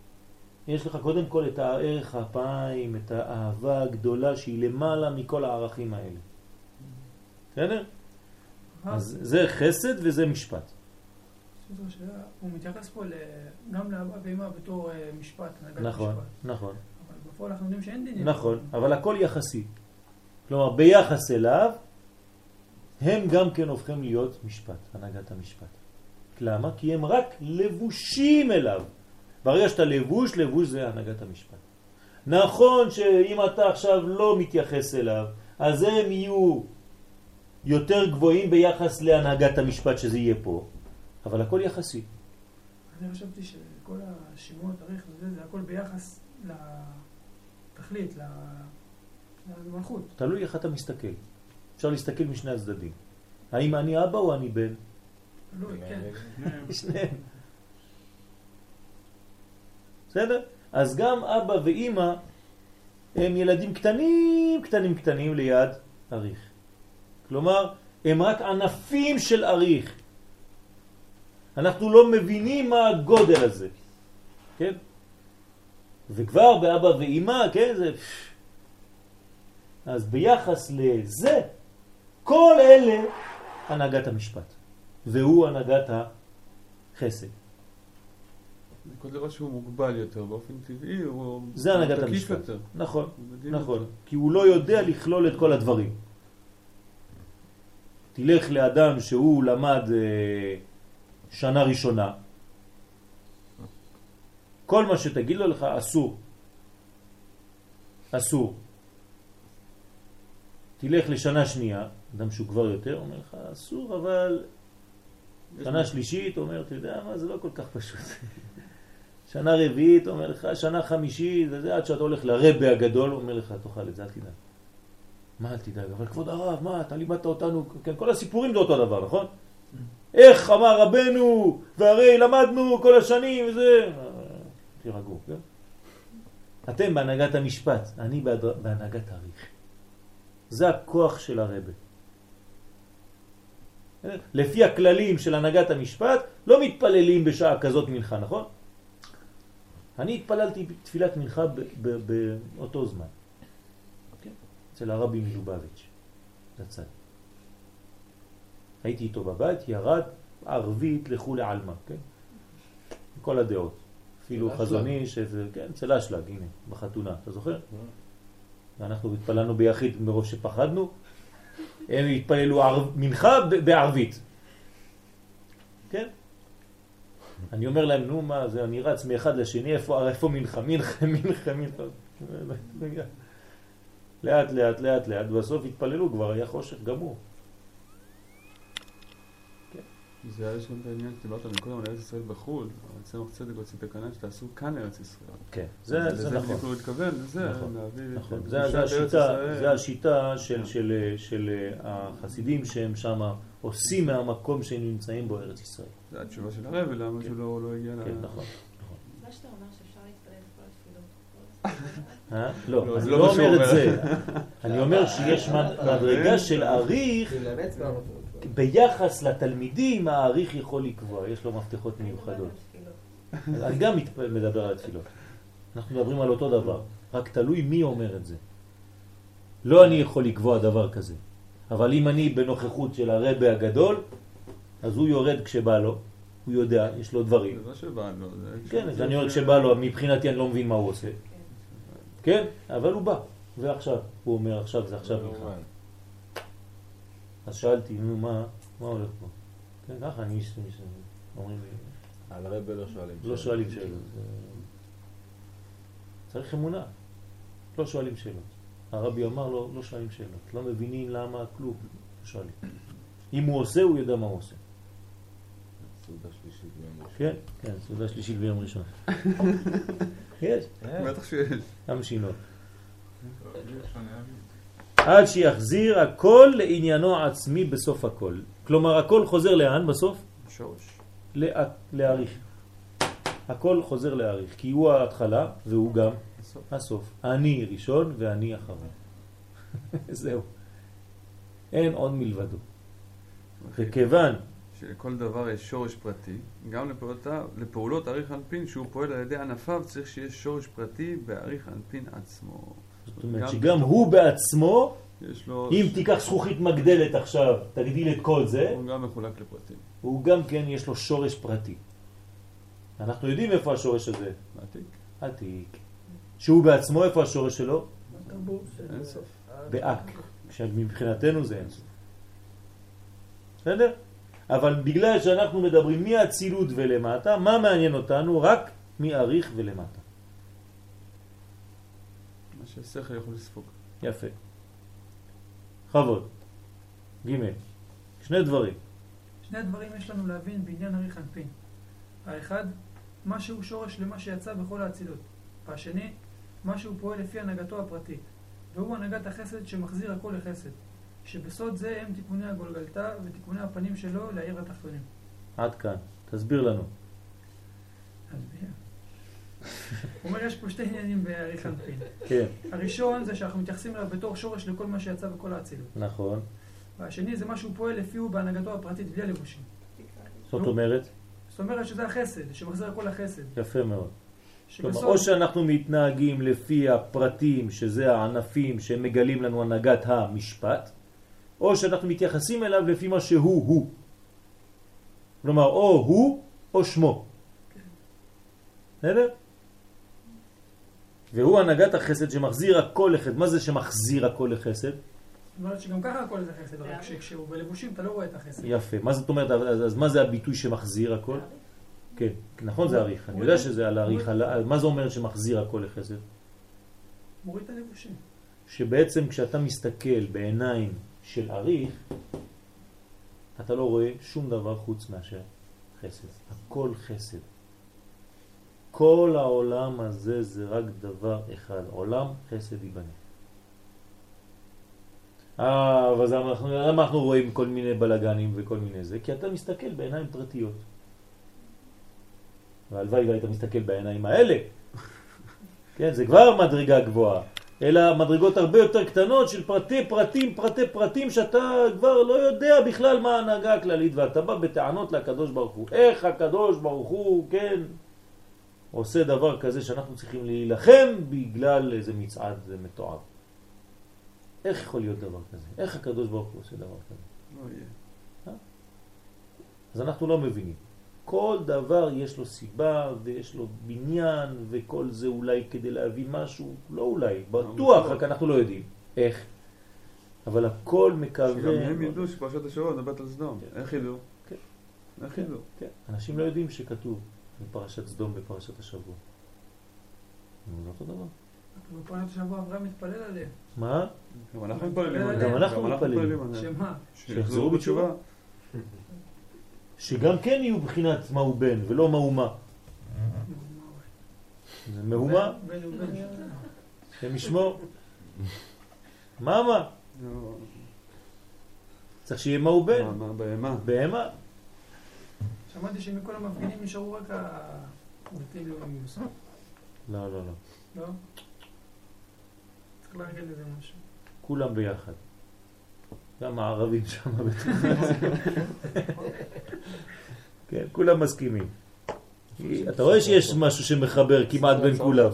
S1: יש לך קודם כל את הערך האפיים, את האהבה הגדולה שהיא למעלה מכל הערכים האלה. בסדר? אז זה חסד וזה משפט.
S7: הוא מתייחס פה גם לאבא ואמא בתור אה, משפט,
S1: נכון. נכון,
S7: אבל בפועל אנחנו יודעים שאין דינים.
S1: נכון, אבל הכל יחסי. כלומר, ביחס אליו, הם גם כן הופכים להיות משפט, הנהגת המשפט. למה? כי הם רק לבושים אליו. ברגע שאתה לבוש, לבוש זה הנהגת המשפט. נכון שאם אתה עכשיו לא מתייחס אליו, אז הם יהיו יותר גבוהים ביחס להנהגת המשפט שזה יהיה פה, אבל הכל יחסי.
S7: אני חשבתי שכל השמות, תאריך וזה, זה הכל ביחס לתכלית, ל- למלכות.
S1: תלוי איך אתה מסתכל. אפשר להסתכל משני הצדדים. האם אני אבא או אני בן?
S7: לא, כן.
S1: שניהם. בסדר? אז גם אבא ואימא הם ילדים קטנים, קטנים, קטנים ליד אריך. כלומר, הם רק ענפים של אריך. אנחנו לא מבינים מה הגודל הזה, כן? וכבר באבא ואימא, כן, זה... אז ביחס לזה, כל אלה הנהגת המשפט, והוא הנהגת החסד.
S3: כל דבר שהוא מוגבל יותר, באופן טבעי הוא
S1: זה הנהגת המשפט.
S3: יותר.
S1: נכון, נכון.
S3: יותר.
S1: כי הוא לא יודע לכלול את כל הדברים. תלך לאדם שהוא למד אה, שנה ראשונה, כל מה שתגיד לו לך אסור. אסור. תלך לשנה שנייה, אדם שהוא כבר יותר, אומר לך אסור, אבל שנה שלישית אומר, אתה יודע מה, זה לא כל כך פשוט. שנה רביעית אומר לך, שנה חמישית, וזה עד שאתה הולך לרבה הגדול, אומר לך, תאכל את זה, אל תדאג. מה אל תדאג? אבל כבוד הרב, מה, אתה לימדת אותנו, כן, כל הסיפורים זה אותו דבר, נכון? איך אמר רבנו, והרי למדנו כל השנים, וזה... תירגעו, כן? אתם בהנהגת המשפט, אני בהנהגת האריך. זה הכוח של הרבה. לפי הכללים של הנהגת המשפט, לא מתפללים בשעה כזאת מנחה, נכון? אני התפללתי תפילת מנחה באותו זמן. כן? אצל הרבי מלובביץ', לצד. הייתי איתו בבית, ירד ערבית לכולי עלמא, כן? כל הדעות. אפילו. חזוני, שזה, כן, אצל אשלג, הנה, בחתונה, אתה זוכר? ואנחנו התפללנו ביחיד מרוב שפחדנו, הם התפללו מנחה בערבית. כן? אני אומר להם, נו מה, זה אני רץ מאחד לשני, איפה, איפה מנחה, מנחה, מנחה, מנחה. לאט לאט לאט לאט, בסוף התפללו, כבר היה חושך גמור.
S3: זה היה שם את העניין שדיברת מקודם על ארץ ישראל בחו"ל, אבל צמח צדק הוציא תקנה שתעשו כאן לארץ ישראל.
S1: כן, זה, זה
S3: לזה
S1: נכון.
S3: הוא התכוון, לזה,
S1: נכון,
S3: להביא
S1: נכון,
S3: את
S1: זה, זה
S3: ארץ
S1: השיטה. זה השיטה של,
S3: כן.
S1: של, של החסידים שהם שם עושים מהמקום שהם נמצאים בו ארץ ישראל.
S3: זה התשובה של הרב, למה
S1: כן.
S3: שהוא לא- לא הגיע ל...
S1: כן, נכון.
S4: מה שאתה אומר שאפשר להתפלל את כל התפילות.
S1: אה? לא,
S3: לא,
S1: אני
S3: זה
S1: לא
S3: לא
S1: אומר את. זה. אני אומר שיש מד- מדרגה של אריך, ביחס לתלמידים האריך יכול לקבוע, יש לו מפתחות מיוחדות. אני גם מדבר על התפילות. אנחנו מדברים על אותו דבר, רק תלוי מי אומר את זה. לא אני יכול לקבוע דבר כזה, אבל אם אני בנוכחות של הרבה הגדול, אז הוא יורד כשבא לו, הוא יודע, יש לו דברים.
S3: זה לא שבא לו, זה...
S1: כן, אז אני אומר
S3: ש-
S1: כשבא לו, מבחינתי אני לא מבין מה הוא עושה. כן, אבל הוא בא, ועכשיו, הוא אומר עכשיו זה עכשיו מלחמה. אז שאלתי, נו מה, מה הולך פה? כן, ככה אני איש, איש- אומרים לי,
S5: על הרבה לא שואלים.
S1: לא שואלים שאלות. צריך אמונה, לא שואלים שאלות. הרבי אמר לו, לא שואלים שאלות, לא מבינים למה, כלום, לא שואלים. אם הוא עושה, הוא יודע מה הוא עושה.
S5: סעודה שלישית ביום ראשון.
S1: כן, כן, סעודה שלישית ביום ראשון. יש,
S3: בטח שיש.
S1: גם שינות. עד שיחזיר הכל לעניינו העצמי בסוף הכל. כלומר, הכל חוזר לאן בסוף?
S3: שורש.
S1: לאה- להעריך. הכל חוזר להעריך, כי הוא ההתחלה והוא גם
S3: בסוף.
S1: הסוף. אני ראשון ואני אחרון. זהו. אין עוד מלבדו. וכיוון
S3: שלכל דבר יש שורש פרטי, גם לפעולותיו- לפעולות אריך אנפין שהוא פועל על ידי ענפיו צריך שיש שורש פרטי באריך אנפין עצמו.
S1: זאת אומרת
S3: גם
S1: שגם הוא בעצמו. אם תיקח זכוכית מגדלת עכשיו, תגדיל את כל זה,
S3: הוא גם מחולק לפרטים.
S1: הוא גם כן יש לו שורש פרטי. אנחנו יודעים איפה השורש הזה,
S3: מעתיק.
S1: עתיק. שהוא בעצמו, איפה השורש שלו? באק. כשמבחינתנו זה אינסוף. בסדר? אבל בגלל שאנחנו מדברים מהצילות ולמטה, מה מעניין אותנו? רק מאריך ולמטה.
S3: שהשכל יכול לספוג.
S1: יפה. בכבוד. ג' שני דברים.
S7: שני דברים יש לנו להבין בעניין אריך אנפין. האחד, מה שהוא שורש למה שיצא בכל האצילות. והשני, מה שהוא פועל לפי הנהגתו הפרטית. והוא הנהגת החסד שמחזיר הכל לחסד. שבסוד זה הם תיקוני הגולגלתא ותיקוני הפנים שלו לעיר התחתונים.
S1: עד כאן. תסביר לנו.
S7: תסביר. הוא אומר, יש פה שתי עניינים באריך אנפין.
S1: כן,
S7: הראשון זה שאנחנו מתייחסים אליו בתור שורש לכל מה שיצא בכל האצילות.
S1: נכון.
S7: והשני זה מה שהוא פועל לפי הוא בהנהגתו הפרטית בלי הלבושים.
S1: זאת. אומרת,
S7: זאת אומרת שזה החסד, שמחזיר הכל לחסד.
S1: יפה מאוד. כלומר. או שאנחנו מתנהגים לפי הפרטים, שזה הענפים שמגלים לנו הנהגת המשפט, או שאנחנו מתייחסים אליו לפי מה שהוא הוא. כלומר, או הוא או שמו. בסדר? והוא הנהגת החסד שמחזיר הכל לחסד. מה זה שמחזיר הכל לחסד?
S7: זאת אומרת שגם ככה הכל זה חסד, רק שכשהוא בלבושים אתה לא רואה את החסד.
S1: יפה. מה זאת אומרת? אז, אז מה זה הביטוי שמחזיר הכל? כן, נכון זה אריך. אני יודע שזה על אריך. מה זה אומר שמחזיר הכל לחסד?
S7: מוריד את הלבושים.
S1: שבעצם כשאתה מסתכל בעיניים של אריך, אתה לא רואה שום דבר חוץ מאשר חסד. הכל חסד. כל העולם הזה זה רק דבר אחד, עולם חסד ייבנה. אה, אבל אנחנו, למה אנחנו רואים כל מיני בלגנים וכל מיני זה? כי אתה מסתכל בעיניים פרטיות. והלוואי והיית מסתכל בעיניים האלה. כן, זה כבר מדרגה גבוהה. אלא מדרגות הרבה יותר קטנות של פרטי פרטים, פרטי פרטים, שאתה כבר לא יודע בכלל מה ההנהגה הכללית, ואתה בא בטענות לקדוש ברוך הוא. איך הקדוש ברוך הוא, כן, עושה דבר כזה שאנחנו צריכים להילחם בגלל איזה מצעד מתועב. איך יכול להיות דבר כזה? איך הקדוש ברוך הוא עושה דבר כזה?
S3: לא יהיה.
S1: אז אנחנו לא מבינים. כל דבר יש לו סיבה ויש לו בניין וכל זה אולי כדי להבין משהו, לא אולי, בטוח, רק אנחנו לא יודעים איך. אבל הכל
S3: שגם
S1: מכוון.
S3: הם ידעו שפרשת השבוע מדברת על סדום.
S1: כן.
S3: איך ידעו?
S1: כן.
S3: איך ידעו?
S1: כן, אנשים לא יודעים שכתוב בפרשת סדום בפרשת השבוע. זה אותו דבר.
S7: בפרשת השבוע אברהם מתפלל עליהם.
S1: מה?
S3: גם אנחנו מתפללים
S7: גם
S3: עליהם.
S1: אנחנו מתפללים.
S3: עליהם.
S7: שמה?
S3: שיחזרו בתשובה.
S1: שגם כן יהיו בחינת מהו בן ולא מהו מה. זה מהומה. השם ישמור. מה מה?
S3: לא,
S1: צריך שיהיה מהו בן.
S3: מה, מה, בהמה?
S1: בהמה.
S7: שמעתי שמכל המפגינים נשארו רק הבלתי לאומיים.
S1: לא, לא, לא.
S7: לא? צריך לארגן לזה משהו.
S1: כולם ביחד. גם הערבים שם כן, כולם מסכימים. אתה רואה שיש משהו שמחבר כמעט בין
S3: הצהוב
S1: כולם.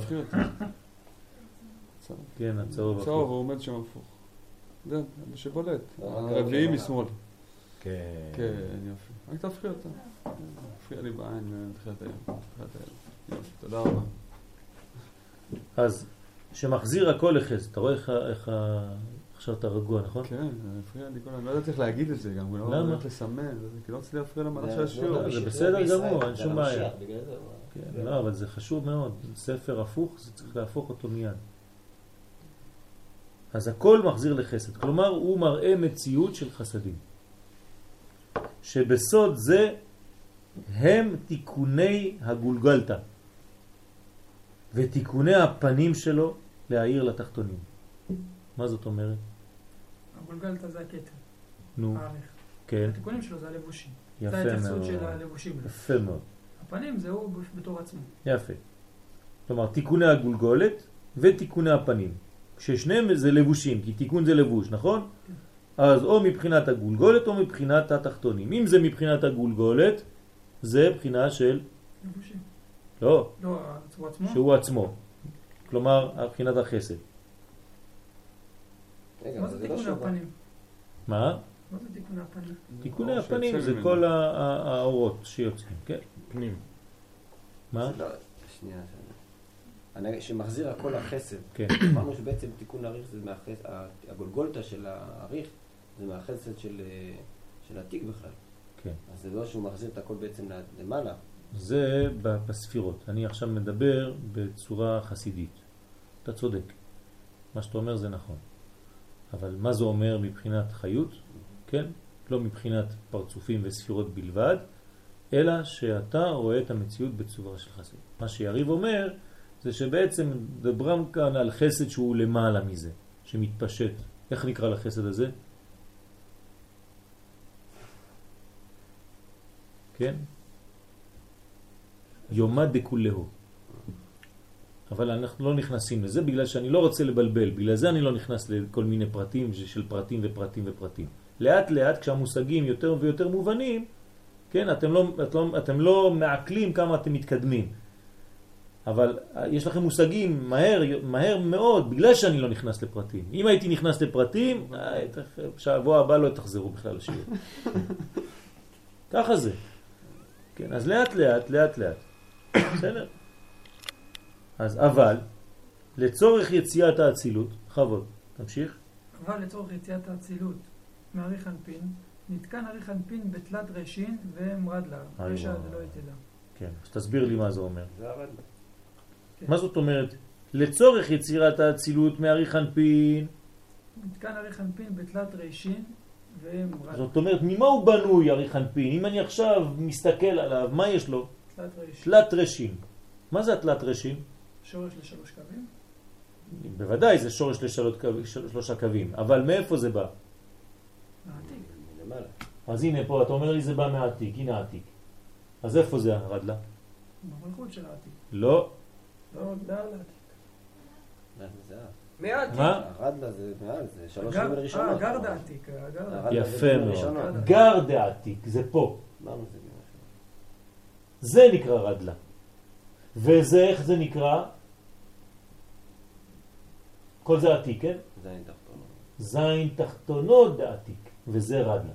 S1: כן, הצהוב.
S3: צהוב,
S1: הפוך.
S3: הוא עומד שם הפוך. זה שבולט.
S5: אה,
S3: הרביעי
S5: אוקיי.
S3: משמאל.
S5: כן.
S3: כן, יופי. רק תפחי אותה. תפריע לי בעין מתחילת היום. מתחילת היום. יופי, תודה רבה.
S1: אז שמחזיר הכל לחסד. אתה רואה איך ה- עכשיו אתה רגוע, נכון?
S3: כן, זה הפריע לי כל הזמן. לא ידעתי איך להגיד את זה גם. לא? יודעת לסמן. כי לא רציתי להפריע למהלך של
S2: זה-
S3: השיעור.
S1: זה בסדר גמור, אין שום בעיה.
S2: זה הוא-
S1: כן, לא, אבל זה חשוב מאוד. ספר הפוך, זה צריך להפוך אותו מיד. אז הכל מחזיר לחסד. כלומר, הוא מראה מציאות של חסדים. שבסוד זה הם תיקוני הגולגלתא ותיקוני הפנים שלו להעיר לתחתונים. מה זאת אומרת?
S7: הגולגלתא זה הכתר,
S1: נו. כן,
S7: התיקונים שלו זה הלבושים. זה
S1: יפה
S7: ההתייחסות
S1: מאוד.
S7: של הלבושים.
S1: יפה מאוד.
S7: הפנים זה הוא בתור עצמו.
S1: יפה. כלומר, תיקוני הגולגולת ותיקוני הפנים. כששניהם זה לבושים, כי תיקון זה לבוש, נכון? אז או מבחינת הגולגולת או מבחינת התחתונים. אם זה מבחינת הגולגולת, זה בחינה של. לא,
S7: לא, הוא עצמו?
S1: שהוא עצמו. כלומר, מבחינת החסד.
S7: מה זה
S2: לא
S7: תיקוני. הפנים?
S1: מה?
S7: מה זה תיקוני הפנים?
S1: תיקוני הפנים זה. כל האורות שיוצאים, כן?
S5: פנים.
S1: מה?
S2: לא- שנייה, שנייה. אני- שמחזיר הכל לחסד.
S1: כן.
S2: אמרנו שבעצם תיקון האריך זה מהחסד, הגולגולתא של האריך זה מהחסד של אה, של עתיק בכלל.
S1: כן.
S2: אז זה לא שהוא מחזיר את הכל בעצם למעלה.
S1: זה בספירות. אני עכשיו מדבר בצורה חסידית. אתה צודק. מה שאתה אומר זה נכון. אבל מה זה אומר מבחינת חיות? כן? לא מבחינת פרצופים וספירות בלבד, אלא שאתה רואה את המציאות בצורה של חסד. מה שיריב אומר זה שבעצם דברם כאן על חסד שהוא למעלה מזה, שמתפשט. איך נקרא לחסד הזה? כן? יומא דכולהו. אבל אנחנו לא נכנסים לזה בגלל שאני לא רוצה לבלבל, בגלל זה אני לא נכנס לכל מיני פרטים של פרטים ופרטים ופרטים. לאט לאט כשהמושגים יותר ויותר מובנים, כן, אתם לא, את לא, אתם לא מעכלים כמה אתם מתקדמים. אבל יש לכם מושגים מהר, מהר מאוד, בגלל שאני לא נכנס לפרטים. אם הייתי נכנס לפרטים, אה, שבוע הבא לא תחזרו בכלל לשיעור. ככה זה. כן, אז לאט לאט, לאט לאט. בסדר? אז אבל, לצורך יציאת האצילות, חבוד, תמשיך.
S7: אבל לצורך יציאת האצילות מאריך אנפין, נתקן אריך אנפין בתלת רשין ומרד לה. רשע. דלא יתדע.
S1: כן, אז תסביר לי מה זה אומר.
S2: זה הרד.
S1: מה זאת אומרת? לצורך יצירת האצילות מאריך אנפין,
S7: נתקן אריך אנפין בתלת לה.
S1: זאת אומרת, ממה הוא בנוי אריך אנפין? אם אני עכשיו מסתכל עליו, מה יש לו?
S7: תלת רשין.
S1: תלת רשים. מה זה התלת רשים?
S7: שורש לשלוש קווים.
S1: בוודאי זה שורש לשלוש קו- של- שלושה קווים, אבל מאיפה זה בא?
S2: מלמעלה.
S1: אז הנה פה, אתה אומר לי זה בא מהעתיק, הנה העתיק. אז איפה זה הרדלה?
S7: במלכות של העתיק.
S1: לא.
S6: לא, מעל העתיק.
S2: מה זה זה?
S6: מהעתיק.
S1: מה?
S2: הרדלה זה מעל, זה שלוש שנים
S7: אה,
S2: ראשונות.
S7: הגרד העתיק.
S2: הרדלה זה
S1: יפה מאוד.
S2: ראשונות.
S1: גר דעתיק, זה פה.
S2: זה
S1: נקרא רדלה. וזה, איך זה נקרא? כל זה עתיק, כן?
S2: זה אין תחתון.
S1: זין תחתונות דעתיק, וזה רדלה.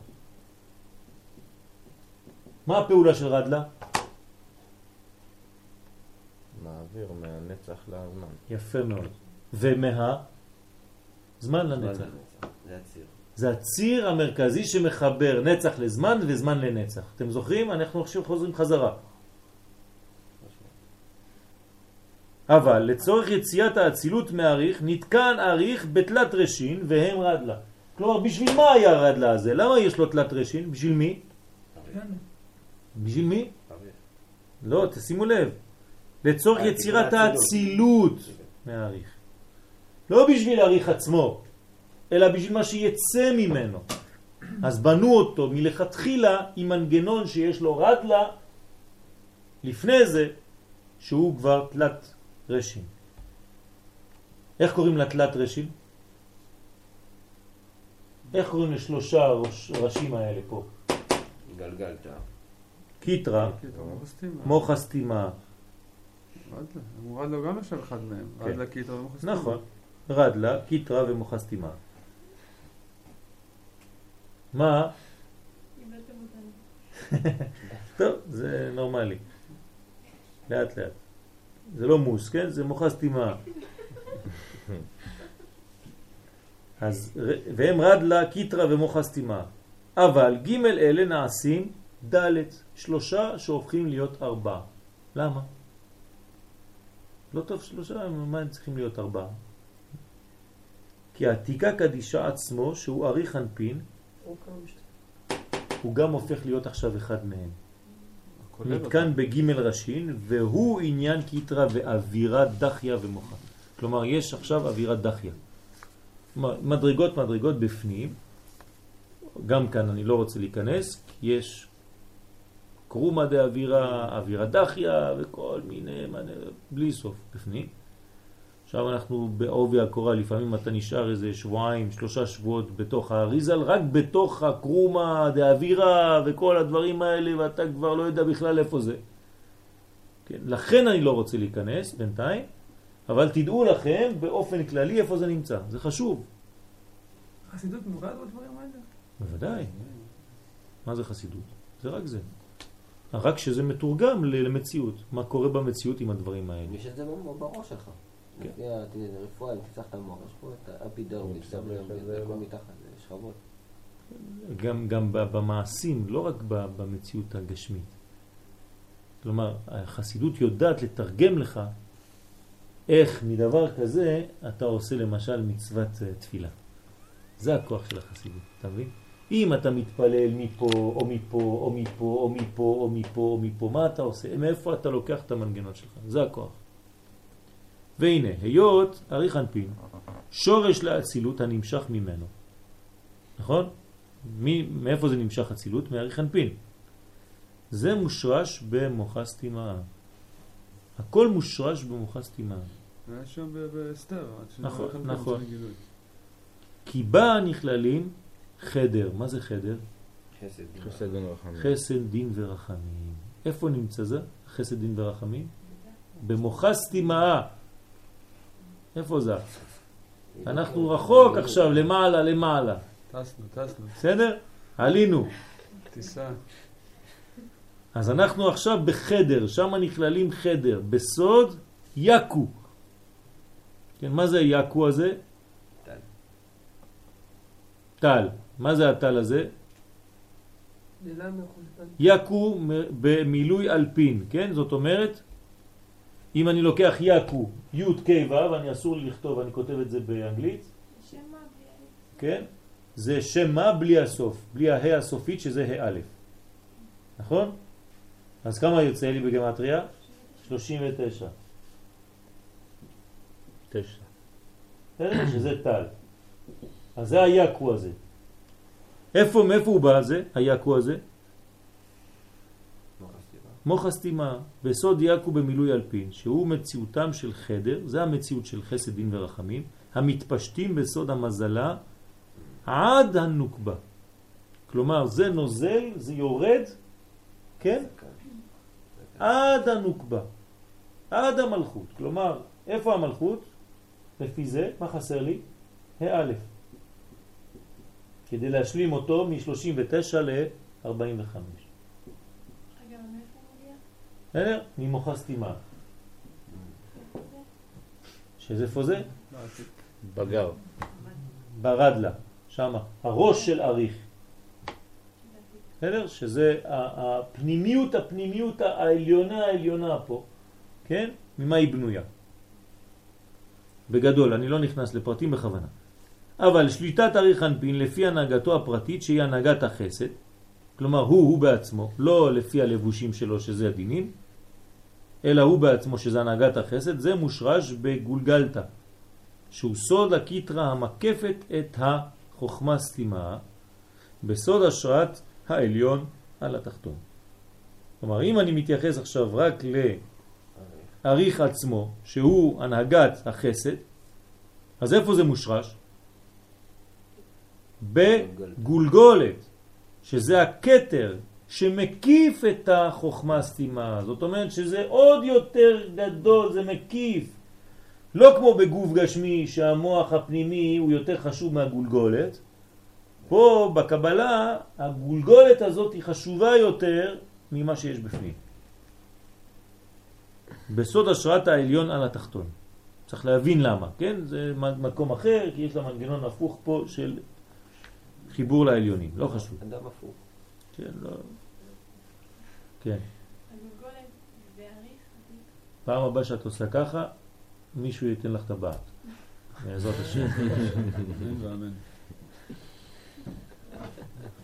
S1: מה הפעולה של רדלה?
S5: מעביר מהנצח לזמן.
S1: יפה מאוד. ומה? זמן לנצח.
S2: זה הציר.
S1: זה הציר המרכזי שמחבר נצח לזמן וזמן לנצח. אתם זוכרים? אנחנו עכשיו חוזרים חזרה. אבל לצורך יציאת האצילות מאריך, נתקן אריך בתלת רשין והם רדלה. כלומר, בשביל מה היה הרדלה הזה? למה יש לו תלת רשין? בשביל מי? בשביל מי? לא, תשימו לב. לצורך
S2: אה,
S1: יצירת האצילות מאריך. לא בשביל האריך עצמו, אלא בשביל מה שיצא ממנו. אז בנו אותו מלכתחילה עם מנגנון שיש לו רדלה לפני זה, שהוא כבר תלת רשין. איך קוראים לתלת רשין? איך קוראים לשלושה ראש- ראשים האלה פה?
S2: גלגלת.
S1: קיטרה. מוח הסתימה,
S3: רדלה הוא גם נחשב אחד מהם.
S1: כן.
S3: רדלה, קיטרה ומוחסטימה.
S1: נכון, רדלה, קיטרה ומוחסטימה. מה? טוב, זה נורמלי. לאט לאט. זה לא מוס, כן? זה מוחסטימה. אז, והם רדלה, קיטרה ומוחסטימה. אבל ג' אלה נעשים ד', שלושה שהופכים להיות ארבעה. למה? לא טוב שלושה, מה הם צריכים להיות ארבעה? כי העתיקה קדישה עצמו, שהוא אריך אנפין,
S6: הוא
S1: גם הופך להיות עכשיו אחד מהם. נתקן בג' ראשין, והוא עניין קיטרה ואווירה דחיה ומוחה. כלומר, יש עכשיו אווירה דחיה. מדרגות מדרגות בפנים, גם כאן אני לא רוצה להיכנס, כי יש קרומה דאווירה, אווירה דחיה וכל מיני, מנה- בלי סוף בפנים. עכשיו אנחנו בעובי הקורה, לפעמים אתה נשאר איזה שבועיים, שלושה שבועות בתוך האריזל, רק בתוך הקרומה, דאווירה וכל הדברים האלה, ואתה כבר לא יודע בכלל איפה זה. כן, לכן אני לא רוצה להיכנס בינתיים, אבל תדעו לכם באופן כללי איפה זה נמצא, זה חשוב.
S7: חסידות נוגעת בדברים האלה?
S1: בוודאי. מה זה חסידות? זה רק זה. רק שזה מתורגם למציאות. מה קורה במציאות עם הדברים האלה.
S2: יש את זה בראש שלך.
S1: כן.
S2: לפי הרפואה, אם תפתח את המוח, יש פה את האפידרמיס, זה הכל
S5: לא.
S2: מתחת, שכבות.
S1: גם, גם במעשים, לא רק במציאות הגשמית. כלומר, החסידות יודעת לתרגם לך איך מדבר כזה אתה עושה למשל מצוות אה, תפילה. זה הכוח של החסידות, אתה מבין? אם אתה מתפלל מפה או מפה או מפה או מפה או מפה או מפה, מה אתה עושה? מאיפה אתה לוקח את המנגנון שלך? זה הכוח. והנה, היות אריך אנפין, שורש לאצילות הנמשך ממנו. נכון? מי, מאיפה זה נמשך אצילות? מאריך אנפין. זה מושרש במוחס תימאה. הכל מושרש במוחס תימאה.
S3: זה היה שם ב- באסתר. עד שזה
S1: נכון, נכון. כי בה נכללים חדר. מה זה חדר?
S2: חסד.
S5: חסד ורחמים.
S1: חסד, דין ורחמים. איפה נמצא זה? חסד, דין ורחמים? במוחס תימאה. איפה זה? אנחנו רחוק עכשיו, למעלה, למעלה.
S3: טסנו, טסנו.
S1: בסדר? עלינו.
S3: טיסה.
S1: אז אנחנו עכשיו בחדר, שם נכללים חדר, בסוד יקו. כן, מה זה יקו הזה?
S2: טל.
S1: טל. מה זה הטל הזה? יקו במילוי אלפין, כן? זאת אומרת, אם אני לוקח יקו, י' ק' ו', אני אסור לי לכתוב, אני כותב את זה באנגלית,
S4: שם מה בלי ה-
S1: כן? זה שם מה בלי הסוף, בלי ההא הסופית שזה ה' א', נכון? אז כמה יוצא לי בגמטריה? 39.
S5: תשע.
S1: בסדר? שזה טל. אז זה היקו הזה. איפה, מאיפה הוא בא זה, היקו הזה? מוח הסתימה, בסוד יקו במילוי אלפין, שהוא מציאותם של חדר, זה המציאות של חסד דין ורחמים, המתפשטים בסוד המזלה עד הנוקבה. כלומר, זה נוזל, זה יורד, כן? עד הנוקבה, עד המלכות. כלומר, איפה המלכות? לפי זה, מה חסר לי? ה' כדי להשלים אותו מ-39 ל-45.
S4: רגע, אבל מאיפה הוא מגיע?
S1: בסדר? ממוחס סתימה. שזה איפה זה?
S5: בגר.
S1: ברדלה, שמה. הראש של אריך. בסדר? שזה הפנימיות, הפנימיות העליונה העליונה פה. כן? ממה היא בנויה? בגדול, אני לא נכנס לפרטים בכוונה. אבל שליטת אריך אנפין לפי הנהגתו הפרטית שהיא הנהגת החסד, כלומר הוא, הוא בעצמו, לא לפי הלבושים שלו שזה הדינים, אלא הוא בעצמו שזה הנהגת החסד, זה מושרש בגולגלתא, שהוא סוד הקיטרה המקפת את החוכמה סתימה, בסוד השראת העליון על התחתון. כלומר, אם אני מתייחס עכשיו רק לאריך עצמו, שהוא הנהגת החסד, אז איפה זה מושרש? בגולגולת, שזה הקטר שמקיף את החוכמה הסתימה. זאת אומרת שזה עוד יותר גדול, זה מקיף. לא כמו בגוף גשמי שהמוח הפנימי הוא יותר חשוב מהגולגולת. פה בקבלה הגולגולת הזאת היא חשובה יותר ממה שיש בפנים. בסוד השראת העליון על התחתון. צריך להבין למה, כן? זה מקום אחר, כי יש לה מנגנון הפוך פה של חיבור לעליונים, לא חשוב.
S2: אדם הפוך.
S1: כן, לא... כן. פעם הבאה שאת עושה ככה, מישהו ייתן לך טבעת. בעזרת השם.
S3: אמן ואמן.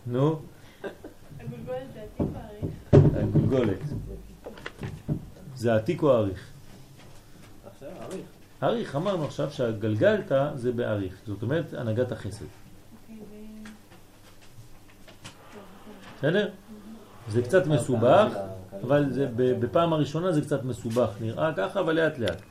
S1: נו,
S4: הגולגולת זה עתיק ואריך.
S1: הגולגולת. זה עתיק או אריך?
S2: עכשיו, אריך.
S1: אריך, אמרנו עכשיו שהגלגלת זה באריך. זאת אומרת, הנהגת החסד.
S4: אוקיי, ו-
S1: בסדר? זה קצת מסובך, אבל זה, בפעם הראשונה זה קצת מסובך. נראה ככה, אבל לאט לאט.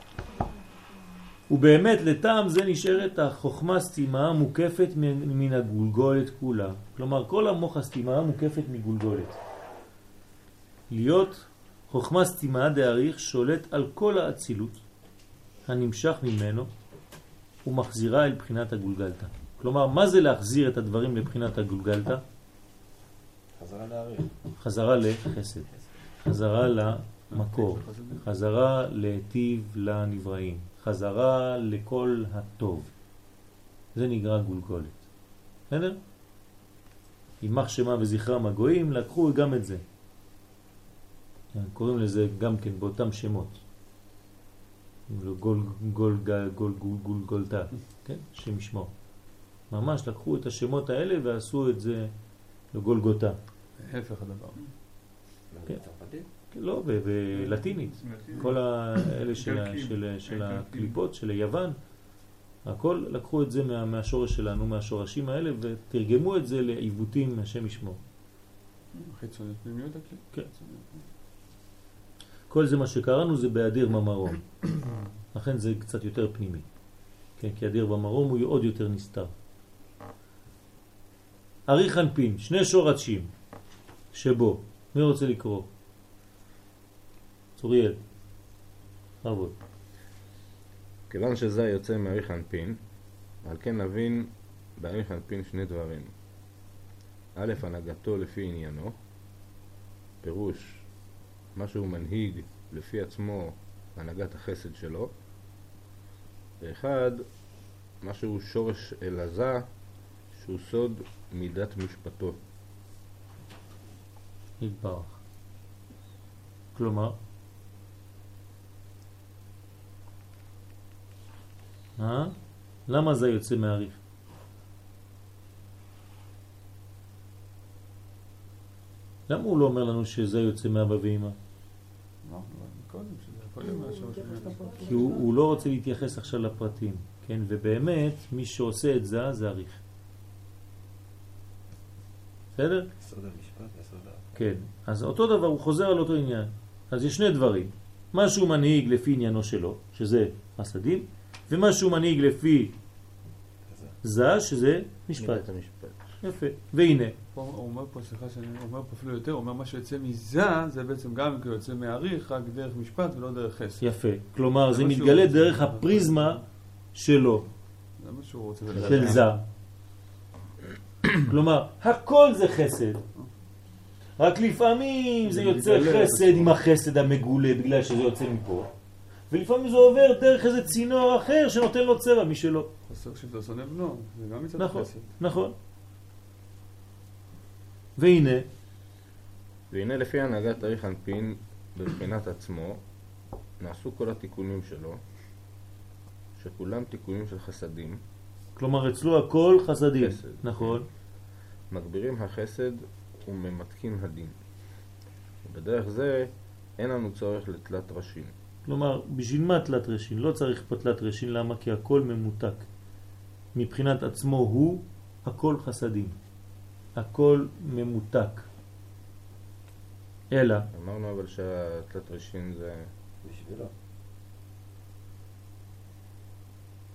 S1: ובאמת לטעם זה נשארת החוכמה סתימה מוקפת מן מן הגולגולת כולה. כלומר, כל המוח הסתימה מוקפת מגולגולת. להיות חוכמה סתימה דאריך שולט על כל האצילות הנמשך ממנו ומחזירה אל בחינת הגולגלתא. כלומר, מה זה להחזיר את הדברים לבחינת הגולגלתא?
S2: חזרה.
S1: חזרה לחסד, חזרה למקור, חזרה להיטיב לנבראים, חזרה לכל הטוב. זה נקרא גולגולת. בסדר? יימח שמה וזכרם הגויים, לקחו גם את זה. קוראים לזה גם כן באותם שמות. גול, גול, גול, גול, גול, כן? שם ישמור. ממש לקחו את השמות האלה ועשו את זה לגולגותה.
S3: ההפך הדבר.
S1: כן.
S2: צרפתית?
S1: לא, בלטינית. כל האלה של. הקליפות, של היוון, הכל לקחו את זה מה, מהשורש שלנו, מהשורשים האלה, ותרגמו את זה לעיוותים, השם ישמור.
S3: חיצוניות פנימיות הכלי.
S1: כן. כל זה מה שקראנו זה באדיר במרום. לכן זה קצת יותר פנימי. כן, כי אדיר במרום הוא עוד יותר נסתר. ארי חנפין, שני שורשים שבו, מי רוצה לקרוא? צוריאל. עבוד.
S5: כיוון שזה יוצא מאריך אנפין, על כן נבין באריך אנפין שני דברים. א', הנהגתו לפי עניינו, פירוש מה שהוא מנהיג לפי עצמו הנהגת החסד שלו, ואחד, מה שהוא שורש אלעזה, שהוא סוד מידת משפטו.
S1: יתברך. כלומר, אה? למה זה יוצא מהריך? למה הוא לא אומר לנו שזה יוצא מאבא ואמא?
S3: מהשורש שלנו.
S1: כי הוא, הוא לא רוצה להתייחס עכשיו לפרטים, כן? ובאמת, מי שעושה את זה, זה הריך. בסדר?
S2: יסוד המשפט, יסוד ה...
S1: כן. אז אותו דבר, הוא חוזר על אותו עניין. אז יש שני דברים. מה שהוא מנהיג לפי עניינו שלו, שזה חסדים, ומה שהוא מנהיג לפי זה, שזה משפט. יפה. והנה,
S3: הוא אומר פה, סליחה שאני אומר פה אפילו יותר, הוא אומר מה שיוצא מזה, זה בעצם גם כי הוא יוצא מהעריך, רק דרך משפט ולא דרך חסד.
S1: יפה. כלומר,
S3: זה
S1: מתגלה. דרך הפריזמה שלו,
S3: זה מה שהוא רוצה
S1: של. זה. כלומר, הכל זה חסד. רק לפעמים זה יוצא חסד. עם החסד המגולה בגלל שזה יוצא מפה. ולפעמים זה עובר דרך איזה צינור אחר שנותן לו צבע משלו.
S3: הסוג של שונא בנו, זה גם מצד
S1: נכון,
S3: חסד.
S1: נכון. והנה,
S5: והנה לפי הנהגת אריך אנפין בבחינת עצמו, נעשו כל התיקונים שלו, שכולם תיקונים של חסדים,
S1: כלומר אצלו הכל חסדים.
S5: חסד.
S1: נכון.
S5: מגבירים החסד וממתקים הדין. ובדרך זה אין לנו צורך לתלת ראשים.
S1: כלומר, בשביל מה תלת רשין? לא צריך פה תלת רשין, למה? כי הכל ממותק. מבחינת עצמו הוא, הכל חסדים. הכל ממותק. אלא,
S5: אמרנו אבל שהתלת ראשים זה...
S2: בשבילו.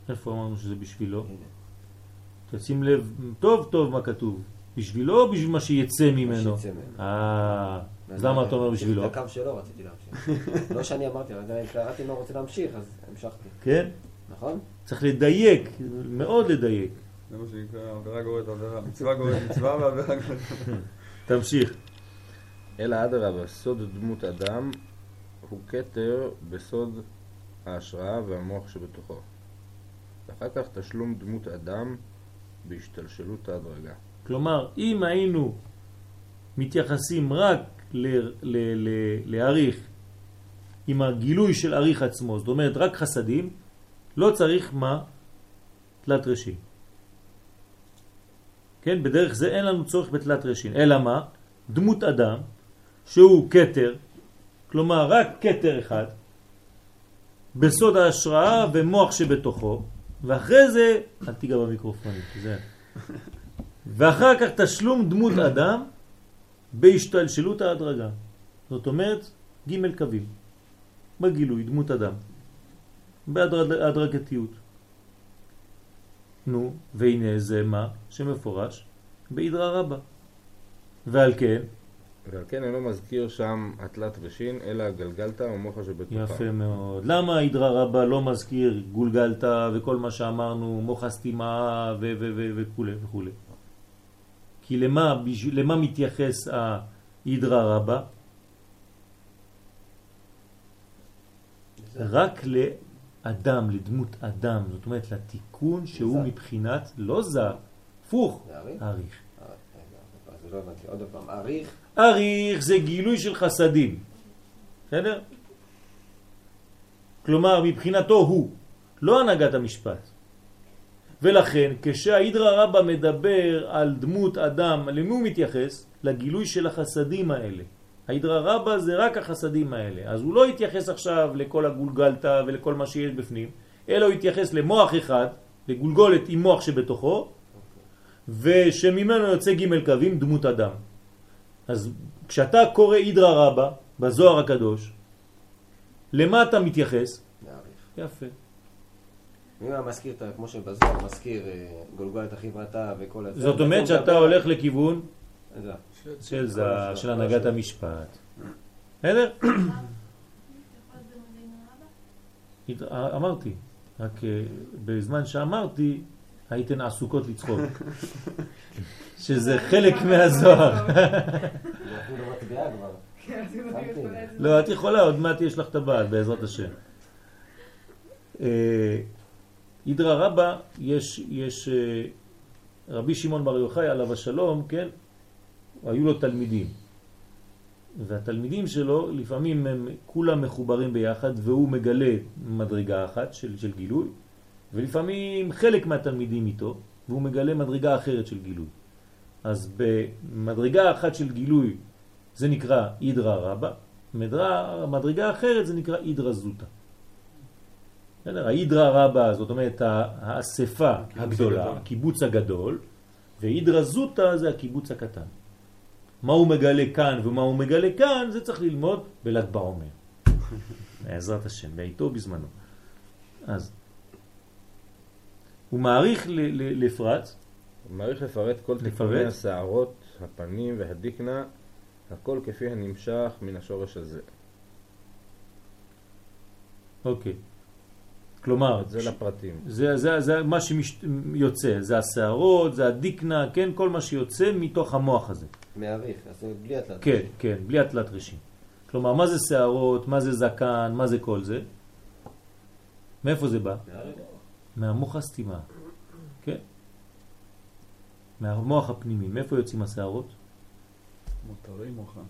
S1: איפה אמרנו שזה בשבילו? תשים לב טוב טוב מה כתוב. בשבילו או בשביל מה שיצא ממנו?
S2: שיצא ממנו.
S1: אה, אז למה אתה אומר בשבילו?
S2: את הקו שלו רציתי להמשיך. לא שאני אמרתי, אבל קראתי מה רוצה להמשיך, אז המשכתי.
S1: כן?
S2: נכון?
S1: צריך לדייק, מאוד לדייק.
S3: זה מה שנקרא עבירה גוררת עבירה. מצווה גוררת מצווה ועבירה גוררת...
S1: תמשיך.
S5: אלא אדרבה, סוד דמות אדם הוא כתר בסוד ההשראה והמוח שבתוכו. ואחר כך תשלום דמות אדם בהשתלשלות ההדרגה.
S1: כלומר, אם היינו מתייחסים רק להעריך עם הגילוי של עריך עצמו, זאת אומרת רק חסדים, לא צריך מה? תלת רשין. כן, בדרך זה אין לנו צורך בתלת רשין, אלא מה? דמות אדם שהוא קטר, כלומר רק קטר אחד, בסוד ההשראה ומוח שבתוכו, ואחרי זה, אל תיגע במיקרופונים, כי זה... ואחר כך תשלום דמות אדם בהשתלשלות ההדרגה. זאת אומרת, ג' קווים. בגילוי, דמות אדם. בהדרגתיות. נו, והנה זה מה שמפורש בהידרא רבה. ועל כן,
S5: ועל כן אינו מזכיר שם התלת ראשין, אלא הגלגלתא ומוחה שבתוכה.
S1: יפה מאוד. למה הידרא רבה לא מזכיר גולגלתא וכל מה שאמרנו, מוח הסתימה ו- ו- ו- וכו' וכו'? כי למה, למה מתייחס ההידרא רבה? רק לאדם, לדמות אדם, זאת אומרת לתיקון שהוא
S2: זר.
S1: מבחינת לא זר, הפוך,
S2: זה אריך?
S1: אריך,
S2: אריך
S1: זה גילוי של חסדים, בסדר? כלומר, מבחינתו הוא, לא הנהגת המשפט. ולכן, כשהאידרא רבא מדבר על דמות אדם, למי הוא מתייחס? לגילוי של החסדים האלה. האידרא רבא זה רק החסדים האלה. אז הוא לא יתייחס עכשיו לכל הגולגלתא ולכל מה שיש בפנים, אלא הוא יתייחס למוח אחד, לגולגולת עם מוח שבתוכו, ושממנו יוצא ג' קווים, דמות אדם. אז כשאתה קורא אידרא רבא בזוהר הקדוש, למה אתה מתייחס? יפה.
S2: אם הוא מזכיר, את כמו שבזוהר מזכיר אה, גולגולת החברתה וכל הזה.
S1: זאת אומרת שאתה הולך לכיוון
S2: זה.
S1: של זה,
S2: כל
S1: של הנהגת המשפט. בסדר? אמרתי, רק אה, בזמן שאמרתי הייתן עסוקות לצחוק. שזה חלק מהזוהר.
S2: לא.
S4: כן, זה
S1: לא, את יכולה, עוד מעט יש לך טבעת, בעזרת השם. אידרא רבא, יש, יש אה, רבי שמעון בר יוחאי עליו השלום, כן, היו לו תלמידים. והתלמידים שלו, לפעמים הם כולם מחוברים ביחד, והוא מגלה מדרגה אחת של, של גילוי, ולפעמים חלק מהתלמידים איתו, והוא מגלה מדרגה אחרת של גילוי. אז במדרגה אחת של גילוי זה נקרא אידרא מדרה- מדרגה אחרת זה נקרא אידרא זוטה. בסדר? האידרא רבא זאת אומרת האספה הגדולה,
S3: הגדול.
S1: הקיבוץ הגדול, ואידרא זוטה זה הקיבוץ הקטן. מה הוא מגלה כאן ומה הוא מגלה כאן, זה צריך ללמוד בל"ג בעומר. בעזרת השם, בעיתו בזמנו. אז הוא מעריך ל- ל- לפרט,
S5: הוא מעריך לפרט כל? תיקוני השערות, הפנים והדיקנה, הכל כפי הנמשך מן השורש הזה.
S1: אוקיי. כלומר,
S5: זה לפרטים.
S1: זה, זה, זה מה שיוצא, זה השערות, זה הדיקנה, כן, כל מה שיוצא מתוך המוח הזה.
S2: מעריך, אז זה בלי התלת.
S1: כן, כן, בלי התלת ראשים. כלומר, מה זה שערות, מה זה זקן, מה זה כל זה? מאיפה זה בא? מהמוח הסתימה, כן? מהמוח הפנימי. מאיפה יוצאים השערות?
S3: מותרי מוחה.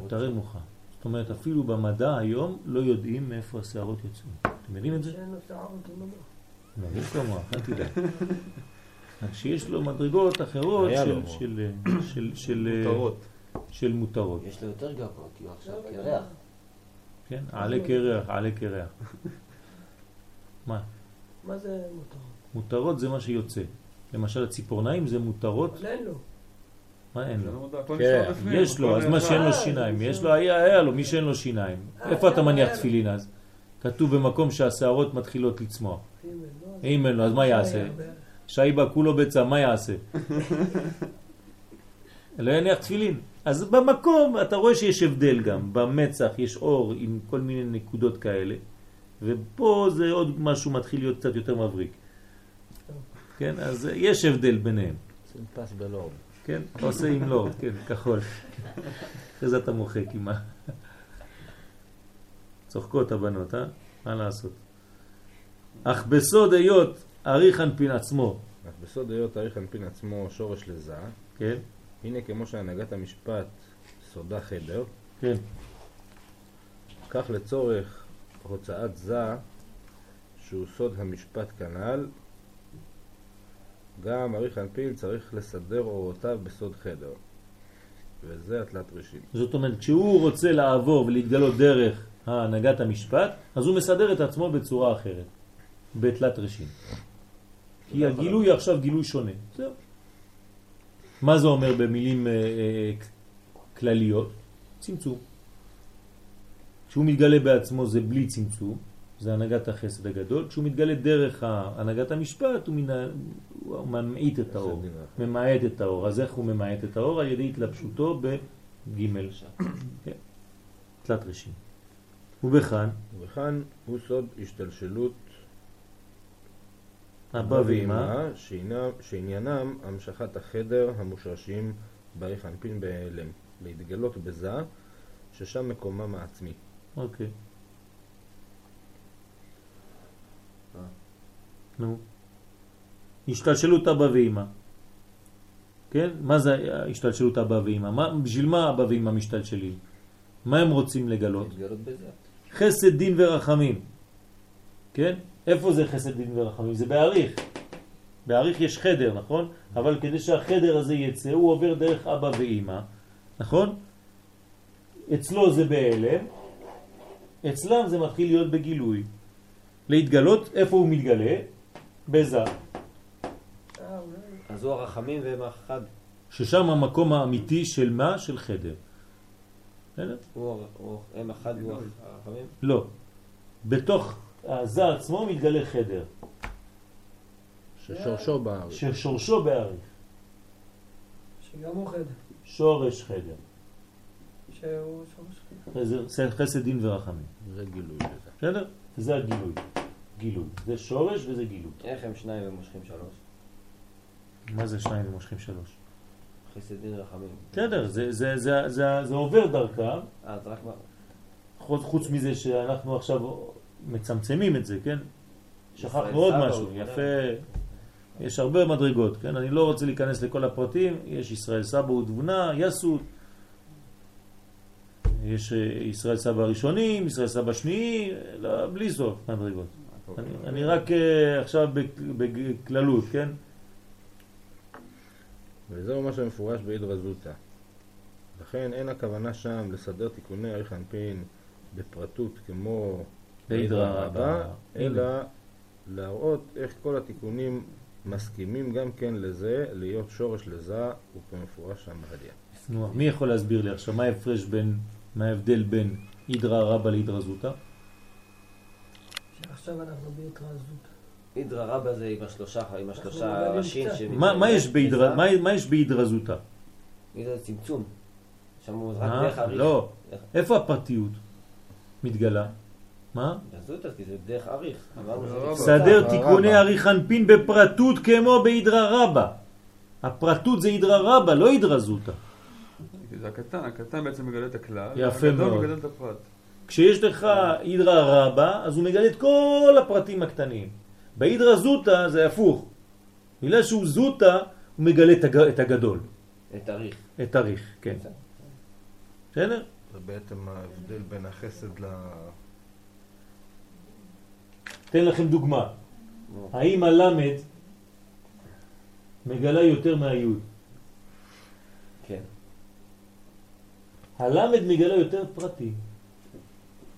S1: מותרי מוחה. זאת אומרת, אפילו במדע היום לא יודעים מאיפה השערות יוצאים. אתם יודעים את זה?
S6: שאין לו שערות המוח.
S1: לא, יש לו מוח, אל תדאג. שיש לו מדרגות אחרות של-
S3: מותרות.
S1: של מותרות.
S2: יש לו יותר גבוה, כי הוא עכשיו קרח.
S1: כן? עלה קרח, עלה קרח. מה?
S6: מה זה מותרות?
S1: מותרות זה מה שיוצא. למשל הציפורניים זה מותרות,
S6: אבל אין לו.
S1: מה אין
S3: זה
S1: לו?
S3: לא
S5: כן,
S1: יש לו, אז מה. שאין לו שיניים,
S6: זה
S1: יש. לו, היה לו, מי שאין לו שיניים. איפה אתה מניח. תפילין אז? כתוב במקום שהשערות מתחילות לצמוח.
S6: אם אין לו, אז-
S1: מה יעשה? שייבה כולו ביצה, מה יעשה? לא יניח תפילין. אז במקום אתה רואה שיש הבדל גם, במצח יש אור עם כל מיני נקודות כאלה, ופה זה עוד משהו מתחיל להיות קצת יותר מבריק. כן, אז יש הבדל ביניהם,
S5: שים פס בלורד.
S1: כן? אתה עושה עם לורד, כן, כחול. אחרי זה אתה מוחק עם ה... צוחקות הבנות, אה? מה לעשות? אך בסוד היות אריך אנפין עצמו,
S5: אך בסוד היות תאריך אנפין עצמו שורש לזה,
S1: כן?
S5: הנה כמו שהנהגת המשפט סודה חדר,
S1: כן.
S5: כך לצורך הוצאת זה, שהוא סוד המשפט כנ"ל, גם אריך אנפין צריך לסדר אורותיו בסוד חדר. וזה התלת ראשים.
S1: זאת אומרת, כשהוא רוצה לעבור ולהתגלות דרך הנהגת המשפט, אז הוא מסדר את עצמו בצורה אחרת, בתלת ראשים. כי הגילוי עכשיו גילוי שונה. זהו. מה זה אומר במילים אה, אה, כלליות? צמצום. כשהוא מתגלה בעצמו זה בלי צמצום, שזה הנהגת החסד הגדול, כשהוא מתגלה דרך הנהגת המשפט הוא, מנה, הוא ממעיט את האור, ממעט את האור. אז איך הוא ממעט את האור? על ידי התלבשותו בג' כן, תלת ראשים. ובכאן,
S5: וכאן הוא סוד השתלשלות
S1: אבא ואמא,
S5: שעניינם- המשכת החדר המושרשים בעריך אנפין בהיעלם, להתגלות בזה, ששם מקומם העצמי.
S1: אוקיי. נו. השתלשלות אבא ואמא. כן? מה זה השתלשלות אבא ואמא? מה, בשביל מה אבא ואמא משתלשלים? מה הם רוצים לגלות? חסד דין ורחמים. כן? איפה זה חסד דין ורחמים? זה בעריך. בעריך יש חדר, נכון? אבל כדי שהחדר הזה יצא, הוא עובר דרך אבא ואמא, נכון? אצלו זה בהלם, אצלם זה מתחיל להיות בגילוי. להתגלות, איפה הוא מתגלה? בזה.
S6: אה.
S2: אז הוא הרחמים והם האחד.
S1: ששם המקום האמיתי של מה? של חדר.
S2: הם אחד והוא הרחמים.
S1: לא. בתוך הזה עצמו מתגלה חדר,
S5: ששורשו בארץ.
S1: ששורשו בעריך.
S6: שגם הוא חדר.
S1: שורש חדר.
S6: שהוא שורש חדר.
S1: חסד- דין ורחמים.
S5: זה גילוי.
S1: בסדר? זה הגילוי. גילוי. זה שורש וזה גילוי.
S2: איך הם שניים ומושכים שלוש?
S1: מה זה שניים ומושכים שלוש?
S2: חסד דין רחמים.
S1: בסדר, זה, זה, זה, זה, זה עובר דרכם,
S2: אה, אז רק מה?
S1: חוץ, חוץ מזה שאנחנו עכשיו מצמצמים את זה, כן? שכחנו עוד משהו, יפה. יש הרבה מדרגות, כן? אני לא רוצה להיכנס לכל הפרטים, יש ישראל סבא ותבונה, יסות, יש אה, ישראל סבא הראשונים, ישראל סבא שני, לא, בלי סוף מדרגות. אני, אני רק אה, עכשיו בכללות, כן?
S5: וזהו מה שמפורש באידרא זוטא. לכן אין הכוונה שם לסדר תיקוני אריך אנפין בפרטות כמו
S1: באידרא רבא.
S5: אלא להראות איך כל התיקונים מסכימים גם כן לזה, להיות שורש לזה, וכמפורש שם בהדיה.
S1: נו, מי יכול להסביר לי עכשיו מה ההפרש בין, מה ההבדל בין אידרא רבא לאידרא זוטא?
S6: שעכשיו אנחנו בהתרזות.
S2: אידרא רבא זה עם השלושה, עם השלושה ראשים
S1: מה, מה יש באידרא. מה, יש זוטא?
S2: אידרא זה צמצום. שם הוא רק
S1: אה?
S2: דרך אריך.
S1: לא.
S2: איך?
S1: איפה הפרטיות מתגלה? מה?
S2: בזוטה, כי זה דרך אריך.
S3: רבא.
S1: סדר. תיקוני אריך אנפין בפרטות כמו באידרא רבא. הפרטות זה אידרא רבא, לא אידרא זוטא.
S3: כי זה הקטן, הקטן בעצם מגלה את הכלל,
S1: יפה מאוד.
S3: מגלה את הפרט.
S1: כשיש לך אידרא רבא, אז הוא מגלה את כל הפרטים הקטנים. באידרא זוטא זה הפוך. בגלל שהוא זוטא, הוא מגלה את הג- את הגדול,
S2: את אריך.
S1: את אריך, כן. בסדר?
S5: זה בעצם ההבדל בין החסד ל...
S1: אתן לכם דוגמה. האם הלמד מגלה יותר מהיוד?
S2: כן.
S1: הלמד מגלה יותר פרטים.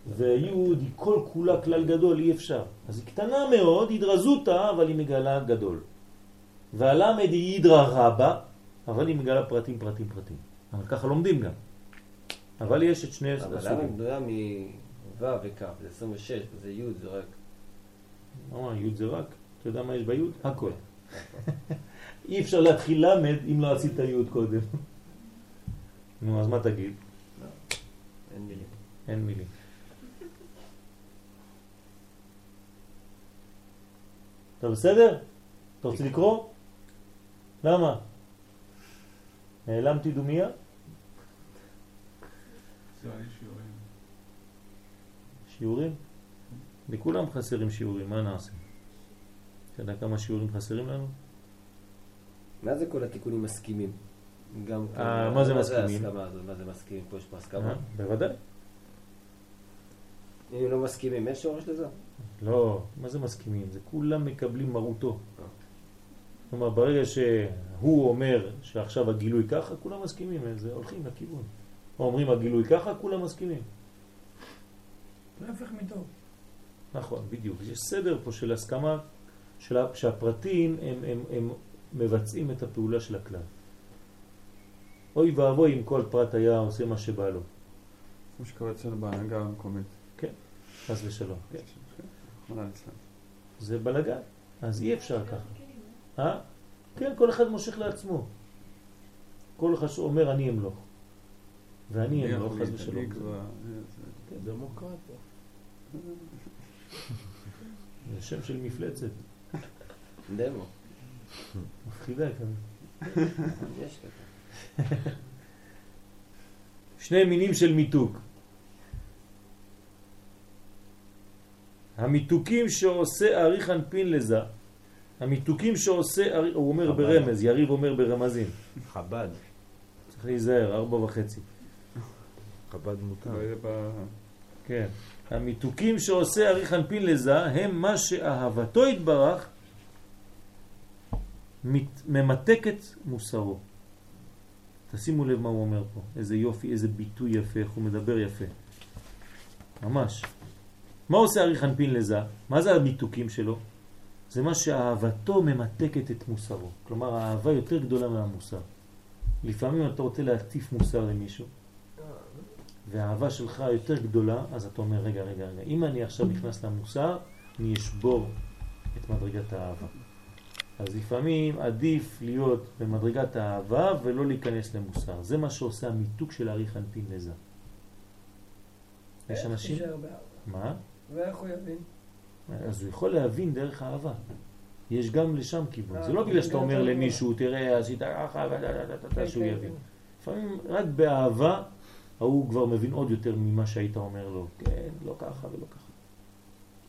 S1: והיוד היא כל כולה כלל גדול, אי אפשר. אז היא קטנה מאוד, הידרזותה, אבל היא מגלה גדול. והלמד היא הידרא רבה, אבל היא מגלה פרטים, פרטים, פרטים. אבל ככה לומדים גם. אבל יש את שני
S2: אבל למה
S1: הסוגים.
S2: בנויה מו' וכ', זה 26, וזה י' זה רק...
S1: מה, יוד זה רק? אתה יודע מה יש ביוד? הכל. אי אפשר להתחיל למד אם לא עשית יוד קודם. נו, אז מה תגיד?
S2: אין מילים.
S1: אין מילים. אתה בסדר? אתה רוצה לקרוא? למה? נעלמתי דומיה? שיעורים? לכולם חסרים שיעורים, מה נעשה? אתה יודע כמה שיעורים חסרים לנו?
S2: מה זה כל התיקונים מסכימים? גם
S1: אה,
S2: כן,
S1: מה זה מסכימים?
S2: מה זה מסכימים? פה יש פה הסכמה.
S1: אה, בוודאי.
S2: אם לא מסכימים, אין שורש לזה?
S1: לא, מה זה מסכימים? זה כולם מקבלים מרותו. כלומר, ברגע שהוא אומר שעכשיו הגילוי ככה, כולם מסכימים, זה הולכים לכיוון. או אומרים הגילוי ככה, כולם מסכימים.
S7: להפך מטוב.
S1: נכון, בדיוק. יש סדר פה של הסכמה, של שהפרטים הם, הם, הם מבצעים את הפעולה של הכלל. אוי ואבוי אם כל פרט היה עושה מה שבא לו.
S3: כמו שקורה אצלנו בהנהגה המקומית.
S1: כן. חס ושלום. כן.
S3: ליצלן.
S1: זה בלגן, אז אי אפשר ככה. אה? כן, כל אחד מושך לעצמו. כל אחד אומר אני אמלוך. ואני
S3: אני
S1: אמלוך, חס ושלום.
S3: זה-
S5: דמוקרטיה.
S1: זה שם של מפלצת,
S2: דמו.
S1: מפחידה כזה. שני מינים של מיתוק. המיתוקים שעושה אריך אנפין לזה, המיתוקים שעושה, ארי- הוא אומר
S5: חב"ד.
S1: ברמז, יריב אומר ברמזים.
S5: חב"ד.
S1: צריך להיזהר, ארבע וחצי.
S5: חב"ד מותר.
S1: כן. המיתוקים שעושה אריך אנפין לזה הם מה שאהבתו יתברך מת- ממתקת מוסרו. תשימו לב מה הוא אומר פה, איזה יופי, איזה ביטוי יפה, איך הוא מדבר יפה. ממש. מה עושה אריך אנפין לזה? מה זה המיתוקים שלו? זה מה שאהבתו ממתקת את מוסרו. כלומר, האהבה יותר גדולה מהמוסר. לפעמים אתה רוצה להטיף מוסר למישהו, והאהבה שלך יותר גדולה, אז אתה אומר, רגע, רגע, רגע, אם אני עכשיו נכנס למוסר, אני אשבור את מדרגת האהבה. אז לפעמים עדיף להיות במדרגת האהבה ולא להיכנס למוסר. זה מה שעושה המיתוק של אריך אנפין לזה. יש
S6: איך
S1: אנשים... מה?
S6: ואיך הוא יבין?
S1: אז הוא יכול להבין דרך האהבה. יש גם לשם כיוון. זה
S6: אה,
S1: לא בגלל שאתה אומר. למישהו, תראה, עשית ככה,
S6: כן,
S1: שהוא
S6: כן,
S1: יבין.
S6: כן.
S1: לפעמים רק באהבה, ההוא כבר מבין עוד יותר ממה שהיית אומר לו. כן, לא ככה ולא ככה.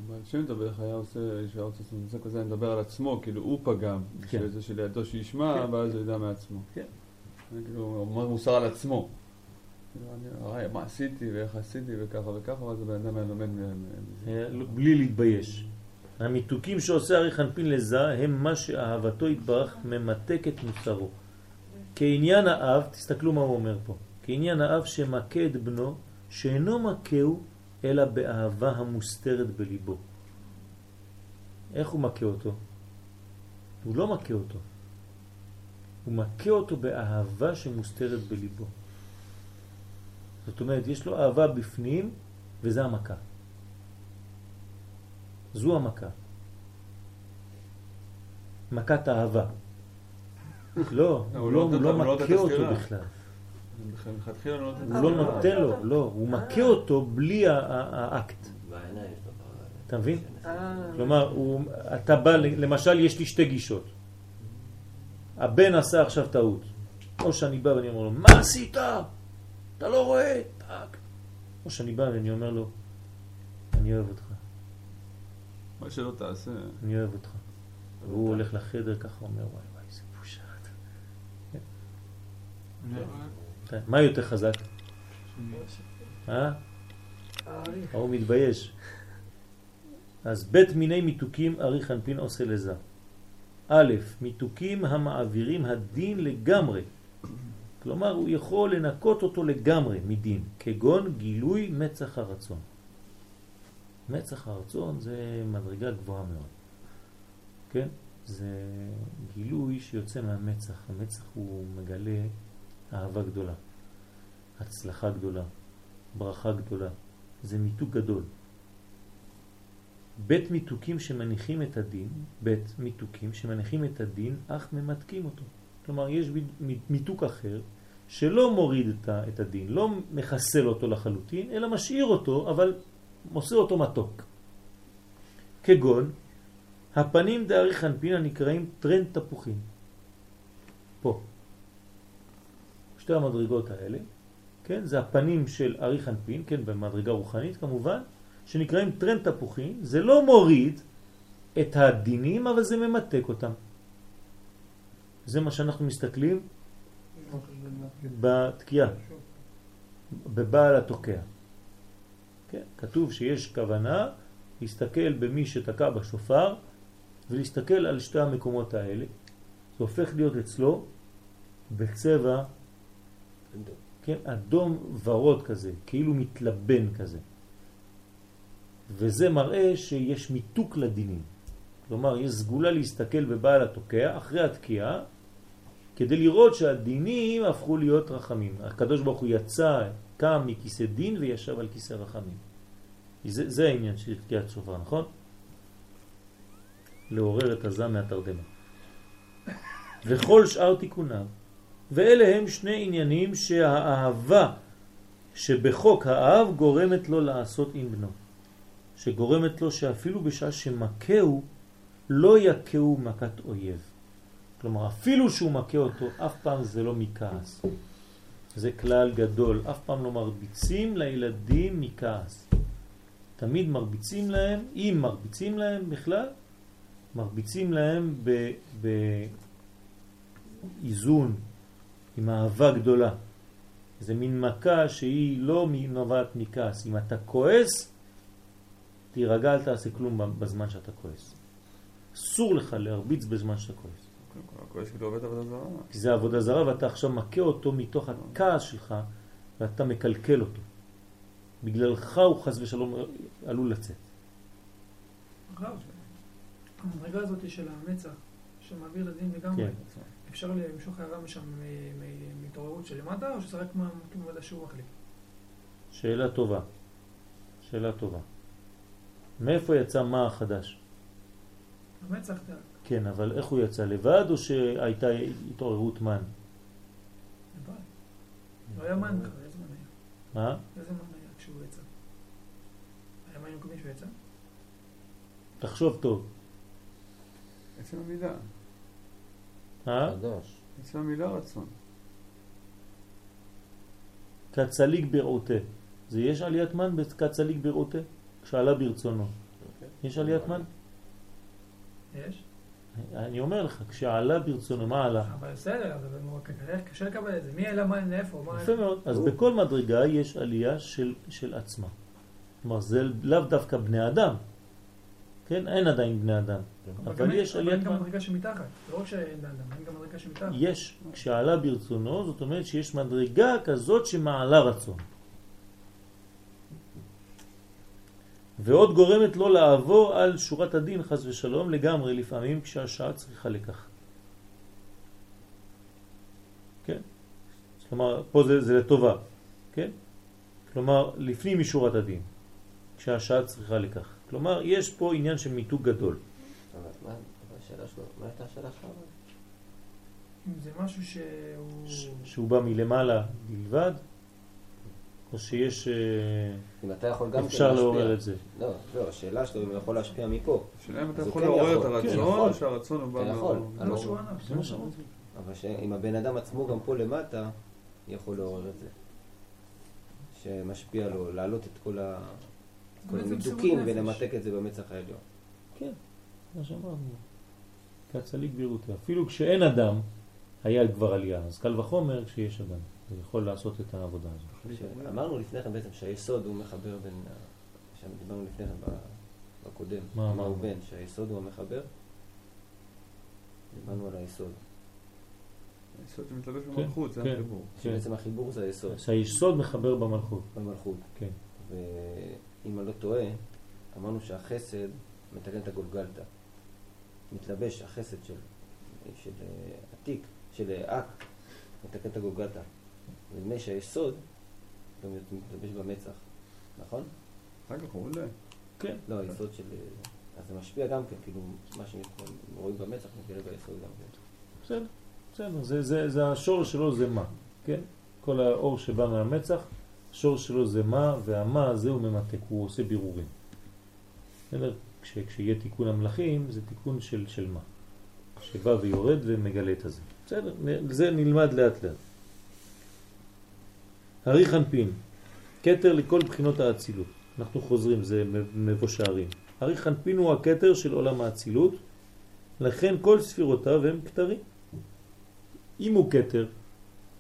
S3: אבל כשאני מדבר איך היה עושה, שהיה רוצה לעשות נושא כזה, אני מדבר על עצמו, כאילו הוא פגם,
S1: כן.
S3: שזה שלידו שישמע,
S1: כן.
S3: ואז הוא ידע מעצמו.
S1: כן.
S3: אני כאילו הוא אומר מוסר על עצמו. כאילו, הרי מה עשיתי ואיך עשיתי וככה וככה, ואז הבן אדם היה לומד מזה.
S1: אה, לא- בלי להתבייש. המיתוקים שעושה אריך אנפין לזה הם מה שאהבתו יתברך ממתק את מוסרו. כעניין האב, תסתכלו מה הוא אומר פה, כעניין האב שמכה את בנו, שאינו מכהו אלא באהבה המוסתרת בליבו. איך הוא מכה אותו? הוא לא מכה אותו. הוא מכה אותו באהבה שמוסתרת בליבו. זאת אומרת, יש לו אהבה בפנים, וזה המכה. זו המכה. מכת אהבה. לא, הוא לא, הוא לא
S3: נותן את
S1: מכה אותו. בכלל.
S3: לא
S1: הוא לא נותן לו, לא, הוא מכה אותו בלי האקט. אתה מבין?
S6: אה,
S1: כלומר, אתה בא, למשל, יש לי שתי גישות. הבן עשה עכשיו טעות. או שאני בא ואני אומר לו, מה עשית? אתה לא רואה? טאק. או שאני בא ואני אומר לו, אני אוהב אותך,
S3: מה שלא תעשה.
S1: אני אוהב אותך. והוא הולך לחדר ככה, אומר, וואי וואי, איזה בושה. אתה." מה יותר חזק? אה? ההוא מתבייש. אז בית מיני מיתוקים אריך אנפין עושה לזה. א', מיתוקים המעבירים הדין לגמרי. כלומר, הוא יכול לנקות אותו לגמרי מדין, כגון גילוי מצח הרצון. מצח הרצון זה מדרגה גבוהה מאוד. כן? זה גילוי שיוצא מהמצח. המצח הוא מגלה אהבה גדולה, הצלחה גדולה, ברכה גדולה. זה מיתוק גדול. בית מיתוקים שמניחים את הדין, בית מיתוקים שמניחים את הדין, אך ממתקים אותו. כלומר, יש מיתוק אחר שלא מוריד את הדין, לא מחסל אותו לחלוטין, אלא משאיר אותו, אבל מוסר אותו מתוק. כגון, הפנים דאריך אנפין הנקראים טרנד תפוחים. פה. שתי המדרגות האלה, כן, זה הפנים של אריך אנפין, כן, במדרגה רוחנית כמובן, שנקראים טרנד תפוחים, זה לא מוריד את הדינים, אבל זה ממתק אותם. זה מה שאנחנו מסתכלים בתקיעה, בבעל התוקע. כן, כתוב שיש כוונה להסתכל במי שתקע בשופר ולהסתכל על שתי המקומות האלה. זה הופך להיות אצלו בצבע כן, אדום ורוד כזה, כאילו מתלבן כזה. וזה מראה שיש מיתוק לדינים. כלומר, יש סגולה להסתכל בבעל התוקע אחרי התקיעה, כדי לראות שהדינים הפכו להיות רחמים. הקדוש ברוך הוא יצא, קם מכיסא דין וישב על כיסא רחמים. זה, זה העניין של תקיעת שופר, נכון? לעורר את הזעם מהתרדמה. וכל שאר תיקוניו, ואלה הם שני עניינים שהאהבה שבחוק האב גורמת לו לעשות עם בנו. שגורמת לו שאפילו בשעה שמכהו לא יכהו מכת אויב. כלומר, אפילו שהוא מכה אותו, אף פעם זה לא מכעס. זה כלל גדול, אף פעם לא מרביצים לילדים מכעס. תמיד מרביצים להם, אם מרביצים להם בכלל, מרביצים להם באיזון, עם אהבה גדולה. זה מין מכה שהיא לא נובעת מכעס. אם אתה כועס, תירגע, אל תעשה כלום בזמן שאתה כועס. אסור לך להרביץ בזמן שאתה כועס.
S3: הכועס כאילו עובד עבודה זרה.
S1: כי זה עבודה זרה ואתה עכשיו מכה אותו מתוך הכעס שלך ואתה מקלקל אותו. בגללך הוא חס ושלום עלול לצאת.
S7: הרב, המדרגה הזאת של המצח, שמעביר לדין לגמרי,
S1: כן.
S7: אפשר למשוך הערה משם מהתעוררות של למטה, או שזה רק מה- כמו מה שהוא מחליט?
S1: שאלה טובה. שאלה טובה. מאיפה יצא מה החדש?
S7: המצח, אתה-
S1: כן, אבל איך הוא יצא? לבד או שהייתה התעוררות מן?
S7: לבד. לא היה מן ככה, איזה מן היה?
S1: מה?
S7: איזה מן היה כשהוא יצא? היה מים מקומי שהוא יצא?
S1: תחשוב טוב.
S3: עצם המילה.
S1: אה?
S5: חדש.
S3: עצם המילה רצון.
S1: קצליק ברעותה. זה יש עליית מן בקצליק ברעותה? כשעלה ברצונו. יש עליית מן?
S7: יש?
S1: אני אומר לך, כשעלה ברצונו, מה עלה?
S7: אבל בסדר, אבל קשה- קשה לקבל את זה. מי העלה מים לאיפה? מה-
S1: יפה מאוד. אז בכל מדרגה יש עלייה של, של עצמה. כלומר, זה לאו דווקא בני אדם. כן? אין עדיין בני אדם. אבל
S7: גם אין-
S1: יש
S7: אבל
S1: עליית
S7: אין גם. מדרגה שמתחת. לא רק שאין אדם, אין גם מדרגה שמתחת.
S1: יש, כשעלה ברצונו, זאת אומרת שיש מדרגה כזאת שמעלה רצון. ועוד גורמת לו לעבור על שורת הדין חס ושלום לגמרי לפעמים כשהשעה צריכה לכך. כן? כלומר, פה זה, זה לטובה, כן? כלומר, לפנים משורת הדין, כשהשעה צריכה לכך. כלומר, יש פה עניין של מיתוג גדול.
S2: אבל מה אבל השאלה שלו? מה הייתה השאלה שלך?
S7: אם זה משהו שהוא...
S1: ש- שהוא בא מלמעלה בלבד, או שיש... אה,
S2: אם אתה יכול גם כן
S1: אפשר
S2: להשפיע.
S1: לעורר את זה.
S2: לא, לא, השאלה שלו אם הוא יכול להשפיע מפה.
S3: השאלה אם אתה יכול
S2: כן
S3: לעורר את
S2: יכול. כן,
S3: הרצון,
S2: יכול.
S3: או שהרצון הוא בא...
S2: אתה יכול.
S7: זה מה שהוא ענה.
S1: זה מה שאמרתי.
S2: אבל שאם הבן אדם עצמו גם פה למטה, יכול לעורר את זה. שמשפיע לו, להעלות את כל ה- כל
S7: בעצם
S2: המידוקים
S7: מסירות נפש.
S2: ולמתק את זה במצח העליון.
S1: כן, מה שאמרנו. כצליק בירותי. אפילו כשאין אדם, היה כבר עלייה. אז קל וחומר כשיש אדם. זה יכול לעשות את העבודה הזאת.
S2: אמרנו לפני כן בעצם שהיסוד הוא מחבר בין, דיברנו לפני כן בקודם,
S1: מה אמרנו?
S2: הוא בן, שהיסוד הוא המחבר. דיברנו על היסוד,
S3: היסוד שמתלבש
S1: כן,
S3: במלכות, זה
S1: כן.
S3: החיבור.
S2: שבעצם החיבור זה היסוד
S1: שהיסוד מחבר במלכות.
S2: במלכות.
S1: כן.
S2: ואם אני לא טועה, אמרנו שהחסד מתקן את הגולגלתא. מתלבש החסד של, של אה, עתיק, של אה, אק, מתקן את הגולגלתא. ונדמה לי שהיסוד גם מתלבש במצח, נכון?
S3: אחר כך הוא עולה.
S1: כן.
S2: לא, היסוד של... אז זה משפיע גם כן, כאילו, מה שרואים במצח מתגלה ביסוד גם כן.
S1: בסדר, בסדר. זה, זה, זה השורש שלו זה מה, כן? כל האור שבא מהמצח, השורש שלו זה מה, והמה הזה הוא ממתק, הוא עושה בירורים. בסדר? כש, כשיהיה תיקון המלאכים, זה תיקון של, של מה. שבא ויורד ומגלה את הזה. בסדר, זה נלמד לאט לאט. הרי חנפין, כתר לכל בחינות האצילות. אנחנו חוזרים, זה מ- מבוא שערים. הרי חנפין הוא הכתר של עולם האצילות, לכן כל ספירותיו הם כתרים. אם הוא כתר,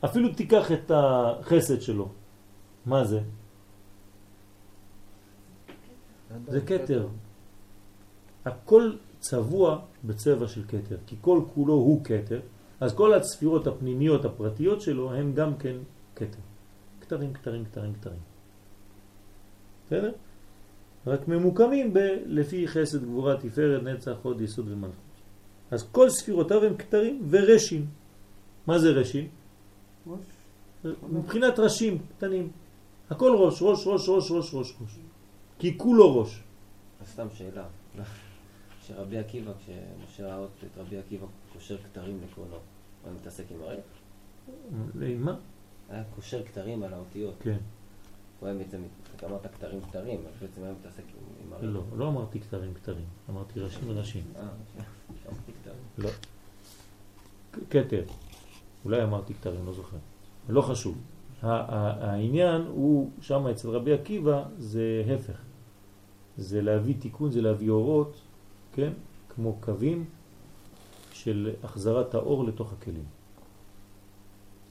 S1: אפילו תיקח את החסד שלו. מה זה? זה כתר. הכל צבוע בצבע של כתר, כי כל כולו הוא כתר, אז כל הספירות הפנימיות הפרטיות שלו הם גם כן כתר. כתרים, כתרים, כתרים, כתרים. בסדר? רק ממוקמים ב- לפי חסד, גבורה, תפארת, נצח, הוד, יסוד ומלכות. אז כל ספירותיו הם כתרים ורשים. מה זה רשים?
S3: ראש.
S1: מבחינת ראשים קטנים. הכל ראש, ראש, ראש, ראש, ראש, ראש, ראש. כי כולו ראש.
S2: אז סתם שאלה. שרבי עקיבא, כשמשה ראה את רבי עקיבא קושר כתרים לקרונו, הוא מתעסק עם הרי?
S1: עם מה?
S2: היה קושר כתרים על האותיות.
S1: כן.
S2: הוא היה בעצם, אתה אמרת כתרים כתרים, אז בעצם היה מתעסק עם, הרי.
S1: לא, לא אמרתי כתרים כתרים, אמרתי ראשים ראשים.
S2: אה, שמעתי כתרים.
S1: לא. כתר. אולי אמרתי כתרים, לא זוכר. לא חשוב. העניין הוא, שם אצל רבי עקיבא, זה הפך. זה להביא תיקון, זה להביא אורות, כן? כמו קווים של החזרת האור לתוך הכלים.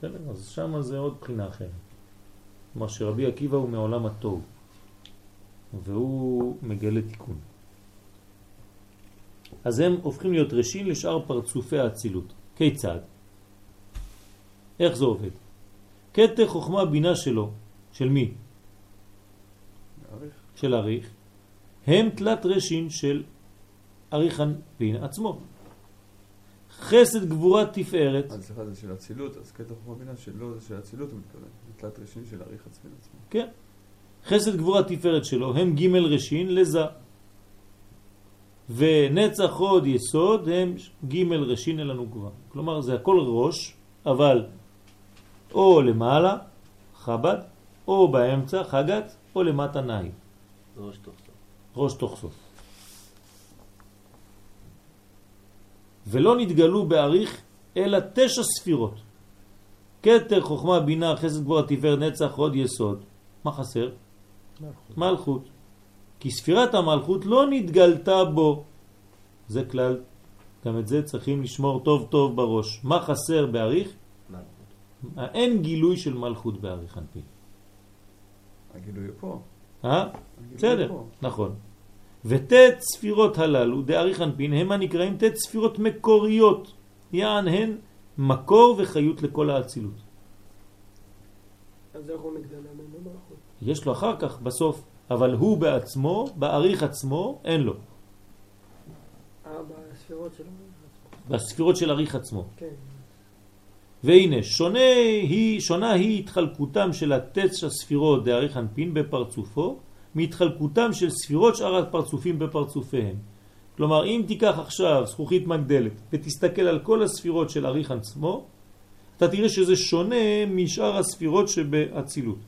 S1: בסדר? אז שם זה עוד בחינה אחרת. כלומר שרבי עקיבא הוא מעולם הטוב, והוא מגלה תיקון. אז הם הופכים להיות ראשין לשאר פרצופי האצילות. כיצד? איך זה עובד? קטע חוכמה בינה שלו, של מי? של אריך, הם תלת רשין של אריכן פין עצמו. חסד גבורה תפארת,
S3: אז סליחה, זה של אצילות, אז קטע חוכמה בינה שלו זה של אצילות הוא מתכוון. זה תלת ראשין של עריך עצמי לעצמו.
S1: כן, חסד גבורה תפארת שלו הם ג' רשין לזה. ונצח הוד יסוד הם ג' רשין אל הנוגבה. כלומר זה הכל ראש, אבל או למעלה, חב"ד, או באמצע, חגת, או למטה נאי.
S2: ראש תוך סוף.
S1: ראש תוך סוף. ולא נתגלו בעריך אלא תשע ספירות. כתר, חוכמה, בינה, חסד, גבורה, תפארת, נצח, הוד, יסוד. מה חסר?
S6: מלכות.
S1: מלכות. כי ספירת המלכות לא נתגלתה בו. זה כלל, גם את זה צריכים לשמור טוב טוב בראש. מה חסר בעריך?
S2: מלכות.
S1: אין גילוי של מלכות בעריך אנפין.
S3: הגילוי פה.
S1: אה? בסדר, נכון. וט' ספירות הללו, דאריך אנפין, הם הנקראים ט' ספירות מקוריות, יען הן מקור וחיות לכל האצילות.
S6: אז איך הוא מלכות?
S1: יש לו אחר כך, בסוף, אבל הוא בעצמו, באריך עצמו, אין לו.
S6: אה, בספירות שלו.
S1: בספירות של אריך עצמו.
S6: כן.
S1: והנה, שונה היא, שונה היא התחלקותם של התשע ספירות דאריך אנפין בפרצופו, מהתחלקותם של ספירות שאר הפרצופים בפרצופיהם. כלומר, אם תיקח עכשיו זכוכית מגדלת ותסתכל על כל הספירות של אריך עצמו, אתה תראה שזה שונה משאר הספירות שבאצילות,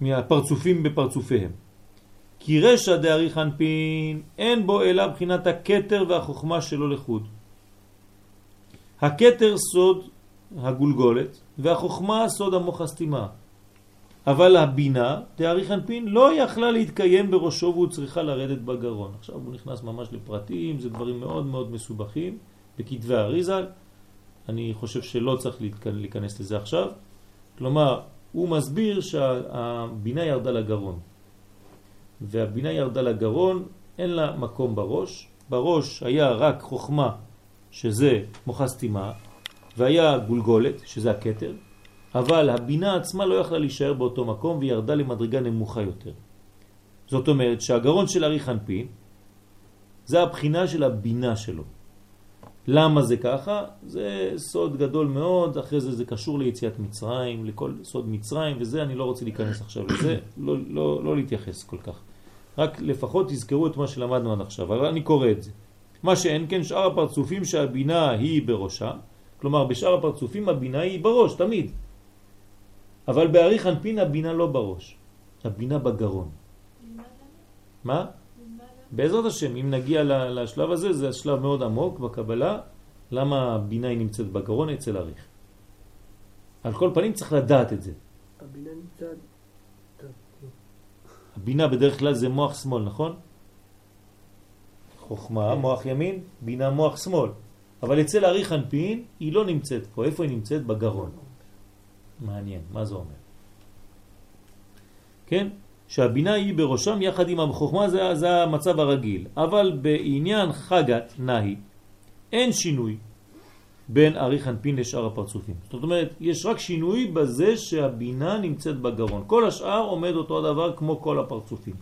S1: מהפרצופים בפרצופיהם. כי רשע דאריך אנפין אין בו אלא בחינת הכתר והחוכמה שלו לחוד. הכתר סוד הגולגולת והחוכמה סוד המוח הסתימה. אבל הבינה, תאריך אנפין, לא יכלה להתקיים בראשו והוא צריכה לרדת בגרון. עכשיו הוא נכנס ממש לפרטים, זה דברים מאוד מאוד מסובכים, בכתבי האריזל. אני חושב שלא צריך להיכנס לזה עכשיו. כלומר, הוא מסביר שהבינה ירדה לגרון. והבינה ירדה לגרון, אין לה מקום בראש. בראש היה רק חוכמה, שזה מוחה סתימה, והיה גולגולת, שזה הכתר, אבל הבינה עצמה לא יכלה להישאר באותו מקום והיא ירדה למדרגה נמוכה יותר. זאת אומרת שהגרון של אריך אנפין זה הבחינה של הבינה שלו. למה זה ככה? זה סוד גדול מאוד, אחרי זה זה קשור ליציאת מצרים, לכל סוד מצרים וזה, אני לא רוצה להיכנס עכשיו לזה, לא, לא, לא להתייחס כל כך. רק לפחות תזכרו את מה שלמדנו עד עכשיו, אבל אני קורא את זה. מה שאין כן שאר הפרצופים שהבינה היא בראשה, כלומר בשאר הפרצופים הבינה היא בראש, תמיד. אבל באריך אנפין הבינה לא בראש, הבינה בגרון. מה? בעזרת השם, אם נגיע לשלב הזה, זה שלב מאוד עמוק בקבלה, למה הבינה היא נמצאת בגרון אצל אריך. על כל פנים צריך לדעת את זה.
S6: הבינה נמצא... טוב,
S1: הבינה בדרך כלל זה מוח שמאל, נכון? חוכמה, מוח ימין, בינה מוח שמאל. אבל אצל אריך אנפין היא לא נמצאת פה. איפה היא נמצאת? בגרון. מעניין, מה זה אומר? כן? שהבינה היא בראשם יחד עם החוכמה זה, זה המצב הרגיל. אבל בעניין חגת נהי אין שינוי בין אריך אנפין לשאר הפרצופים. זאת אומרת, יש רק שינוי בזה שהבינה נמצאת בגרון. כל השאר עומד אותו הדבר כמו כל הפרצופים.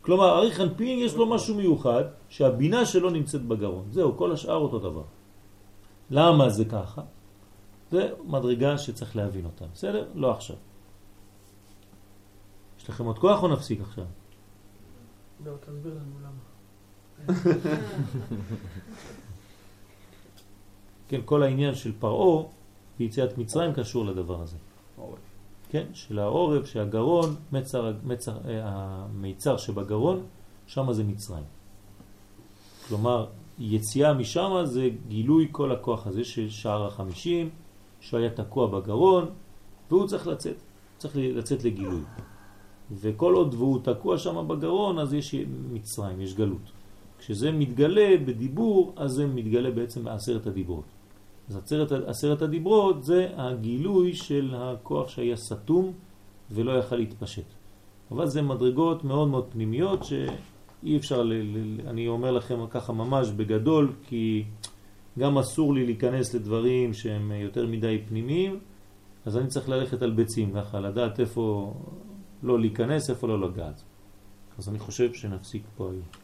S1: כלומר, אריך אנפין יש לו משהו מיוחד שהבינה שלו נמצאת בגרון. זהו, כל השאר אותו דבר. למה זה ככה? זה מדרגה שצריך להבין אותה. בסדר? לא עכשיו. יש לכם עוד כוח או נפסיק עכשיו?
S6: לא, תסביר לנו למה.
S1: כן, כל העניין של פרעה ביציאת מצרים קשור לדבר הזה. כן, של העורף, שהגרון, מצר, מצר, אה, המיצר שבגרון, שם זה מצרים. כלומר, יציאה משם זה גילוי כל הכוח הזה של שער החמישים, שהוא היה תקוע בגרון, והוא צריך לצאת, צריך לצאת לגילוי. וכל עוד והוא תקוע שם בגרון, אז יש מצרים, יש גלות. כשזה מתגלה בדיבור, אז זה מתגלה בעצם בעשרת הדיברות. אז עשרת, עשרת הדיברות זה הגילוי של הכוח שהיה סתום ולא יכל להתפשט. אבל זה מדרגות מאוד מאוד פנימיות שאי אפשר, ל, ל, אני אומר לכם ככה ממש בגדול, כי גם אסור לי להיכנס לדברים שהם יותר מדי פנימיים, אז אני צריך ללכת על ביצים ככה, לדעת איפה לא להיכנס, איפה לא לגעת. אז אני חושב שנפסיק פה היום.